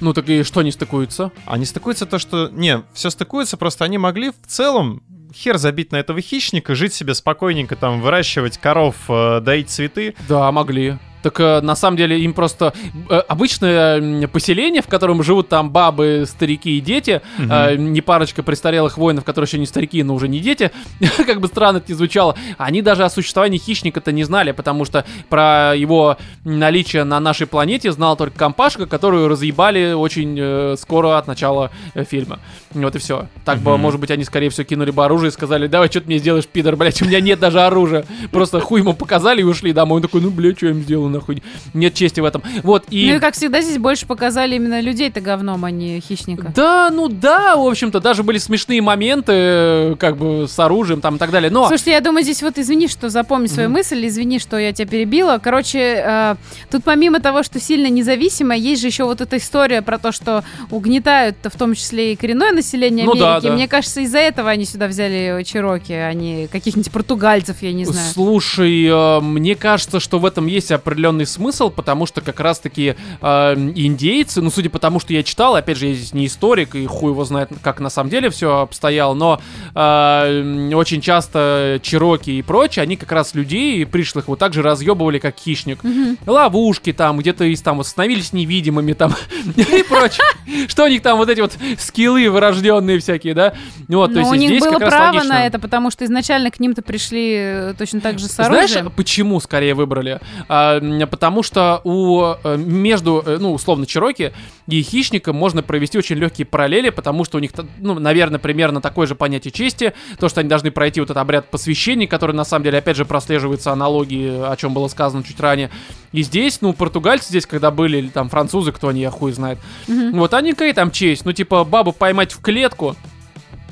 Speaker 1: Ну так и что не стыкуется?
Speaker 2: А не стыкуется то, что... Не, все стыкуется, просто они могли в целом хер забить на этого хищника, жить себе спокойненько, там, выращивать коров, э, доить цветы.
Speaker 1: Да, могли. Так э, на самом деле им просто э, обычное поселение, в котором живут там бабы, старики и дети, э, не парочка престарелых воинов, которые еще не старики, но уже не дети, как бы странно это ни звучало, они даже о существовании хищника-то не знали, потому что про его наличие на нашей планете знал только компашка, которую разъебали очень э, скоро от начала э, фильма. Вот и все. Так бы,
Speaker 2: Мгм.
Speaker 1: может быть, они скорее всего кинули бы оружие и сказали, давай, что ты мне сделаешь, пидор, блядь, у меня нет даже оружия. Просто хуй ему показали и ушли домой. Он такой, ну, блядь, что я им нахуй. Нет чести в этом. Вот, и...
Speaker 3: Ну и как всегда здесь больше показали именно людей-то говном, а не хищника.
Speaker 1: Да, ну да, в общем-то, даже были смешные моменты, как бы с оружием там и так далее. Но
Speaker 3: Слушайте, я думаю, здесь вот извини, что запомни свою
Speaker 1: Мгм.
Speaker 3: мысль, извини, что я тебя перебила. Короче, э, тут помимо того, что сильно независимо, есть же еще вот эта история про то, что угнетают в том числе и коренное население
Speaker 1: Ну да,
Speaker 3: Америки.
Speaker 1: да.
Speaker 3: Мне кажется, из-за этого они сюда взяли Чироки, а не каких-нибудь португальцев, я не знаю.
Speaker 1: Слушай, э, мне кажется, что в этом есть определенная определенный смысл, потому что как раз-таки э, индейцы, ну, судя по тому, что я читал, опять же, я здесь не историк, и хуй его знает, как на самом деле все обстояло, но э, очень часто чероки и прочее, они как раз людей пришлых вот так же разъебывали, как хищник. Ловушки там, где-то из там вот становились невидимыми там и прочее. Что у них там вот эти вот скиллы врожденные всякие, да? Вот, то есть
Speaker 3: у них было право на это, потому что изначально к ним-то пришли э, точно так же с
Speaker 1: Знаешь,
Speaker 3: оружием.
Speaker 1: почему скорее выбрали? А, потому что у э, между, э, ну, условно, Чироки и Хищником можно провести очень легкие параллели, потому что у них, ну, наверное, примерно такое же понятие чести, то, что они должны пройти вот этот обряд посвящения, который, на самом деле, опять же, прослеживается аналогии, о чем было сказано чуть ранее. И здесь, ну, португальцы здесь, когда были, или там французы, кто они, я хуй знает, вот они какая там честь, ну, типа, бабу поймать в клетку,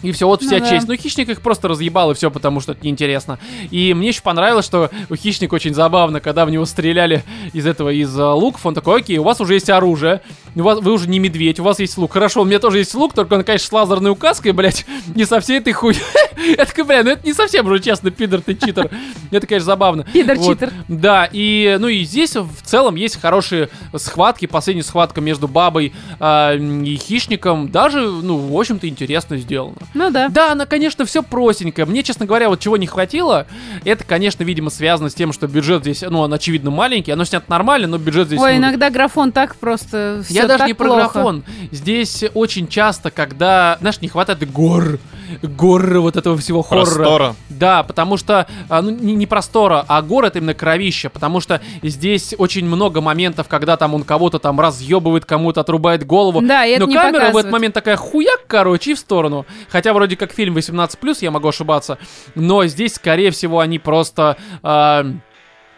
Speaker 1: и все, вот вся
Speaker 3: Ну да.
Speaker 1: честь. Ну, хищник их просто разъебал, и все, потому что это неинтересно. И мне еще понравилось, что у хищника очень забавно, когда в него стреляли из этого, из а, луков, он такой, окей, у вас уже есть оружие, у вас, вы уже не медведь, у вас есть лук. Хорошо, у меня тоже есть лук, только он, конечно, с лазерной указкой, блядь, не со всей этой хуй. Я такой, бля, ну это не совсем уже честно, пидор ты читер. Это, конечно, забавно.
Speaker 3: Пидор-читер.
Speaker 1: Вот. Да, и, ну и здесь в целом есть хорошие схватки. Последняя схватка между бабой а, и хищником даже, ну, в общем-то, интересно сделана.
Speaker 3: Ну да.
Speaker 1: Да, она, конечно, все простенькое. Мне, честно говоря, вот чего не хватило, это, конечно, видимо, связано с тем, что бюджет здесь, ну, он, очевидно, маленький. Оно снято нормально, но бюджет здесь...
Speaker 3: Ой,
Speaker 1: ну,
Speaker 3: иногда графон так просто
Speaker 1: я
Speaker 3: всё
Speaker 1: даже не про
Speaker 3: плохо.
Speaker 1: графон. Здесь очень часто, когда, знаешь, не хватает гор, гор вот этого всего хоррора.
Speaker 2: Простора.
Speaker 1: Да, потому что, а, ну, не, не простора, а город именно кровища, потому что здесь очень много моментов, когда там он кого-то там разъебывает, кому-то отрубает голову.
Speaker 3: Да, и это
Speaker 1: Но
Speaker 3: не
Speaker 1: камера в этот момент такая хуяк, короче, и в сторону. Хотя вроде как фильм 18+, я могу ошибаться, но здесь, скорее всего, они просто... а,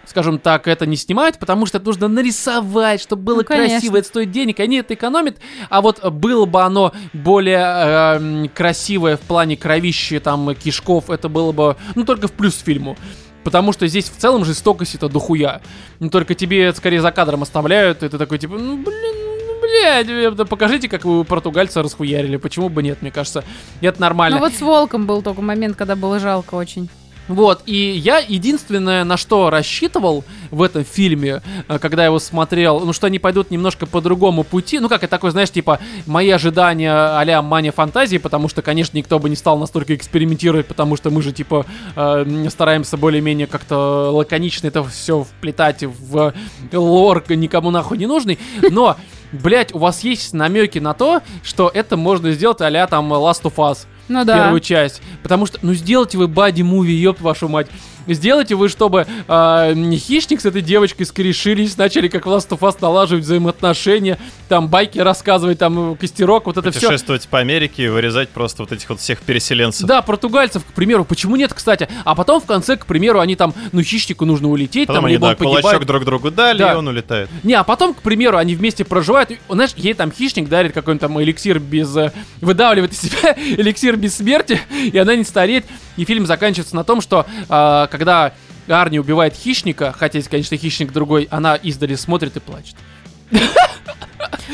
Speaker 1: Скажем так, это не снимают, потому что это нужно нарисовать, чтобы было
Speaker 3: Ну, конечно.
Speaker 1: красиво, это стоит денег, они это экономят. А вот было бы оно более э, красивое в плане кровищи, там, кишков, это было бы, ну, только в плюс фильму. Потому что здесь в целом жестокость это дохуя. Ну, только тебе скорее за кадром оставляют, и ты такой, типа, ну, блин, ну, блядь, покажите, как вы португальца расхуярили. Почему бы нет, мне кажется. Это нормально.
Speaker 3: Ну вот с волком был только момент, когда было жалко очень.
Speaker 1: Вот, и я единственное, на что рассчитывал в этом фильме, э, когда его смотрел, ну, что они пойдут немножко по другому пути. Ну, как это такой, знаешь, типа, мои ожидания а-ля мания фантазии, потому что, конечно, никто бы не стал настолько экспериментировать, потому что мы же, типа, э, стараемся более-менее как-то лаконично это все вплетать в лор никому нахуй не нужный. Но, блять, у вас есть намеки на то, что это можно сделать а там Last of Us
Speaker 3: Ну да.
Speaker 1: первую часть. Потому что, ну сделайте вы бади-муви, ёб вашу мать. Сделайте вы, чтобы а, хищник с этой девочкой скорешились, начали как в Last of Us налаживать взаимоотношения, там байки рассказывать, там костерок, вот это все.
Speaker 2: Путешествовать по Америке и вырезать просто вот этих вот всех переселенцев.
Speaker 1: Да, португальцев, к примеру, почему нет, кстати? А потом в конце, к примеру, они там, ну, хищнику нужно улететь,
Speaker 2: Потом
Speaker 1: там,
Speaker 2: они,
Speaker 1: либо
Speaker 2: да,
Speaker 1: он погибает.
Speaker 2: кулачок друг другу дали,
Speaker 1: Да.
Speaker 2: и он улетает.
Speaker 1: Не, а потом, к примеру, они вместе проживают. и, знаешь, ей там хищник дарит какой-нибудь там эликсир без... э, выдавливает из себя эликсир без смерти, и она не стареет. И фильм заканчивается на том, что э, когда Арни убивает хищника, хотя, конечно, хищник другой, она издали смотрит и плачет.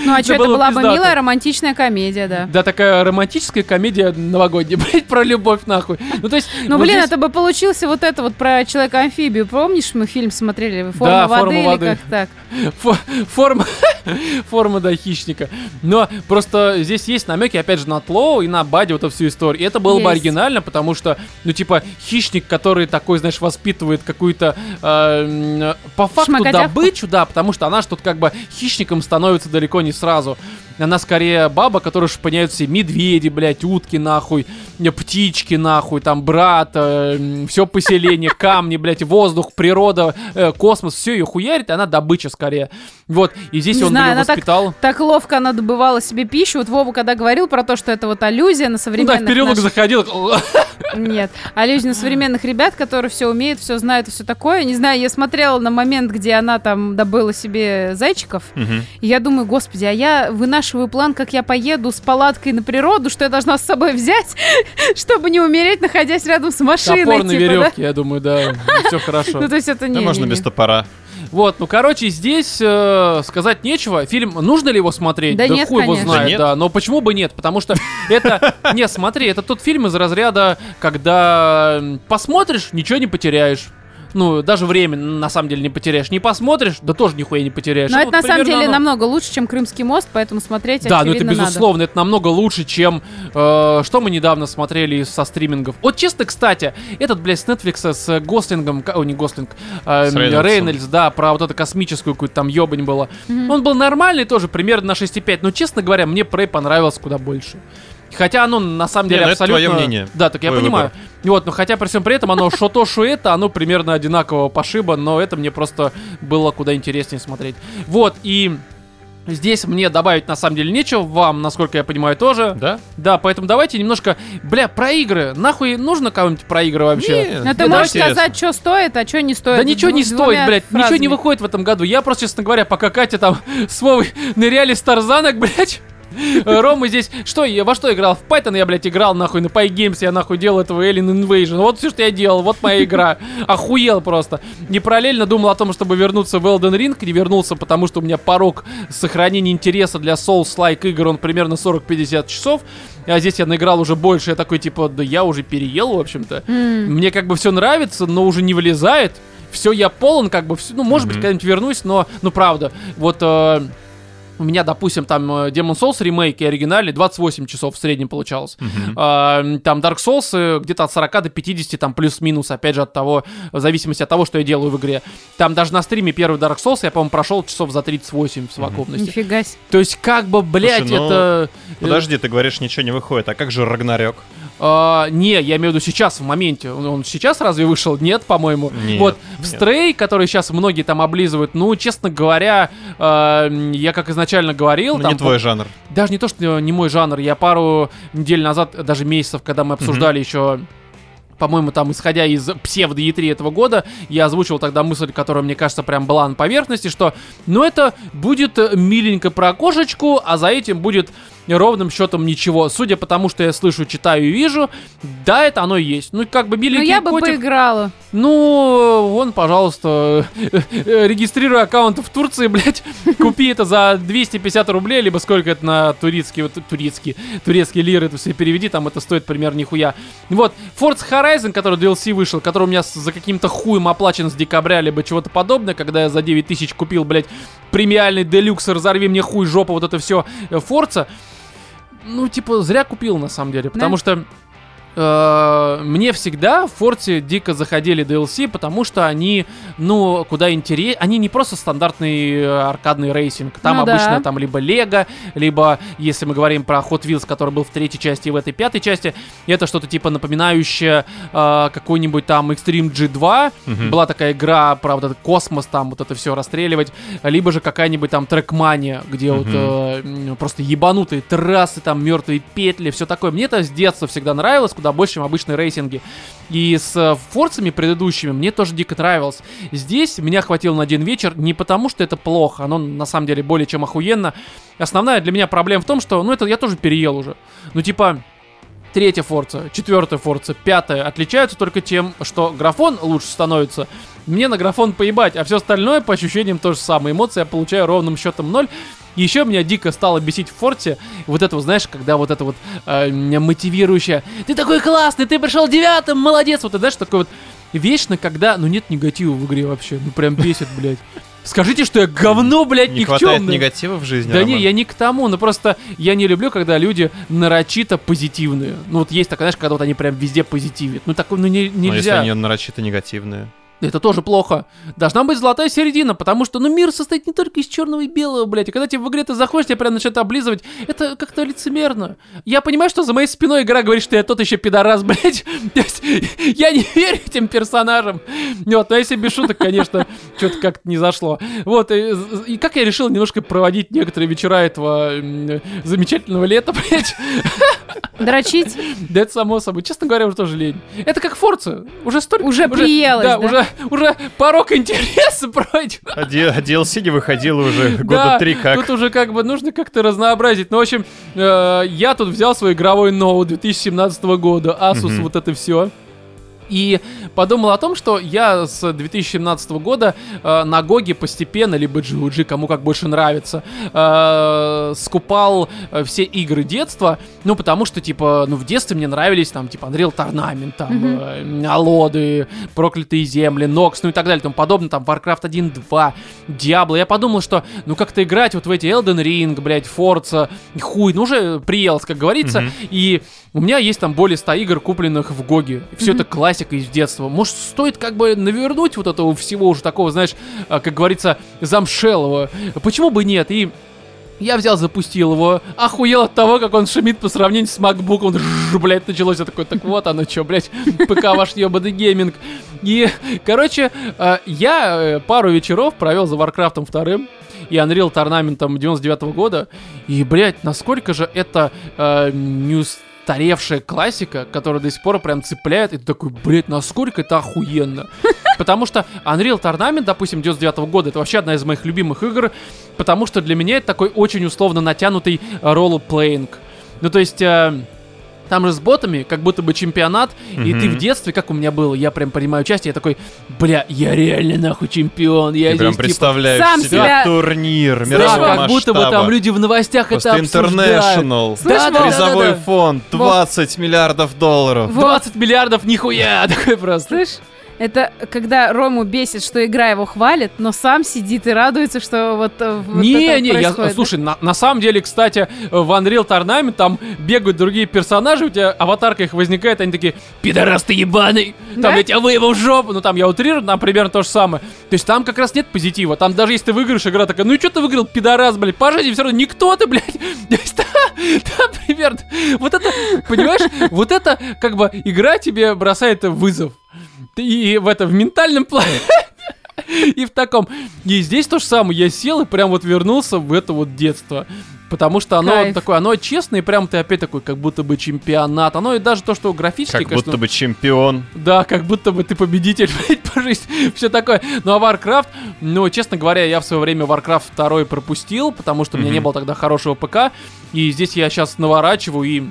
Speaker 3: Ну а что, это была бы милая романтичная комедия, да.
Speaker 1: Да, такая романтическая комедия новогодняя, блять, про любовь нахуй. Ну, то есть...
Speaker 3: Ну, блин, это бы получился вот это вот про человека-амфибию. Помнишь, мы фильм смотрели? Форма воды
Speaker 1: «Форма
Speaker 3: или
Speaker 1: воды».
Speaker 3: как так?
Speaker 1: Фо- форма, форма, да, хищника. Но просто здесь есть намеки, опять же, на Тлоу и на Бади, вот эту всю историю. И это было бы оригинально, потому что, ну, типа, хищник, который такой, знаешь, воспитывает какую-то, м, по факту, добычу, да, потому что она тут как бы хищником становится далеко не сразу. Она скорее баба, которая шпыняют все медведи, блядь, утки, нахуй, э, птички, нахуй, там, брат, все поселение, камни, блядь, воздух, природа, э, космос, все ее хуярит, и она добыча скорее. Вот, и здесь
Speaker 3: Не
Speaker 1: он
Speaker 3: знаю,
Speaker 1: ее
Speaker 3: она так-
Speaker 1: воспитал.
Speaker 3: Так ловко она добывала себе пищу. Вот Вова, когда говорил про то, что это вот аллюзия на
Speaker 1: Ну да,
Speaker 3: современных
Speaker 1: в переулок
Speaker 3: наших-
Speaker 1: заходил.
Speaker 3: Нет, аллюзия на современных ребят, которые все умеют, все знают и все такое. Не знаю, я смотрела на момент, где она там добыла себе зайчиков.
Speaker 2: Мгм.
Speaker 3: И я думаю, господи, а я вынашиваю план, как я поеду с палаткой на природу, что я должна с собой взять, чтобы не умереть, находясь рядом с машиной.
Speaker 1: Топор на
Speaker 3: типа, да?
Speaker 1: веревке, я думаю, да, все хорошо.
Speaker 3: Ну, то есть это не...
Speaker 2: Да можно без топора.
Speaker 1: Вот, ну, короче, здесь э, сказать нечего. Фильм, нужно ли его смотреть?
Speaker 3: Да нет,
Speaker 1: хуй его
Speaker 3: конечно.
Speaker 1: знает,
Speaker 2: Да нет.
Speaker 1: да. Но почему бы нет? Потому что это... Не, смотри, это тот фильм из разряда, когда посмотришь, ничего не потеряешь. Ну, даже время на самом деле не потеряешь. Не посмотришь, да тоже нихуя не потеряешь.
Speaker 3: Но
Speaker 1: Ну,
Speaker 3: это на самом деле
Speaker 1: оно.
Speaker 3: намного лучше, чем Крымский мост, поэтому смотреть
Speaker 1: Да, ну это
Speaker 3: очевидно, надо.
Speaker 1: безусловно, это намного лучше, чем э, что мы недавно смотрели со стримингов. Вот честно, кстати, этот, блядь, с Netflix с Гослингом, ка- о, не Гослинг, э. Рейнольдс, да, про вот эту космическую какую-то там ебань было. Он был нормальный тоже, примерно на 6,5, но, честно говоря, мне Prey понравился куда больше. Хотя оно на самом
Speaker 2: Не,
Speaker 1: деле
Speaker 2: ну это
Speaker 1: абсолютно...
Speaker 2: твое мнение,
Speaker 1: Да, так я
Speaker 2: твой
Speaker 1: понимаю. Вот, но хотя при всем при этом оно что то, что это, оно примерно одинакового пошиба, но это мне просто было куда интереснее смотреть. Вот, и здесь мне добавить на самом деле нечего, вам, насколько я понимаю, тоже.
Speaker 2: Да?
Speaker 1: Да, поэтому давайте немножко, бля, про игры. Нахуй нужно кому-нибудь про игры вообще?
Speaker 2: Не,
Speaker 3: Но ты
Speaker 2: это
Speaker 3: можешь
Speaker 2: интересно.
Speaker 3: сказать, что стоит, а что не стоит.
Speaker 1: Да ничего не стоит, блядь, ничего не
Speaker 3: фразами.
Speaker 1: выходит в этом году. Я просто, честно говоря, пока Катя там с Вовой ныряли с тарзанок, блядь, Рома здесь, что, я во что играл? В Python я, блядь, играл, нахуй, на PyGames я, нахуй, делал этого Alien Invasion. Вот все, что я делал, вот моя игра. Охуел просто. Не параллельно думал о том, чтобы вернуться в Elden Ring, не вернулся, потому что у меня порог сохранения интереса для Souls-like игр, он примерно 40-50 часов. А здесь я наиграл уже больше, я такой, типа, да я уже переел, в общем-то.
Speaker 3: М.
Speaker 1: Мне как бы все нравится, но уже не вылезает. Все, я полон, как бы, всё- ну, может быть,
Speaker 2: Мгм.
Speaker 1: когда-нибудь вернусь, но, ну, правда, вот э, у меня, допустим, там э, Demon Souls ремейк и оригинальный 28 часов в среднем получалось.
Speaker 2: Мгм.
Speaker 1: А, там Dark Souls э, где-то от 40 до 50, там плюс-минус, опять же, от того, в зависимости от того, что я делаю в игре. Там даже на стриме первый Dark Souls я, по-моему, прошел часов за 38 в совокупности.
Speaker 3: Нифига себе.
Speaker 1: То есть, как бы, блядь,
Speaker 2: Слушай, ну,
Speaker 1: это... э,
Speaker 2: Подожди, ты говоришь, ничего не выходит. А как же Рагнарёк?
Speaker 1: А, не, я имею в виду сейчас, в моменте. Он, он сейчас разве вышел? Нет, по-моему.
Speaker 2: Нет,
Speaker 1: вот в. Стрей, который сейчас многие там облизывают, ну, честно говоря, а, я как изначально говорил,
Speaker 2: Ну,
Speaker 1: там,
Speaker 2: не твой жанр.
Speaker 1: даже не то, что не мой жанр, я пару недель назад, даже месяцев, когда мы обсуждали еще по-моему, там, исходя из псевдо E3 этого года, я озвучил тогда мысль, которая, мне кажется, прям была на поверхности, что, ну, это будет миленько про кошечку, а за этим будет ровным счетом ничего. Судя по тому, что я слышу, читаю и вижу, да, это оно и есть. Ну, как бы
Speaker 3: Ну
Speaker 1: миленький
Speaker 3: я бы
Speaker 1: котик.
Speaker 3: поиграла.
Speaker 1: Ну, вон, пожалуйста, э, э, регистрируй аккаунт в Турции, блядь, купи это за 250 рублей, либо сколько это на турецкий, вот турецкий, турецкие лиры, это все переведи, там это стоит примерно нихуя. Вот, Forza Horizon, который DLC вышел, который у меня за каким-то хуем оплачен с декабря, либо чего-то подобное, когда я за 9 тысяч купил, блядь, премиальный deluxe, разорви мне хуй, жопа, вот это все, Forza, ну, типа, зря купил, на самом деле, потому что э, мне всегда в Forza дико заходили DLC, потому что они, ну, куда интереснее. Они не просто стандартный э, аркадный рейсинг. Там
Speaker 3: Ну да.
Speaker 1: обычно там либо Лего, либо, если мы говорим про Hot Wheels, который был в третьей части и в этой пятой части, это что-то типа напоминающее э, какой-нибудь там Extreme G2.
Speaker 2: Мгм.
Speaker 1: Была такая игра про вот этот космос, там вот это все расстреливать. Либо же какая-нибудь там трекмания, где вот
Speaker 2: Мгм.
Speaker 1: э, просто ебанутые трассы, там мертвые петли, все такое. Мне это с детства всегда нравилось, куда больше, чем обычные рейсинги. И с э, форцами предыдущими мне тоже дико нравилось. Здесь меня хватило на один вечер не потому, что это плохо, оно на самом деле более чем охуенно. Основная для меня проблема в том, что, ну это я тоже переел уже. Ну типа, третья форца, четвертая форца, пятая отличаются только тем, что графон лучше становится. Мне на графон поебать, а все остальное по ощущениям то же самое. Эмоции я получаю ровным счетом ноль. Еще меня дико стало бесить в форте вот это, вот, знаешь, когда вот это вот э, мотивирующее «Ты такой классный, ты пришел девятым, молодец!» Вот это, знаешь, такой вот вечно, когда, ну нет негатива в игре вообще, ну прям бесит, блядь. Скажите, что я говно, блядь,
Speaker 2: Не хватает
Speaker 1: никчемное.
Speaker 2: негатива в жизни,
Speaker 1: Да не,
Speaker 2: Роман?
Speaker 1: я не к тому, но просто я не люблю, когда люди нарочито позитивные. Ну вот есть такая, знаешь, когда вот они прям везде позитивят. Ну такое, ну не,
Speaker 2: Ну, если
Speaker 1: нельзя.
Speaker 2: они нарочито негативные.
Speaker 1: Это тоже плохо. Должна быть золотая середина, потому что, ну, мир состоит не только из черного и белого, блядь. И когда тебе в игре ты заходишь, тебя прям начинают облизывать, это как-то лицемерно. Я понимаю, что за моей спиной игра говорит, что я тот еще пидорас, блядь. Я не верю этим персонажам. Вот, но если без шуток, конечно, что-то как-то не зашло. Вот, и, и как я решил немножко проводить некоторые вечера этого замечательного лета, блядь.
Speaker 3: Дрочить?
Speaker 1: Да это само собой. Честно говоря, уже тоже лень. Это как Форца. Уже столько...
Speaker 3: Уже приелось,
Speaker 1: Да,
Speaker 3: да?
Speaker 1: уже, уже порог интереса пройден.
Speaker 2: А, DLC не выходило уже
Speaker 1: Да,
Speaker 2: года три как.
Speaker 1: Тут уже как бы нужно как-то разнообразить. Ну, в общем, э, я тут взял свой игровой ноут 2017 года. Asus, вот это все. И подумал о том, что я с 2017 года э, на Гоге постепенно, либо GOG, кому как больше нравится, э, скупал э, все игры детства, ну, потому что, типа, ну, в детстве мне нравились, там, типа, Unreal Tournament, там,
Speaker 3: Мгм.
Speaker 1: э, Алоды, Проклятые Земли, Нокс, ну и так далее, тому подобное, там, Warcraft 1, 2, Diablo. Я подумал, что, ну, как-то играть вот в эти Elden Ring, блядь, Forza, хуй, ну, уже приелось, как говорится,
Speaker 2: Мгм.
Speaker 1: и у меня есть там более 100 игр, купленных в Гоге. Все
Speaker 3: Мгм.
Speaker 1: это классика из детства. Может, стоит как бы навернуть вот этого всего уже такого, знаешь, а, как говорится, замшелого. Почему бы нет? И я взял, запустил его, охуел от того, как он шумит по сравнению с MacBook. Он, жжж, блядь, началось. Я такой, так вот оно что, блядь, ПК ваш ебаный гейминг. И, короче, э, я э, пару вечеров провел за Warcraft 2 и Unreal Tournament 99 года. И, блядь, насколько же это э, не устаревшая классика, которая до сих пор прям цепляет. И ты такой, блядь, насколько это охуенно. Потому что Unreal Tournament, допустим, 99 года, это вообще одна из моих любимых игр, потому что для меня это такой очень условно натянутый ролл-плеинг. Ну, то есть... э, там же с ботами, как будто бы чемпионат, и ты в детстве, как у меня было, я прям принимаю участие, я такой, бля, я реально нахуй чемпион, я
Speaker 2: Ты прям
Speaker 1: здесь типа
Speaker 2: представляешь
Speaker 3: сам
Speaker 2: себе
Speaker 3: себя-
Speaker 2: турнир
Speaker 1: да,
Speaker 2: мирового
Speaker 1: как будто бы
Speaker 2: масштаба.
Speaker 1: там люди в новостях
Speaker 2: Просто
Speaker 1: это обсуждают. Да, да,
Speaker 2: Призовой
Speaker 1: да, да.
Speaker 2: фонд 20 миллиардов долларов.
Speaker 3: Вот.
Speaker 1: 20 миллиардов, нихуя, такой просто.
Speaker 3: Слышь, это когда Рому бесит, что игра его хвалит, но сам сидит и радуется, что вот, э, вот
Speaker 1: не,
Speaker 3: это
Speaker 1: не, я, слушай, на, на самом деле, кстати, в Unreal Tournament там бегают другие персонажи, у тебя аватарка их возникает, они такие, пидорас ты ебаный, там
Speaker 3: Да?
Speaker 1: я тебя выебу в жопу, ну там я утрирую, там примерно то же самое. То есть там как раз нет позитива, там даже если ты выиграешь, игра такая, ну и что ты выиграл, пидорас, блядь, по жизни все равно никто ты, блядь. То есть там примерно, вот это, понимаешь, вот это как бы игра тебе бросает вызов. И в это, в ментальном плане. И в таком. И здесь то же самое. Я сел и прям вот вернулся в это вот детство. Потому что оно
Speaker 3: Кайф.
Speaker 1: такое, оно честное, и прям ты опять такой, как будто бы чемпионат. Оно и даже то, что графически,
Speaker 2: Как
Speaker 1: конечно,
Speaker 2: будто бы чемпион.
Speaker 1: да, как будто бы ты победитель, по жизни. Все такое. Ну а Warcraft, ну, честно говоря, я в свое время Warcraft 2 пропустил, потому что у меня не было тогда хорошего ПК. И здесь я сейчас наворачиваю и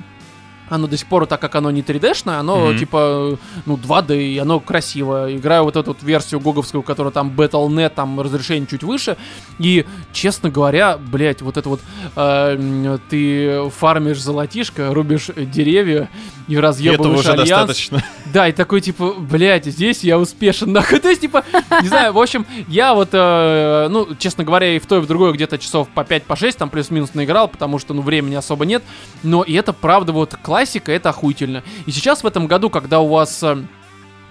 Speaker 1: оно до сих пор, так как оно не 3D-шное, оно
Speaker 2: Мгм.
Speaker 1: типа, ну, 2D, и оно красиво. Играю вот эту вот версию гоговскую, которая там Battle.net, там разрешение чуть выше. И, честно говоря, блядь, вот это вот э, ты фармишь золотишко, рубишь деревья и
Speaker 2: И этого
Speaker 1: разъебываешь
Speaker 2: уже
Speaker 1: альянс.
Speaker 2: достаточно.
Speaker 1: Да, и такой, типа, блядь, здесь я успешен, нахуй. То есть, типа, не знаю, в общем, я вот, э, ну, честно говоря, и в то, и в другое где-то часов по 5, по 6, там плюс-минус наиграл, потому что, ну, времени особо нет. Но и это, правда, вот классика, это охуительно. И сейчас в этом году, когда у вас... э,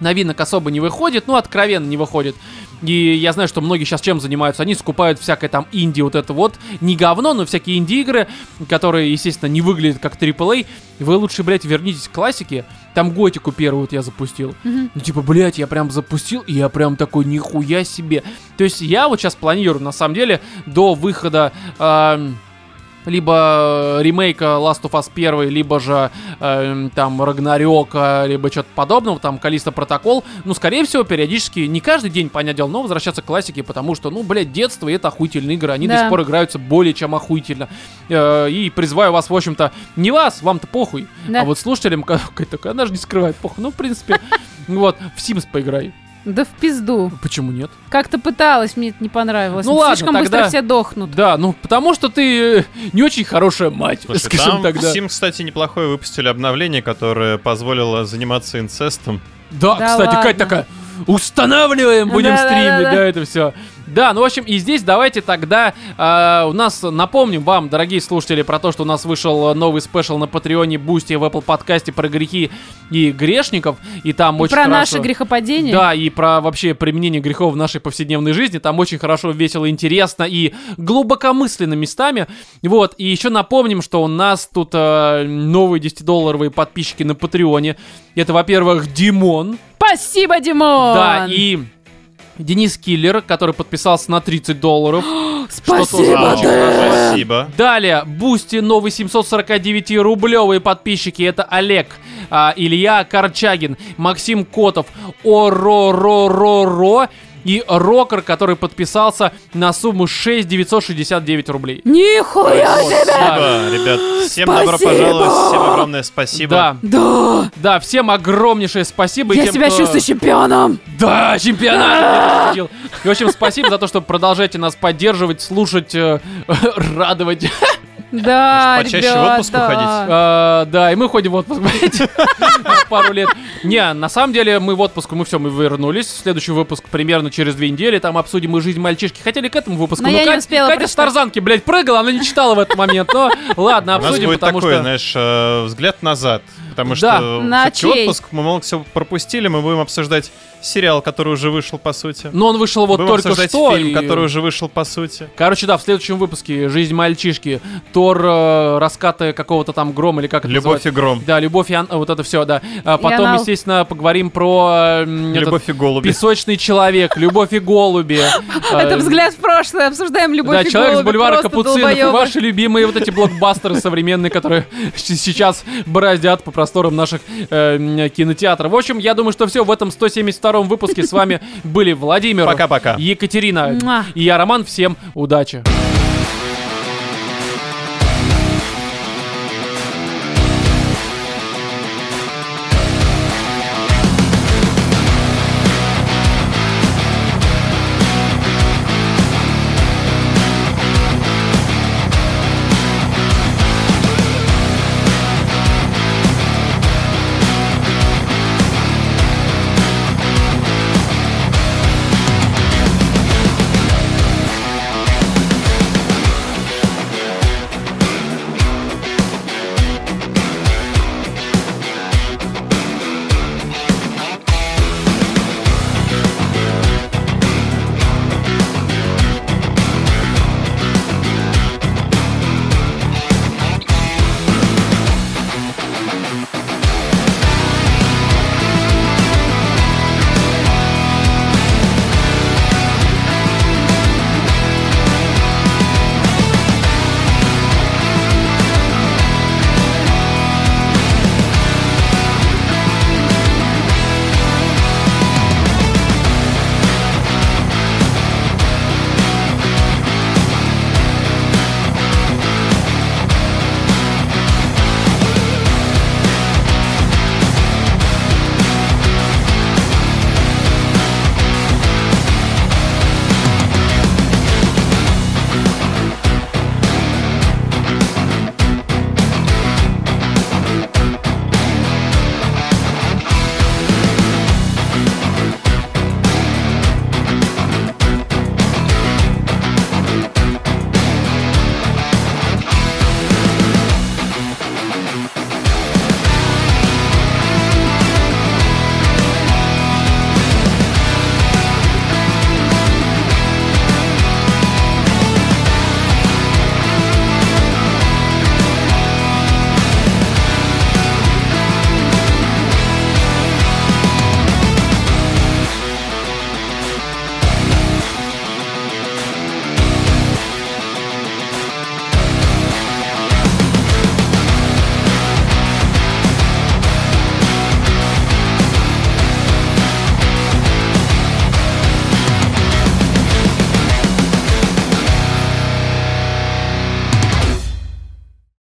Speaker 1: новинок особо не выходит, ну, откровенно не выходит. И я знаю, что многие сейчас чем занимаются? Они скупают всякое там инди, вот это вот, не говно, но всякие инди-игры, которые, естественно, не выглядят как AAA. Вы лучше, блядь, вернитесь к классике. Там Готику первую вот я запустил.
Speaker 3: Мгм.
Speaker 1: Ну, типа, блядь, я прям запустил, и я прям такой, нихуя себе. То есть я вот сейчас планирую, на самом деле, до выхода... эм, либо ремейка Last of Us 1, либо же эм, там Рагнарёка, либо что-то подобного, там Калиста Протокол. Ну, скорее всего, периодически, не каждый день, понятное дело, но возвращаться к классике, потому что, ну, блядь, детство, и это охуительные игры, они до
Speaker 3: Да.
Speaker 1: сих пор играются более чем охуительно. Э, и призываю вас, в общем-то, не вас, вам-то похуй,
Speaker 3: Да.
Speaker 1: а вот слушателям, она же не скрывает похуй. Ну, в принципе, вот, в Sims поиграй.
Speaker 3: Да в пизду.
Speaker 1: Почему нет?
Speaker 3: Как-то пыталась, мне это не понравилось.
Speaker 1: Ну ладно,
Speaker 3: Слишком
Speaker 1: тогда-
Speaker 3: быстро все дохнут.
Speaker 1: Да, ну, потому что ты э, не очень хорошая мать,
Speaker 2: Слушай,
Speaker 1: скажем
Speaker 2: там
Speaker 1: тогда.
Speaker 2: Steam, кстати, неплохое выпустили обновление, которое позволило заниматься инцестом.
Speaker 1: Да,
Speaker 3: Да
Speaker 1: кстати, Кать
Speaker 3: ладно.
Speaker 1: такая, устанавливаем, будем
Speaker 3: Да-да-да-да.
Speaker 1: стримить, да, это все. Да, ну, в общем, и здесь давайте тогда э, у нас напомним вам, дорогие слушатели, про то, что у нас вышел новый special на Патреоне, Бусти, в Apple подкасте про грехи и грешников, и там
Speaker 3: И
Speaker 1: очень
Speaker 3: про
Speaker 1: хорошо...
Speaker 3: наше грехопадение.
Speaker 1: Да, и про вообще применение грехов в нашей повседневной жизни. Там очень хорошо, весело, интересно и глубокомысленно местами. Вот, и еще напомним, что у нас тут э, новые 10-долларовые подписчики на Патреоне. Это, во-первых, Димон.
Speaker 3: Спасибо, Димон!
Speaker 1: Да, и Денис Киллер, который подписался на 30 долларов.
Speaker 3: Спасибо, да.
Speaker 2: Спасибо.
Speaker 1: Далее, Бусти, новые 749-рублевые подписчики. Это Олег, а, Илья Корчагин, Максим Котов, Ороро-ро-ро и рокер, который подписался на сумму 6 969 рублей.
Speaker 3: Нихуя
Speaker 1: Вот,
Speaker 3: себе!
Speaker 1: да.
Speaker 2: Спасибо, ребят. Всем добро
Speaker 3: Спасибо!
Speaker 2: пожаловать. Всем огромное спасибо.
Speaker 1: Да,
Speaker 3: Да!
Speaker 1: да, всем огромнейшее спасибо.
Speaker 3: Я
Speaker 1: тем,
Speaker 3: себя
Speaker 1: кто-
Speaker 3: чувствую чемпионом!
Speaker 1: Да, чемпионат! победил. И, в общем, спасибо за то, что продолжаете нас поддерживать, слушать, э, радовать.
Speaker 3: Да,
Speaker 2: Может, почаще в
Speaker 3: ребята.
Speaker 2: отпуск уходить?
Speaker 1: А, Да, и мы ходим в отпуск, блядь, пару лет. Не, на самом деле мы в отпуск, мы все, мы вернулись. Следующий выпуск примерно через две недели, там обсудим и жизнь мальчишки. Хотели к этому выпуску,
Speaker 3: Но я не
Speaker 1: Катя-
Speaker 3: успела
Speaker 1: Катя с. Тарзанки, блядь, прыгала, она не читала в этот момент, но ладно,
Speaker 2: У нас
Speaker 1: обсудим,
Speaker 2: будет
Speaker 1: потому
Speaker 2: такой,
Speaker 1: что...
Speaker 2: знаешь, э, взгляд назад. Потому
Speaker 1: Да.
Speaker 2: что
Speaker 3: На
Speaker 2: всё-таки
Speaker 3: чей?
Speaker 2: отпуск, мы много всего пропустили, мы будем обсуждать сериал, который уже вышел, по сути.
Speaker 1: Но он вышел вот
Speaker 2: будем
Speaker 1: только
Speaker 2: обсуждать
Speaker 1: что.
Speaker 2: фильм,
Speaker 1: и-
Speaker 2: который уже вышел, по сути.
Speaker 1: Короче, да, в следующем выпуске «Жизнь мальчишки», Тор, э, раскаты какого-то там грома, или как это
Speaker 2: Любовь
Speaker 1: называется?
Speaker 2: и гром.
Speaker 1: Да, любовь и ан- вот это все, да. А потом,
Speaker 3: анал.
Speaker 1: естественно, поговорим про э, м, этот
Speaker 2: Любовь и голуби.
Speaker 1: песочный человек, любовь и голуби.
Speaker 3: Это
Speaker 1: Э,
Speaker 3: взгляд в прошлое, обсуждаем любовь
Speaker 1: Да,
Speaker 3: и
Speaker 1: человек с
Speaker 3: голуби,
Speaker 1: бульвара Капуцинов ваши любимые вот эти блокбастеры современные, которые сейчас бороздят по просторам наших э, кинотеатров. В общем, я думаю, что все в этом 172-м выпуске с вами были Владимир,
Speaker 2: Пока-пока.
Speaker 1: Екатерина
Speaker 3: Муа.
Speaker 1: и я, Роман. Всем удачи!